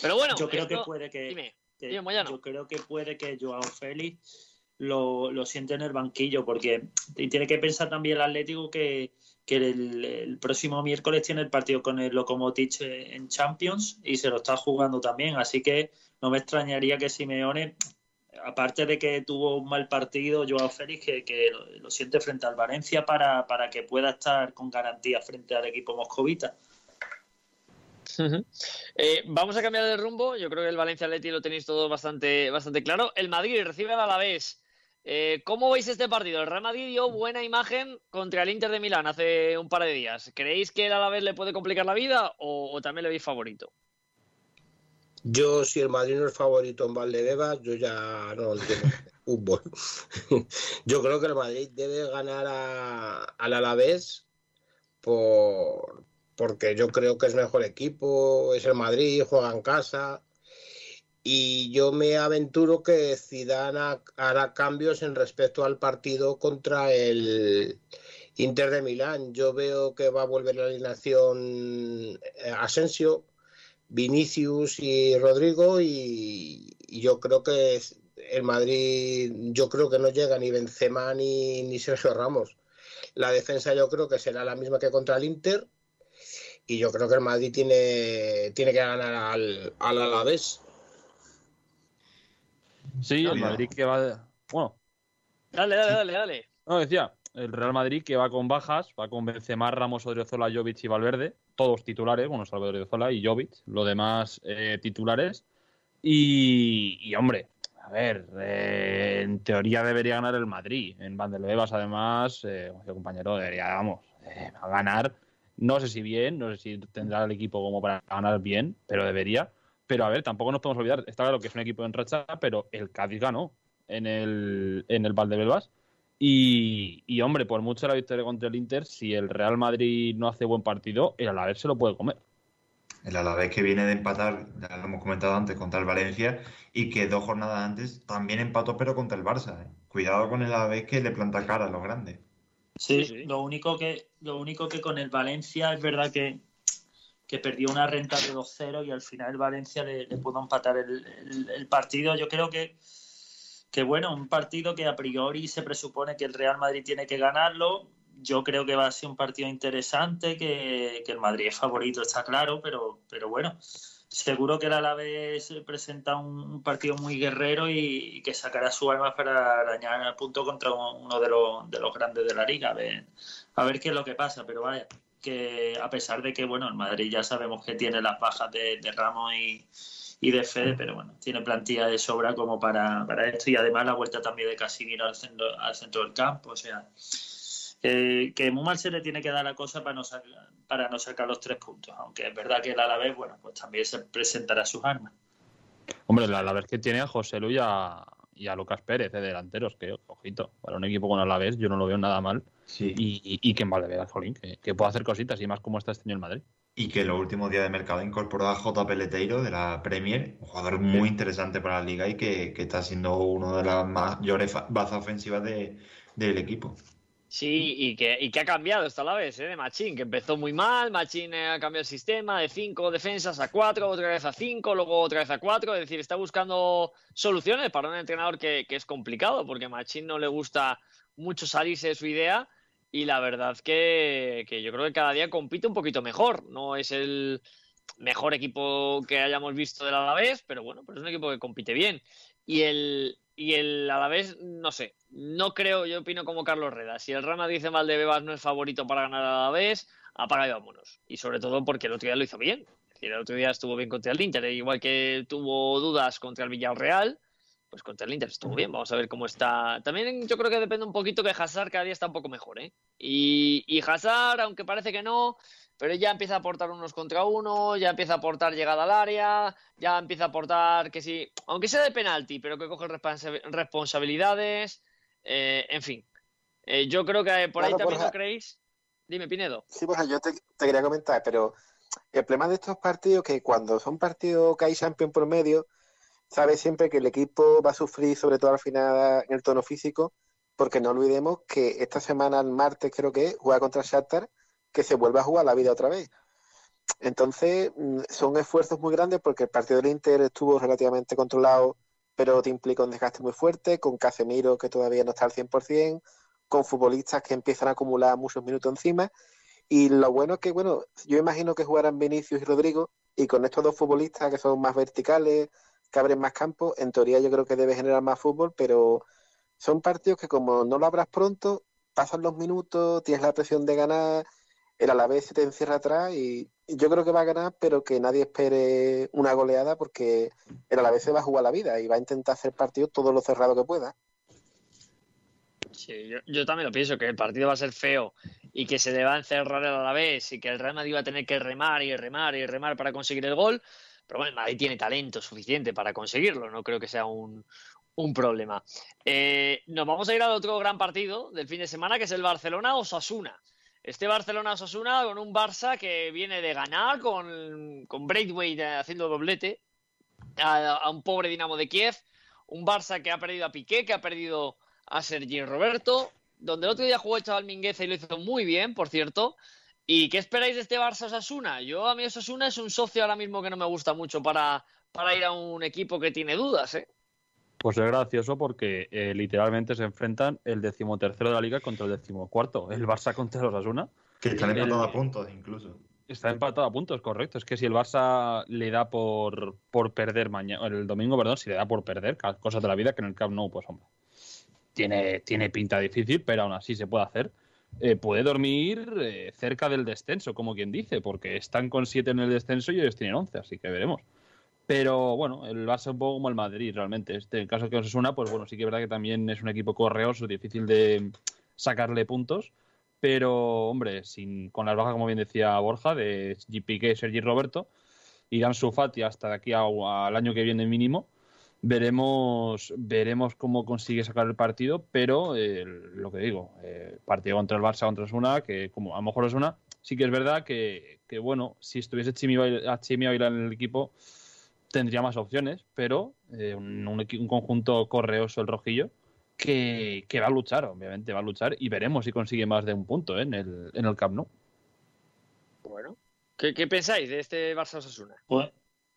Pero bueno, yo creo que puede que, dime. que- dime, Moyano. yo creo que puede que Joao Félix lo, lo siente en el banquillo porque tiene que pensar también el Atlético que, que el, próximo miércoles tiene el partido con el Lokomotiv en Champions y se lo está jugando también así que no me extrañaría que Simeone aparte de que tuvo un mal partido Joao Félix que, que lo, siente frente al Valencia para, para que pueda estar con garantía frente al equipo moscovita. Eh, vamos a cambiar de rumbo. Yo creo que el Valencia Atleti lo tenéis todo bastante, bastante claro. El Madrid recibe al Alavés. Eh, ¿Cómo veis este partido? El Real Madrid dio buena imagen contra el Inter de Milán hace un par de días. ¿Creéis que el Alavés le puede complicar la vida o, o también le veis favorito? Yo, si el Madrid no es favorito en Valdebebas, yo ya no entiendo fútbol. yo creo que el Madrid debe ganar a- al Alavés por, porque yo creo que es mejor equipo, es el Madrid, juega en casa. Y yo me aventuro que Zidane ha- hará cambios en respecto al partido contra el Inter de Milán. Yo veo que va a volver la alineación eh, Asensio, Vinicius y Rodrigo y, yo creo que el Madrid, yo creo que no llega ni Benzema ni, ni Sergio Ramos. La defensa yo creo que será la misma que contra el Inter y yo creo que el Madrid tiene, tiene que ganar al, al Alavés. Sí, el. Madrid que va. Bueno, Dale, dale, dale, dale. no decía, el Real Madrid que va con bajas, va con Benzema, Ramos, Odriozola, Jovic y Valverde, todos titulares, bueno, salvo Odriozola y Jovic, lo demás eh, titulares. Y, y, hombre, a ver, eh, en teoría debería ganar el Madrid. En Vanderlebas, además, eh, como decía el compañero, debería, vamos, eh, a ganar. No sé si bien, no sé si tendrá el equipo como para ganar bien, pero debería. Pero a ver, tampoco nos podemos olvidar, está claro que es un equipo en racha, pero el Cádiz ganó en el, en el Valdebebas. Y, y, hombre, por mucho la victoria contra el Inter, si el Real Madrid no hace buen partido, el Alavés se lo puede comer. El Alavés que viene de empatar, ya lo hemos comentado antes, contra el Valencia y que dos jornadas antes también empató, pero contra el Barça. ¿eh? Cuidado con el Alavés que le planta cara a los grandes. Sí, Sí, sí. Lo, único que, lo único que con el Valencia es verdad que, que perdió una renta de 2-0 y al final Valencia le, pudo empatar el, partido. Yo creo que, que, bueno, un partido que a priori se presupone que el Real Madrid tiene que ganarlo. Yo creo que va a ser un partido interesante, que, el Madrid es favorito, está claro, pero, pero bueno, seguro que el Alavés presenta un, partido muy guerrero y, que sacará su arma para arañar el punto contra un- uno de los, de los grandes de la liga. A ver qué es lo que pasa, pero vaya, que a pesar de que, bueno, el Madrid ya sabemos que tiene las bajas de, de Ramos y, y de Fede, pero bueno, tiene plantilla de sobra como para, para esto y además la vuelta también de Casimiro al centro, al centro del campo, o sea, eh, que muy mal se le tiene que dar la cosa para no, sacar, para no sacar los tres puntos, aunque es verdad que el Alavés, bueno, pues también se presentará sus armas. Hombre, el Alavés que tiene a José Lu y a, y a Lucas Pérez de delanteros, que, ojito, para un equipo con Alavés yo no lo veo nada mal. Sí. Y, y, y que en Valdebebas, jolín, que, que puede hacer cositas y más como está este año el Madrid. Y que los últimos días de mercado incorporó a J. Peleteiro de la Premier, un jugador muy interesante para la liga y que, que está siendo uno de las mayores bazas ofensivas de- del equipo. Sí, y que, y que ha cambiado esta la vez, ¿eh? de Machín, que empezó muy mal, Machín eh, ha cambiado el sistema de cinco defensas a cuatro, otra vez a cinco, luego otra vez a cuatro, es decir, está buscando soluciones para un entrenador que, que es complicado, porque a Machín no le gusta mucho salirse de su idea y la verdad que, que yo creo que cada día compite un poquito mejor, no es el mejor equipo que hayamos visto del Alavés, pero bueno, pero es un equipo que compite bien. Y el, y el Alavés, no sé, no creo, yo opino como Carlos Reda. Si el Real Madrid en Valdebebas no es favorito para ganar al Alavés, apaga y vámonos. Y sobre todo porque el otro día lo hizo bien. Es el otro día estuvo bien contra el Inter, e igual que tuvo dudas contra el Villarreal, pues contra el Inter estuvo bien. Vamos a ver cómo está. También yo creo que depende un poquito que Hazard cada día está un poco mejor, ¿eh? Y, y Hazard, aunque parece que no, pero ya empieza a aportar unos contra uno, ya empieza a aportar llegada al área, ya empieza a aportar que sí, aunque sea de penalti, pero que coge responsabilidades, eh, en fin. Eh, yo creo que por ahí también lo creéis. Dime, Pinedo. Sí, pues yo te, quería comentar, pero el problema de estos partidos que cuando son partidos que hay Champions por medio, sabes siempre que el equipo va a sufrir, sobre todo al final en el tono físico, porque no olvidemos que esta semana, el martes creo que juega contra Shakhtar, que se vuelve a jugar la vida otra vez. Entonces, mm, son esfuerzos muy grandes porque el partido del Inter estuvo relativamente controlado, pero te implica un desgaste muy fuerte, con Casemiro que todavía no está al 100%, con futbolistas que empiezan a acumular muchos minutos encima. Y lo bueno es que, bueno, yo imagino que jugarán Vinicius y Rodrigo, y con estos dos futbolistas que son más verticales, que abren más campo, en teoría yo creo que debe generar más fútbol, pero son partidos que como no lo abras pronto, pasan los minutos, tienes la presión de ganar, el Alavés se te encierra atrás y yo creo que va a ganar, pero que nadie espere una goleada porque el Alavés se va a jugar la vida y va a intentar hacer partido todo lo cerrado que pueda. Sí, yo, también lo pienso, que el partido va a ser feo y que se le va a encerrar el Alavés y que el Real Madrid va a tener que remar y remar y remar para conseguir el gol. Pero bueno, Madrid tiene talento suficiente para conseguirlo, no creo que sea un, problema. Eh, nos vamos a ir al otro gran partido del fin de semana, que es el Barcelona-Osasuna. Este Barcelona-Osasuna con un Barça que viene de ganar, con, con Braithwaite haciendo doblete a, un pobre Dinamo de Kiev. Un Barça que ha perdido a Piqué, que ha perdido a Sergi Roberto, donde el otro día jugó el chaval Mingueza y lo hizo muy bien, por cierto. ¿Y qué esperáis de este Barça Osasuna? Yo a mí Osasuna es un socio ahora mismo que no me gusta mucho para, para ir a un equipo que tiene dudas, ¿eh? Pues es gracioso porque eh, literalmente se enfrentan el decimotercero de la liga contra el decimocuarto. El Barça contra el Osasuna. Que están empatados a puntos incluso. Está empatado a puntos, correcto. Es que si el Barça le da por, por perder mañana, el domingo, perdón, si le da por perder, cosas de la vida que en el Camp Nou, pues hombre, tiene, tiene pinta difícil, pero aún así se puede hacer. Eh, puede dormir eh, cerca del descenso, como quien dice, porque están con siete en el descenso y ellos tienen once, así que veremos. Pero bueno, el Barça un poco como el Madrid, realmente. Este, en caso que os suena, pues bueno, sí que es verdad que también es un equipo correoso, difícil de sacarle puntos. Pero, hombre, sin, con las bajas, como bien decía Borja, de GPK Sergi Roberto, irán Sufati hasta de aquí al año que viene mínimo veremos veremos cómo consigue sacar el partido, pero eh, lo que digo, eh, partido contra el Barça contra Osuna, que como a lo mejor es una, sí que es verdad que, bueno, si estuviese Chimi, Ávila en el equipo tendría más opciones, pero eh, un, un, conjunto correoso el rojillo que, va a luchar, obviamente va a luchar y veremos si consigue más de un punto en, el, en el Camp Nou. Bueno, ¿qué, qué pensáis de este Barça Osasuna? Pues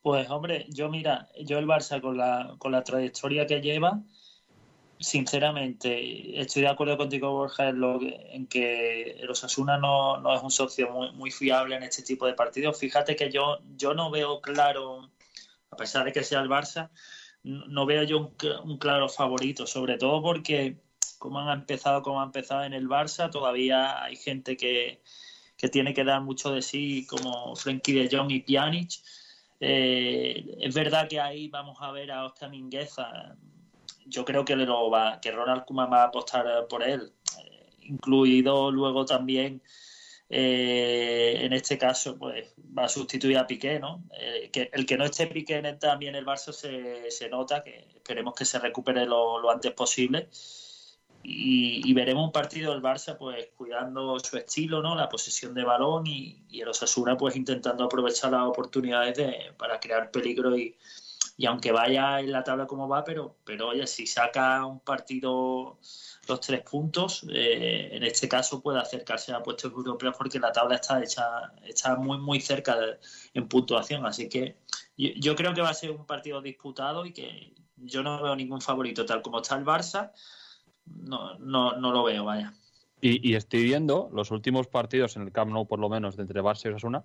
pues hombre, yo mira, yo el Barça con la, con la trayectoria que lleva, sinceramente, estoy de acuerdo contigo, Borja, en, lo que, en que el Osasuna no, no, es un socio muy, muy, fiable en este tipo de partidos. Fíjate que yo, yo no veo claro, a pesar de que sea el Barça, no veo yo un, un claro favorito, sobre todo porque como han empezado, como ha empezado en el Barça, todavía hay gente que, que tiene que dar mucho de sí, como Frenkie de Jong y Pjanic eh, es verdad que ahí vamos a ver a Oscar Mingueza. Yo creo que, lo va, que Ronald Koeman va a apostar por él, eh, incluido luego también, eh, en este caso, pues va a sustituir a Piqué, ¿no? que el que no esté Piqué también el Barça se, se nota, que esperemos que se recupere lo, lo antes posible y, veremos un partido del Barça pues cuidando su estilo, ¿no? La posesión de balón y, el Osasuna pues intentando aprovechar las oportunidades de, para crear peligro y, y aunque vaya en la tabla como va, pero, pero oye, si saca un partido los tres puntos, eh, en este caso puede acercarse a puestos europeos porque la tabla está hecha, está muy muy cerca en puntuación, así que yo, yo, creo que va a ser un partido disputado y que yo no veo ningún favorito tal como está el Barça no, no, no lo veo, vaya. Y, estoy viendo los últimos partidos en el Camp Nou, por lo menos, de entre Barça y Osasuna.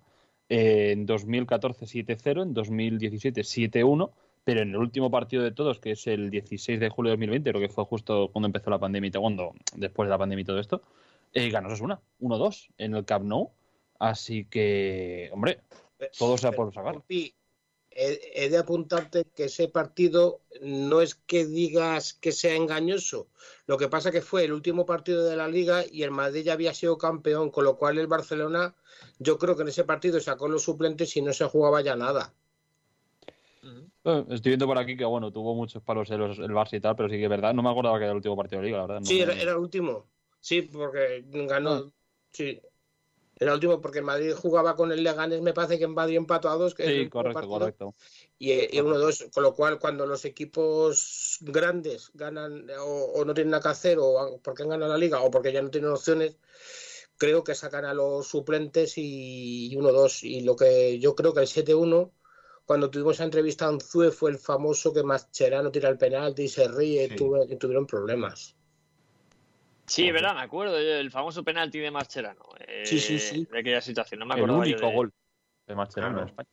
Eh, en 2014 7-0, en 2017 7-1, pero en el último partido de todos, que es el 16 de julio de 2020, creo que fue justo cuando empezó la pandemia, cuando, después de la pandemia y todo esto, eh, ganó Osasuna 1-2 en el Camp Nou. Así que, hombre, todo sea por sacar. Compi, he, he de apuntarte que ese partido no es que digas que sea engañoso. Lo que pasa que fue el último partido de la liga y el Madrid ya había sido campeón, con lo cual el Barcelona, yo creo que en ese partido sacó los suplentes y no se jugaba ya nada. Eh, Estoy viendo por aquí que, bueno, tuvo muchos palos el, el Barça y tal, pero sí que es verdad. No me acordaba que era el último partido de liga, la verdad. no Sí, me- era, era el último. Sí, porque ganó. Sí. Era el último porque el Madrid jugaba con el Leganés, me parece que en Madrid empató a dos. Que Sí, correcto, correcto. Y, y uno dos, con lo cual cuando los equipos grandes ganan o, o no tienen nada que hacer o porque han ganado la liga o porque ya no tienen opciones, creo que sacan a los suplentes y, y uno dos. Y lo que yo creo que el 7-1, cuando tuvimos esa entrevista a Anzue, fue el famoso que Mascherano tira el penalti y se ríe Sí. y, tuve- y tuvieron problemas. Sí, es verdad, me acuerdo del famoso penalti de Mascherano. eh, Sí, sí, sí. De aquella situación, no me El acordaba yo único de- gol de Mascherano Claro. en España.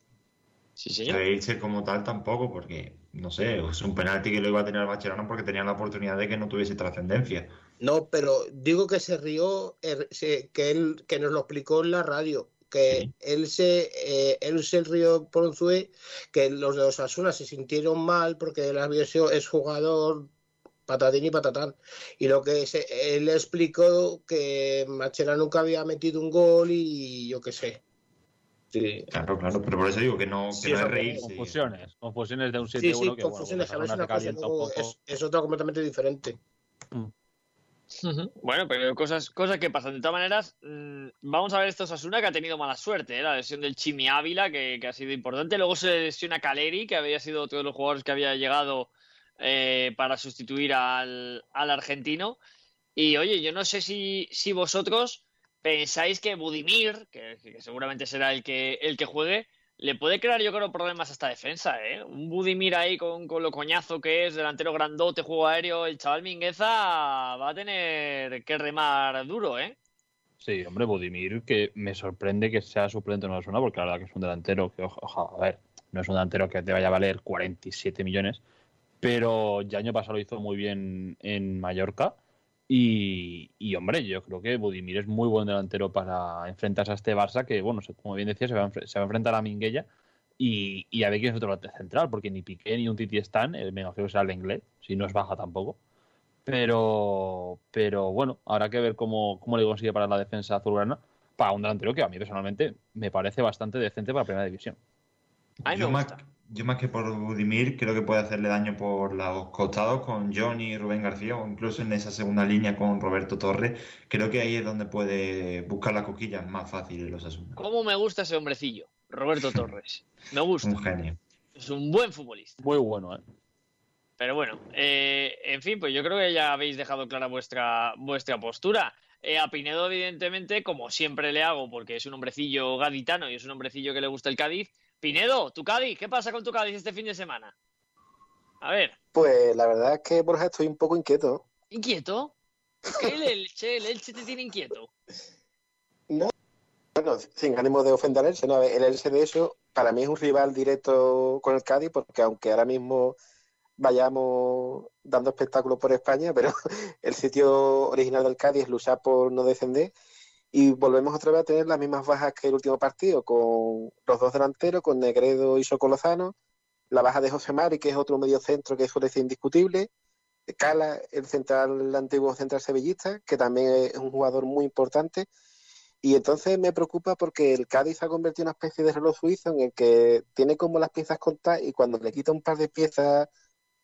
Sí, señor. Reírse como tal tampoco, porque, no sé, es un penalti que lo iba a tener el Barcelona porque tenía la oportunidad de que no tuviese trascendencia. No, pero digo que se rió, er, que él que nos lo explicó en la radio, que Sí. él se eh, él se rió por un zue, que los de Osasuna se sintieron mal porque él había sido es jugador patatín y patatán. Y lo que se- él explicó que Machera nunca había metido un gol y yo qué sé. Sí. Claro, claro, pero por eso digo que no, que Sí, no es reírse. Confusiones, confusiones de un 7-1 Sí, sí, que, bueno, confusiones, a veces Osasuna una cosa poco. es, es otra completamente diferente. Bueno, pero cosas, cosas que pasan. De todas maneras, mm, vamos a ver esto Osasuna que ha tenido mala suerte. ¿eh? La lesión del Chimi Ávila, que, que ha sido importante. Luego se lesiona Caleri, que había sido otro de los jugadores que había llegado eh, para sustituir al, al argentino. Y oye, yo no sé si, si vosotros pensáis que Budimir, que, que seguramente será el que, el que juegue, le puede crear, yo creo, problemas a esta defensa, ¿eh? Un Budimir ahí con, con lo coñazo que es, delantero grandote, juego aéreo, el chaval Mingueza va a tener que remar duro, ¿eh? Sí, hombre, Budimir, que me sorprende que sea suplente en Osasuna, porque la verdad que es un delantero que, oja- oja, a ver, no es un delantero que te vaya a valer 47 millones, pero ya año pasado lo hizo muy bien en Mallorca. Y, y, hombre, yo creo que Budimir es muy buen delantero para enfrentarse a este Barça, que, bueno, como bien decía, se va a, enfre- se va a enfrentar a Minguella y, y a ver quién es otro lateral central, porque ni Piqué ni un Titi están, me imagino que será el inglés, si no es baja tampoco. Pero, pero bueno, habrá que ver cómo, cómo le consigue para la defensa azulgrana para un delantero que a mí personalmente me parece bastante decente para primera división. A mí me gusta. Yo más que por Budimir, creo que puede hacerle daño por los costados con Johnny y Rubén García, o incluso en esa segunda línea con Roberto Torres. Creo que ahí es donde puede buscar las coquillas más fáciles los asuntos. ¿Cómo me gusta ese hombrecillo? Roberto Torres. Me gusta. Un genio. Es un buen futbolista. Muy bueno, ¿eh? Pero bueno, eh, en fin, pues yo creo que ya habéis dejado clara vuestra, vuestra postura. Eh, a Pinedo, evidentemente, como siempre le hago, porque es un hombrecillo gaditano y es un hombrecillo que le gusta el Cádiz. Pinedo, tu Cádiz, ¿qué pasa con tu Cádiz este fin de semana? A ver, Pues la verdad es que, Borja, estoy un poco inquieto. ¿inquieto? ¿Por qué el Elche, el Elche te tiene inquieto? Bueno, sin ánimo de ofender al Elche, no, el Elche de eso para mí es un rival directo con el Cádiz, porque aunque ahora mismo vayamos dando espectáculos por España, pero el sitio original del Cádiz es luchar por no descender y volvemos otra vez a tener las mismas bajas que el último partido, con los dos delanteros, con Negredo y Socolozano, la baja de José Mari, que es otro medio centro que suele ser indiscutible, Cala, el central, el antiguo central sevillista, que también es un jugador muy importante, y entonces me preocupa porque el Cádiz ha convertido en una especie de reloj suizo en el que tiene como las piezas contadas y cuando le quita un par de piezas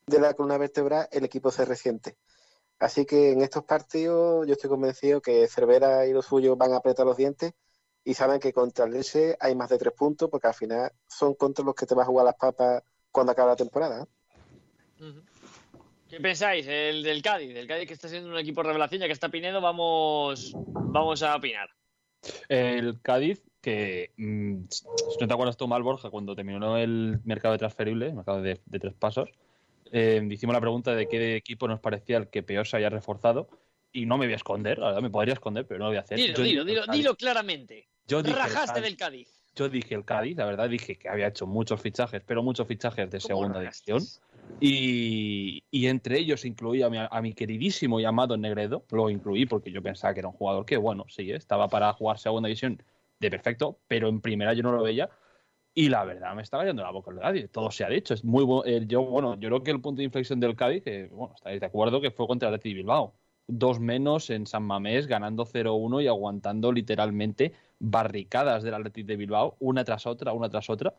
de la columna vertebral, el equipo se resiente. Así que en estos partidos yo estoy convencido que Cervera y los suyos van a apretar los dientes y saben que contra el Elche hay más de tres puntos porque al final son contra los que te vas a jugar las papas cuando acabe la temporada. ¿Qué pensáis? El del Cádiz, el Cádiz que está siendo un equipo revelación, ya que está Pinedo, vamos, vamos a opinar. El Cádiz, que mm, si no te acuerdas tú mal, Borja, cuando terminó el mercado de transferibles, el mercado de, de tres pasos, eh, hicimos la pregunta de qué equipo nos parecía el que peor se había reforzado y no me voy a esconder, la verdad, me podría esconder, pero no lo voy a hacer. Dilo, Yo dilo, dilo, dilo claramente. Yo Rajaste Cádiz. del Cádiz. Yo dije el Cádiz, la verdad, dije que había hecho muchos fichajes, pero muchos fichajes de ¿Cómo segunda división. Y, y entre ellos incluía a mi, a mi queridísimo y amado Negredo. Lo incluí porque yo pensaba que era un jugador que, bueno, sí, estaba para jugar segunda división de perfecto, pero en primera yo no lo veía. Y la verdad, me está cayendo la boca el Cádiz. Todo se ha dicho. Es muy eh, yo, bueno, yo creo que el punto de inflexión del Cádiz, que, bueno, estáis de acuerdo, que fue contra el Athletic Bilbao. Dos menos en San Mamés, ganando 0-1 y aguantando literalmente barricadas del Athletic de Bilbao, una tras otra, una tras otra.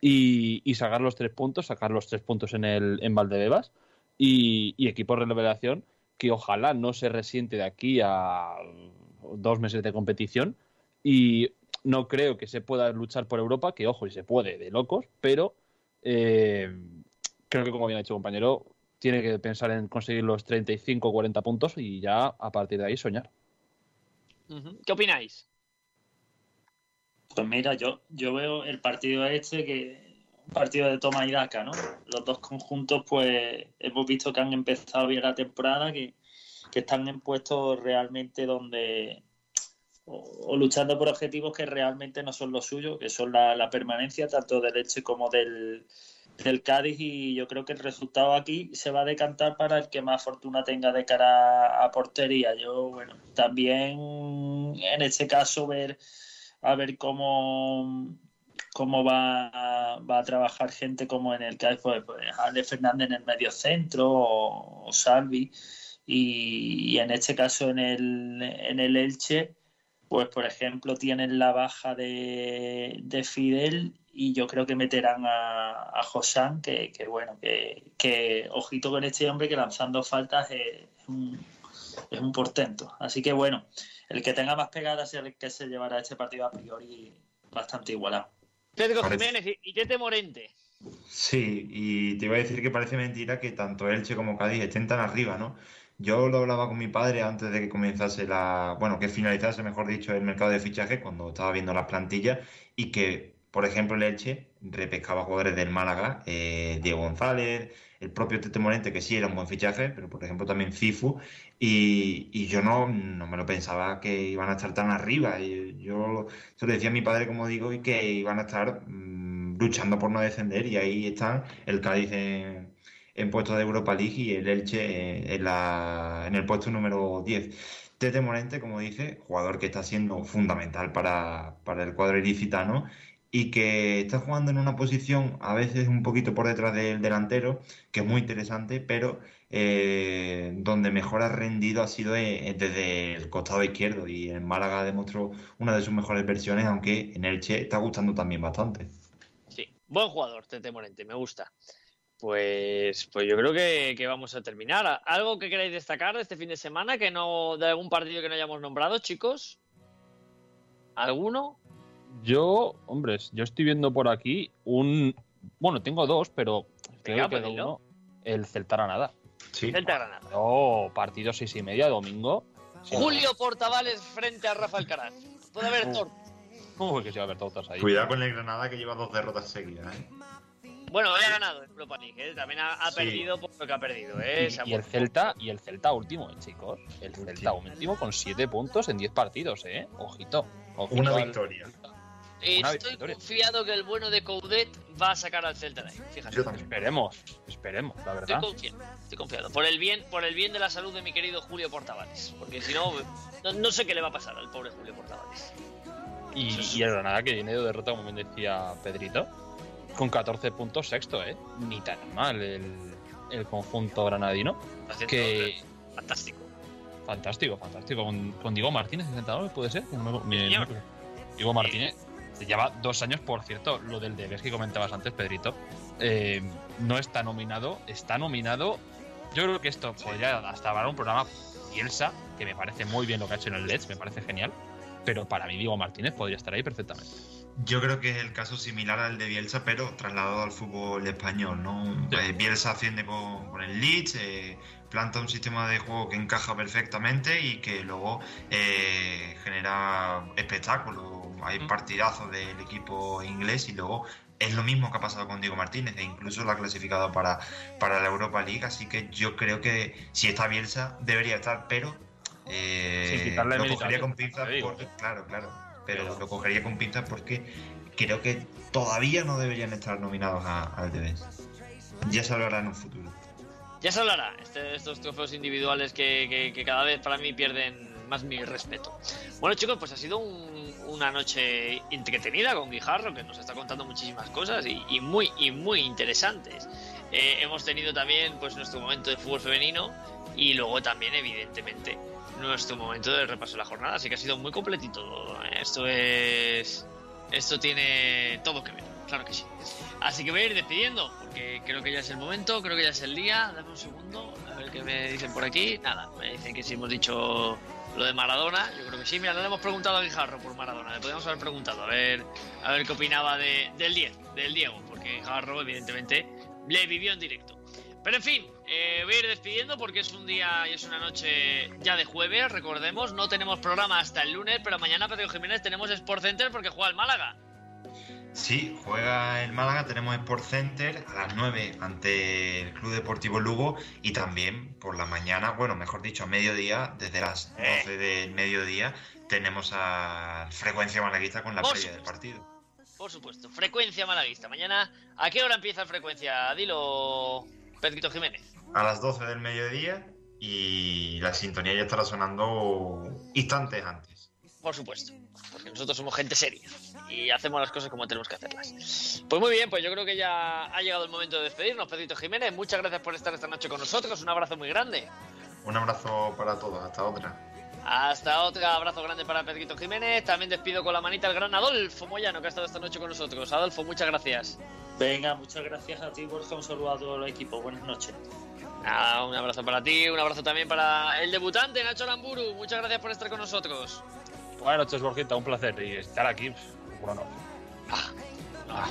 Y, y sacar los tres puntos, sacar los tres puntos en, el, en Valdebebas. Y, y equipo de revelación que ojalá no se resiente de aquí a dos meses de competición. Y no creo que se pueda luchar por Europa, que ojo, y se puede, de locos, pero eh, creo que, como bien ha dicho el compañero, tiene que pensar en conseguir los 35 o 40 puntos y ya a partir de ahí soñar. ¿Qué opináis? Pues mira, yo, yo veo el partido este que un partido de toma y daca, ¿no? Los dos conjuntos, pues hemos visto que han empezado bien la temporada, que, que están en puestos realmente donde o, luchando por objetivos que realmente no son los suyos, que son la, permanencia tanto del Elche como del, del Cádiz y yo creo que el resultado aquí se va a decantar para el que más fortuna tenga de cara a portería. Yo, bueno, también en este caso ver a ver cómo cómo va a, va a trabajar gente como en el Cádiz, pues, pues Ale Fernández en el medio centro o, o Salvi y, y en este caso en el, en el Elche pues por ejemplo tienen la baja de, de Fidel y yo creo que meterán a, a Josán, que, que bueno, que, que ojito con este hombre que lanzando faltas es, es un, es un portento. Así que bueno, el que tenga más pegadas es el que se llevará este partido a priori bastante igualado. Pedro Jiménez y- y Tete Morente. Sí, y te iba a decir que parece mentira que tanto Elche como Cádiz estén tan arriba, ¿no? Yo lo hablaba con mi padre antes de que comenzase la, bueno, que finalizase, mejor dicho, el mercado de fichaje, cuando estaba viendo las plantillas, y que, por ejemplo, el Elche repescaba jugadores del Málaga, eh, Diego González, el propio Tete Morente, que sí era un buen fichaje, pero por ejemplo también Cifu, y, y yo no, no me lo pensaba que iban a estar tan arriba. Y yo se lo decía a mi padre, como digo, y que iban a estar mm, luchando por no descender, y ahí están el Cádiz en, en puesto de Europa League y el Elche en el puesto número 10. Tete Morente, como dice, jugador que está siendo fundamental para, para el cuadro ilicitano y que está jugando en una posición a veces un poquito por detrás del delantero, que es muy interesante, pero eh, donde mejor ha rendido ha sido eh, desde el costado izquierdo y en Málaga demostró una de sus mejores versiones, aunque en Elche está gustando también bastante. Sí, buen jugador, Tete Morente, me gusta. Pues, pues yo creo que, que vamos a terminar. ¿Algo que queráis destacar de este fin de semana? que no De algún partido que no hayamos nombrado, chicos? ¿Alguno? Yo, hombres, yo estoy viendo por aquí un. Bueno, tengo dos, pero creo que uno. El Celta Granada. Sí. Celta Granada. Oh, partido seis y media, domingo. Sí, Julio Portavales frente a Rafa Alcaraz. Puede haber Uh. torta. Uy, que se va a ver tortas ahí. Cuidado con el Granada que lleva dos derrotas seguidas. ¿eh? Bueno, hoy ha ganado en Europa League, ¿eh? También ha, ha Sí. perdido por lo que ha perdido, ¿eh? Y, y el. Celta, y el Celta último, eh, chicos. El Celta último con siete puntos en 10 partidos, eh. Ojito. ojito Una al- victoria. una Estoy victoria. confiado que el bueno de Coudet va a sacar al Celta de ahí. Fíjate. Yo también. Esperemos, esperemos, la Estoy verdad. confiado, estoy confiado. Por el bien, por el bien de la salud de mi querido Julio Portavales. Porque si no, no, no sé qué le va a pasar al pobre Julio Portavales. Y, y el Granada que viene de derrota, como bien decía Pedrito, con 14 puntos sexto, eh. Ni tan mal el, el conjunto granadino. Que fantástico. fantástico, fantástico. Con, con Diego Martínez, entrenador, puede ser. No no Diego Martínez se lleva dos años, por cierto, lo del Debes que comentabas antes, Pedrito. eh, no está nominado, está nominado. Yo creo que esto podría hasta haber un programa Bielsa, que me parece muy bien lo que ha hecho en el Let's, me parece genial. Pero para mí, Diego Martínez podría estar ahí perfectamente. Yo creo que es el caso similar al de Bielsa, pero trasladado al fútbol español, ¿no? Sí. Eh, Bielsa asciende con, con el Leeds, eh, planta un sistema de juego que encaja perfectamente y que luego eh, genera espectáculo. Hay Mm. partidazos del equipo inglés y luego es lo mismo que ha pasado con Diego Martínez e incluso lo ha clasificado para, para la Europa League, así que yo creo que si está Bielsa debería estar, pero eh, Sin quitarle lo cogería con pinzas porque- claro, claro, pero, lo cogería con pinzas porque creo que todavía no deberían estar nominados a- al DBS. Ya se hablará en un futuro. Ya se hablará. Este- estos trofeos individuales que, que- que cada vez para mí pierden más mi respeto. Bueno, chicos, pues ha sido un, una noche entretenida con Guijarro, que nos está contando muchísimas cosas y, muy, y muy interesantes. Eh, hemos tenido también pues nuestro momento de fútbol femenino y luego también, evidentemente, nuestro momento de repaso de la jornada. Así que ha sido muy completito. Esto es. Esto tiene todo que ver, claro que sí. Así que voy a ir despidiendo, porque creo que ya es el momento, creo que ya es el día. Dame un segundo, a ver qué me dicen por aquí. Nada, me dicen que si hemos dicho lo de Maradona, yo creo que sí. Mira, le hemos preguntado a Guijarro por Maradona, le podríamos haber preguntado, a ver, a ver qué opinaba de, del 10, del Diego, porque Guijarro, evidentemente, le vivió en directo. Pero en fin, eh, voy a ir despidiendo porque es un día y es una noche ya de jueves, recordemos. No tenemos programa hasta el lunes, pero mañana Pedro Jiménez tenemos Sport Center porque juega el Málaga. Sí, juega el Málaga, tenemos Sport Center a las 9 ante el Club Deportivo Lugo y también por la mañana, bueno, mejor dicho, a mediodía, desde las 12 eh. del mediodía, tenemos a Frecuencia Malaguista con la previa del partido. Por supuesto, Frecuencia Malaguista. Mañana, ¿a qué hora empieza Frecuencia? Dilo, Pedrito Jiménez. A las 12 del mediodía y la sintonía ya estará sonando instantes antes. Por supuesto, porque nosotros somos gente seria y hacemos las cosas como tenemos que hacerlas. Pues muy bien, pues yo creo que ya ha llegado el momento de despedirnos, Pedrito Jiménez. Muchas gracias por estar esta noche con nosotros. Un abrazo muy grande. Un abrazo para todos. Hasta otra. Hasta otra, abrazo grande para Pedrito Jiménez. También despido con la manita al gran Adolfo Moyano, que ha estado esta noche con nosotros. Adolfo, muchas gracias. Venga, muchas gracias a ti, Borja. Un saludo a todo el equipo. Buenas noches. Un abrazo para ti, un abrazo también para el debutante, Nacho Lamburu. Muchas gracias por estar con nosotros. Buenas noches, Borjita. Un placer. Y estar aquí, bueno. Ah, ah.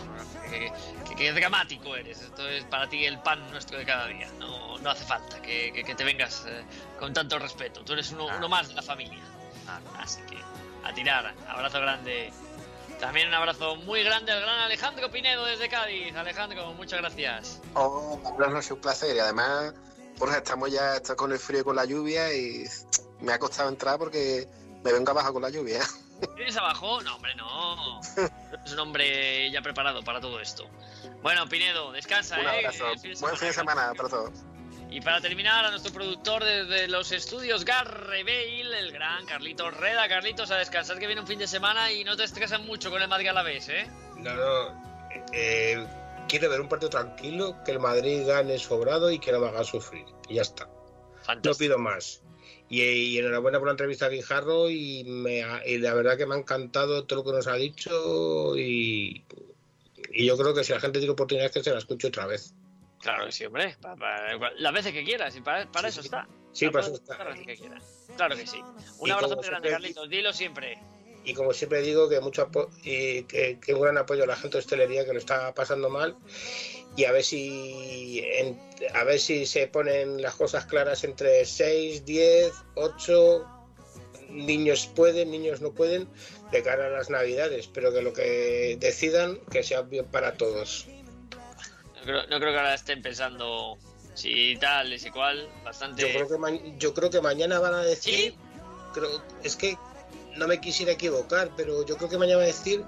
qué, dramático eres. Esto es para ti el pan nuestro de cada día. No, no hace falta que, te vengas eh, con tanto respeto. Tú eres uno, ah. uno más de la familia. Así que a tirar. Abrazo grande. También un abrazo muy grande al gran Alejandro Pinedo desde Cádiz. Alejandro, muchas gracias. Oh, buenas noches, un placer. Y además, pues estamos ya con el frío y con la lluvia y me ha costado entrar porque me vengo abajo con la lluvia. ¿Vienes abajo? No, hombre, no. Es un hombre ya preparado para todo esto. Bueno, Pinedo, descansa, un ¿eh? Abrazo. Buen fin de semana para todos. Y para terminar, a nuestro productor desde los estudios Garre Bale, el gran Carlitos Reda. Carlitos, a descansar que viene un fin de semana y no te estresan mucho con el Madrid a la vez, ¿eh? No, no. Eh, quiero ver un partido tranquilo, que el Madrid gane sobrado y que no me haga sufrir. Y ya está. No pido más. Y, enhorabuena por la entrevista a Guijarro y, me, y la verdad que me ha encantado todo lo que nos ha dicho y, y yo creo que si la gente tiene oportunidad que se la escuche otra vez. Claro que sí, hombre. las veces que quieras, y para, eso está. Sí, para, eso está. Claro que sí. Un abrazo muy grande, Carlitos. Dilo siempre. Y como siempre digo, que mucho y que, un gran apoyo a la gente de hostelería que lo está pasando mal. Y a ver si a ver si se ponen las cosas claras entre 6, 10, 8 niños pueden, niños no pueden, de cara a las navidades, pero que lo que decidan que sea bien para todos no creo que ahora estén pensando si tal y si cual, bastante. Yo creo que, yo creo que mañana van a decir. Creo, es que no me quisiera equivocar, pero yo creo que mañana van a decir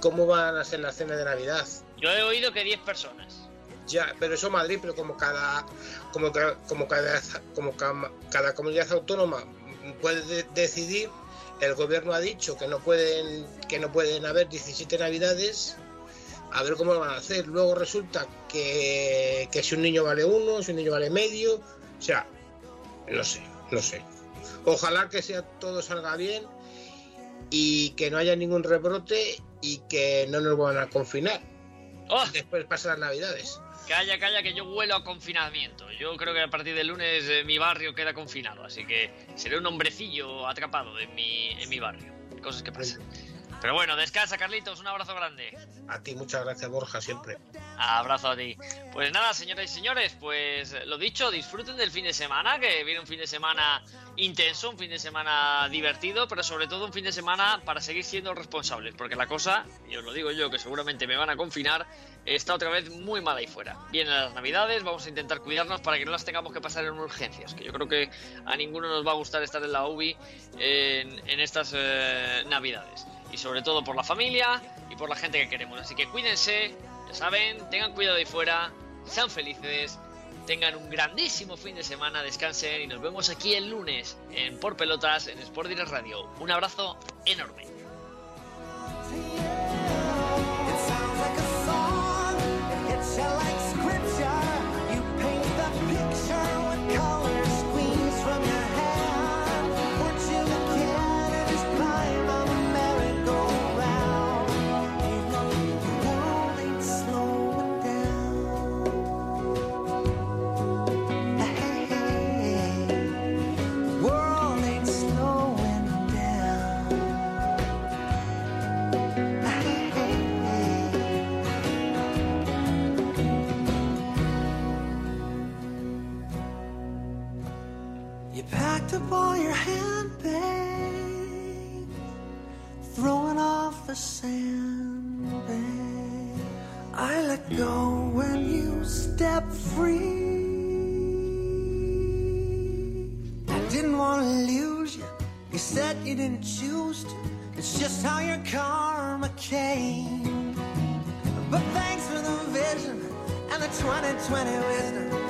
cómo van a ser la cena de Navidad. Yo he oído que 10 personas. Ya, pero eso Madrid, pero como cada como, como cada como cada comunidad autónoma puede decidir, el gobierno ha dicho que no pueden que no pueden haber 17 Navidades a ver cómo lo van a hacer. Luego resulta que, si un niño vale uno, si un niño vale medio, o sea, no sé, no sé. Ojalá que sea todo salga bien y que no haya ningún rebrote y que no nos van a confinar. Oh. Después pasan las navidades. Calla, calla, que yo huelo a confinamiento. Yo creo que a partir del lunes eh, mi barrio queda confinado, así que seré un hombrecillo atrapado en mi, en mi barrio. Cosas que pasan. Pero bueno, descansa, Carlitos. Un abrazo grande. A ti, muchas gracias, Borja, siempre. Abrazo a ti. Pues nada, señoras y señores, pues lo dicho, disfruten del fin de semana, que viene un fin de semana intenso, un fin de semana divertido, pero sobre todo un fin de semana para seguir siendo responsables, porque la cosa, y os lo digo yo, que seguramente me van a confinar, está otra vez muy mala ahí fuera. Vienen las navidades, vamos a intentar cuidarnos para que no las tengamos que pasar en urgencias, que yo creo que a ninguno nos va a gustar estar en la UBI en, estas eh, navidades y sobre todo por la familia y por la gente que queremos. Así que cuídense, ya saben, tengan cuidado ahí fuera, sean felices, tengan un grandísimo fin de semana, descansen y nos vemos aquí el lunes en Por Pelotas en Sport Direct Radio. Un abrazo enorme. The sand, babe. I let go when you step free. I didn't want to lose you. You said you didn't choose to. It's just how your karma came. But thanks for the vision and the 2020 wisdom.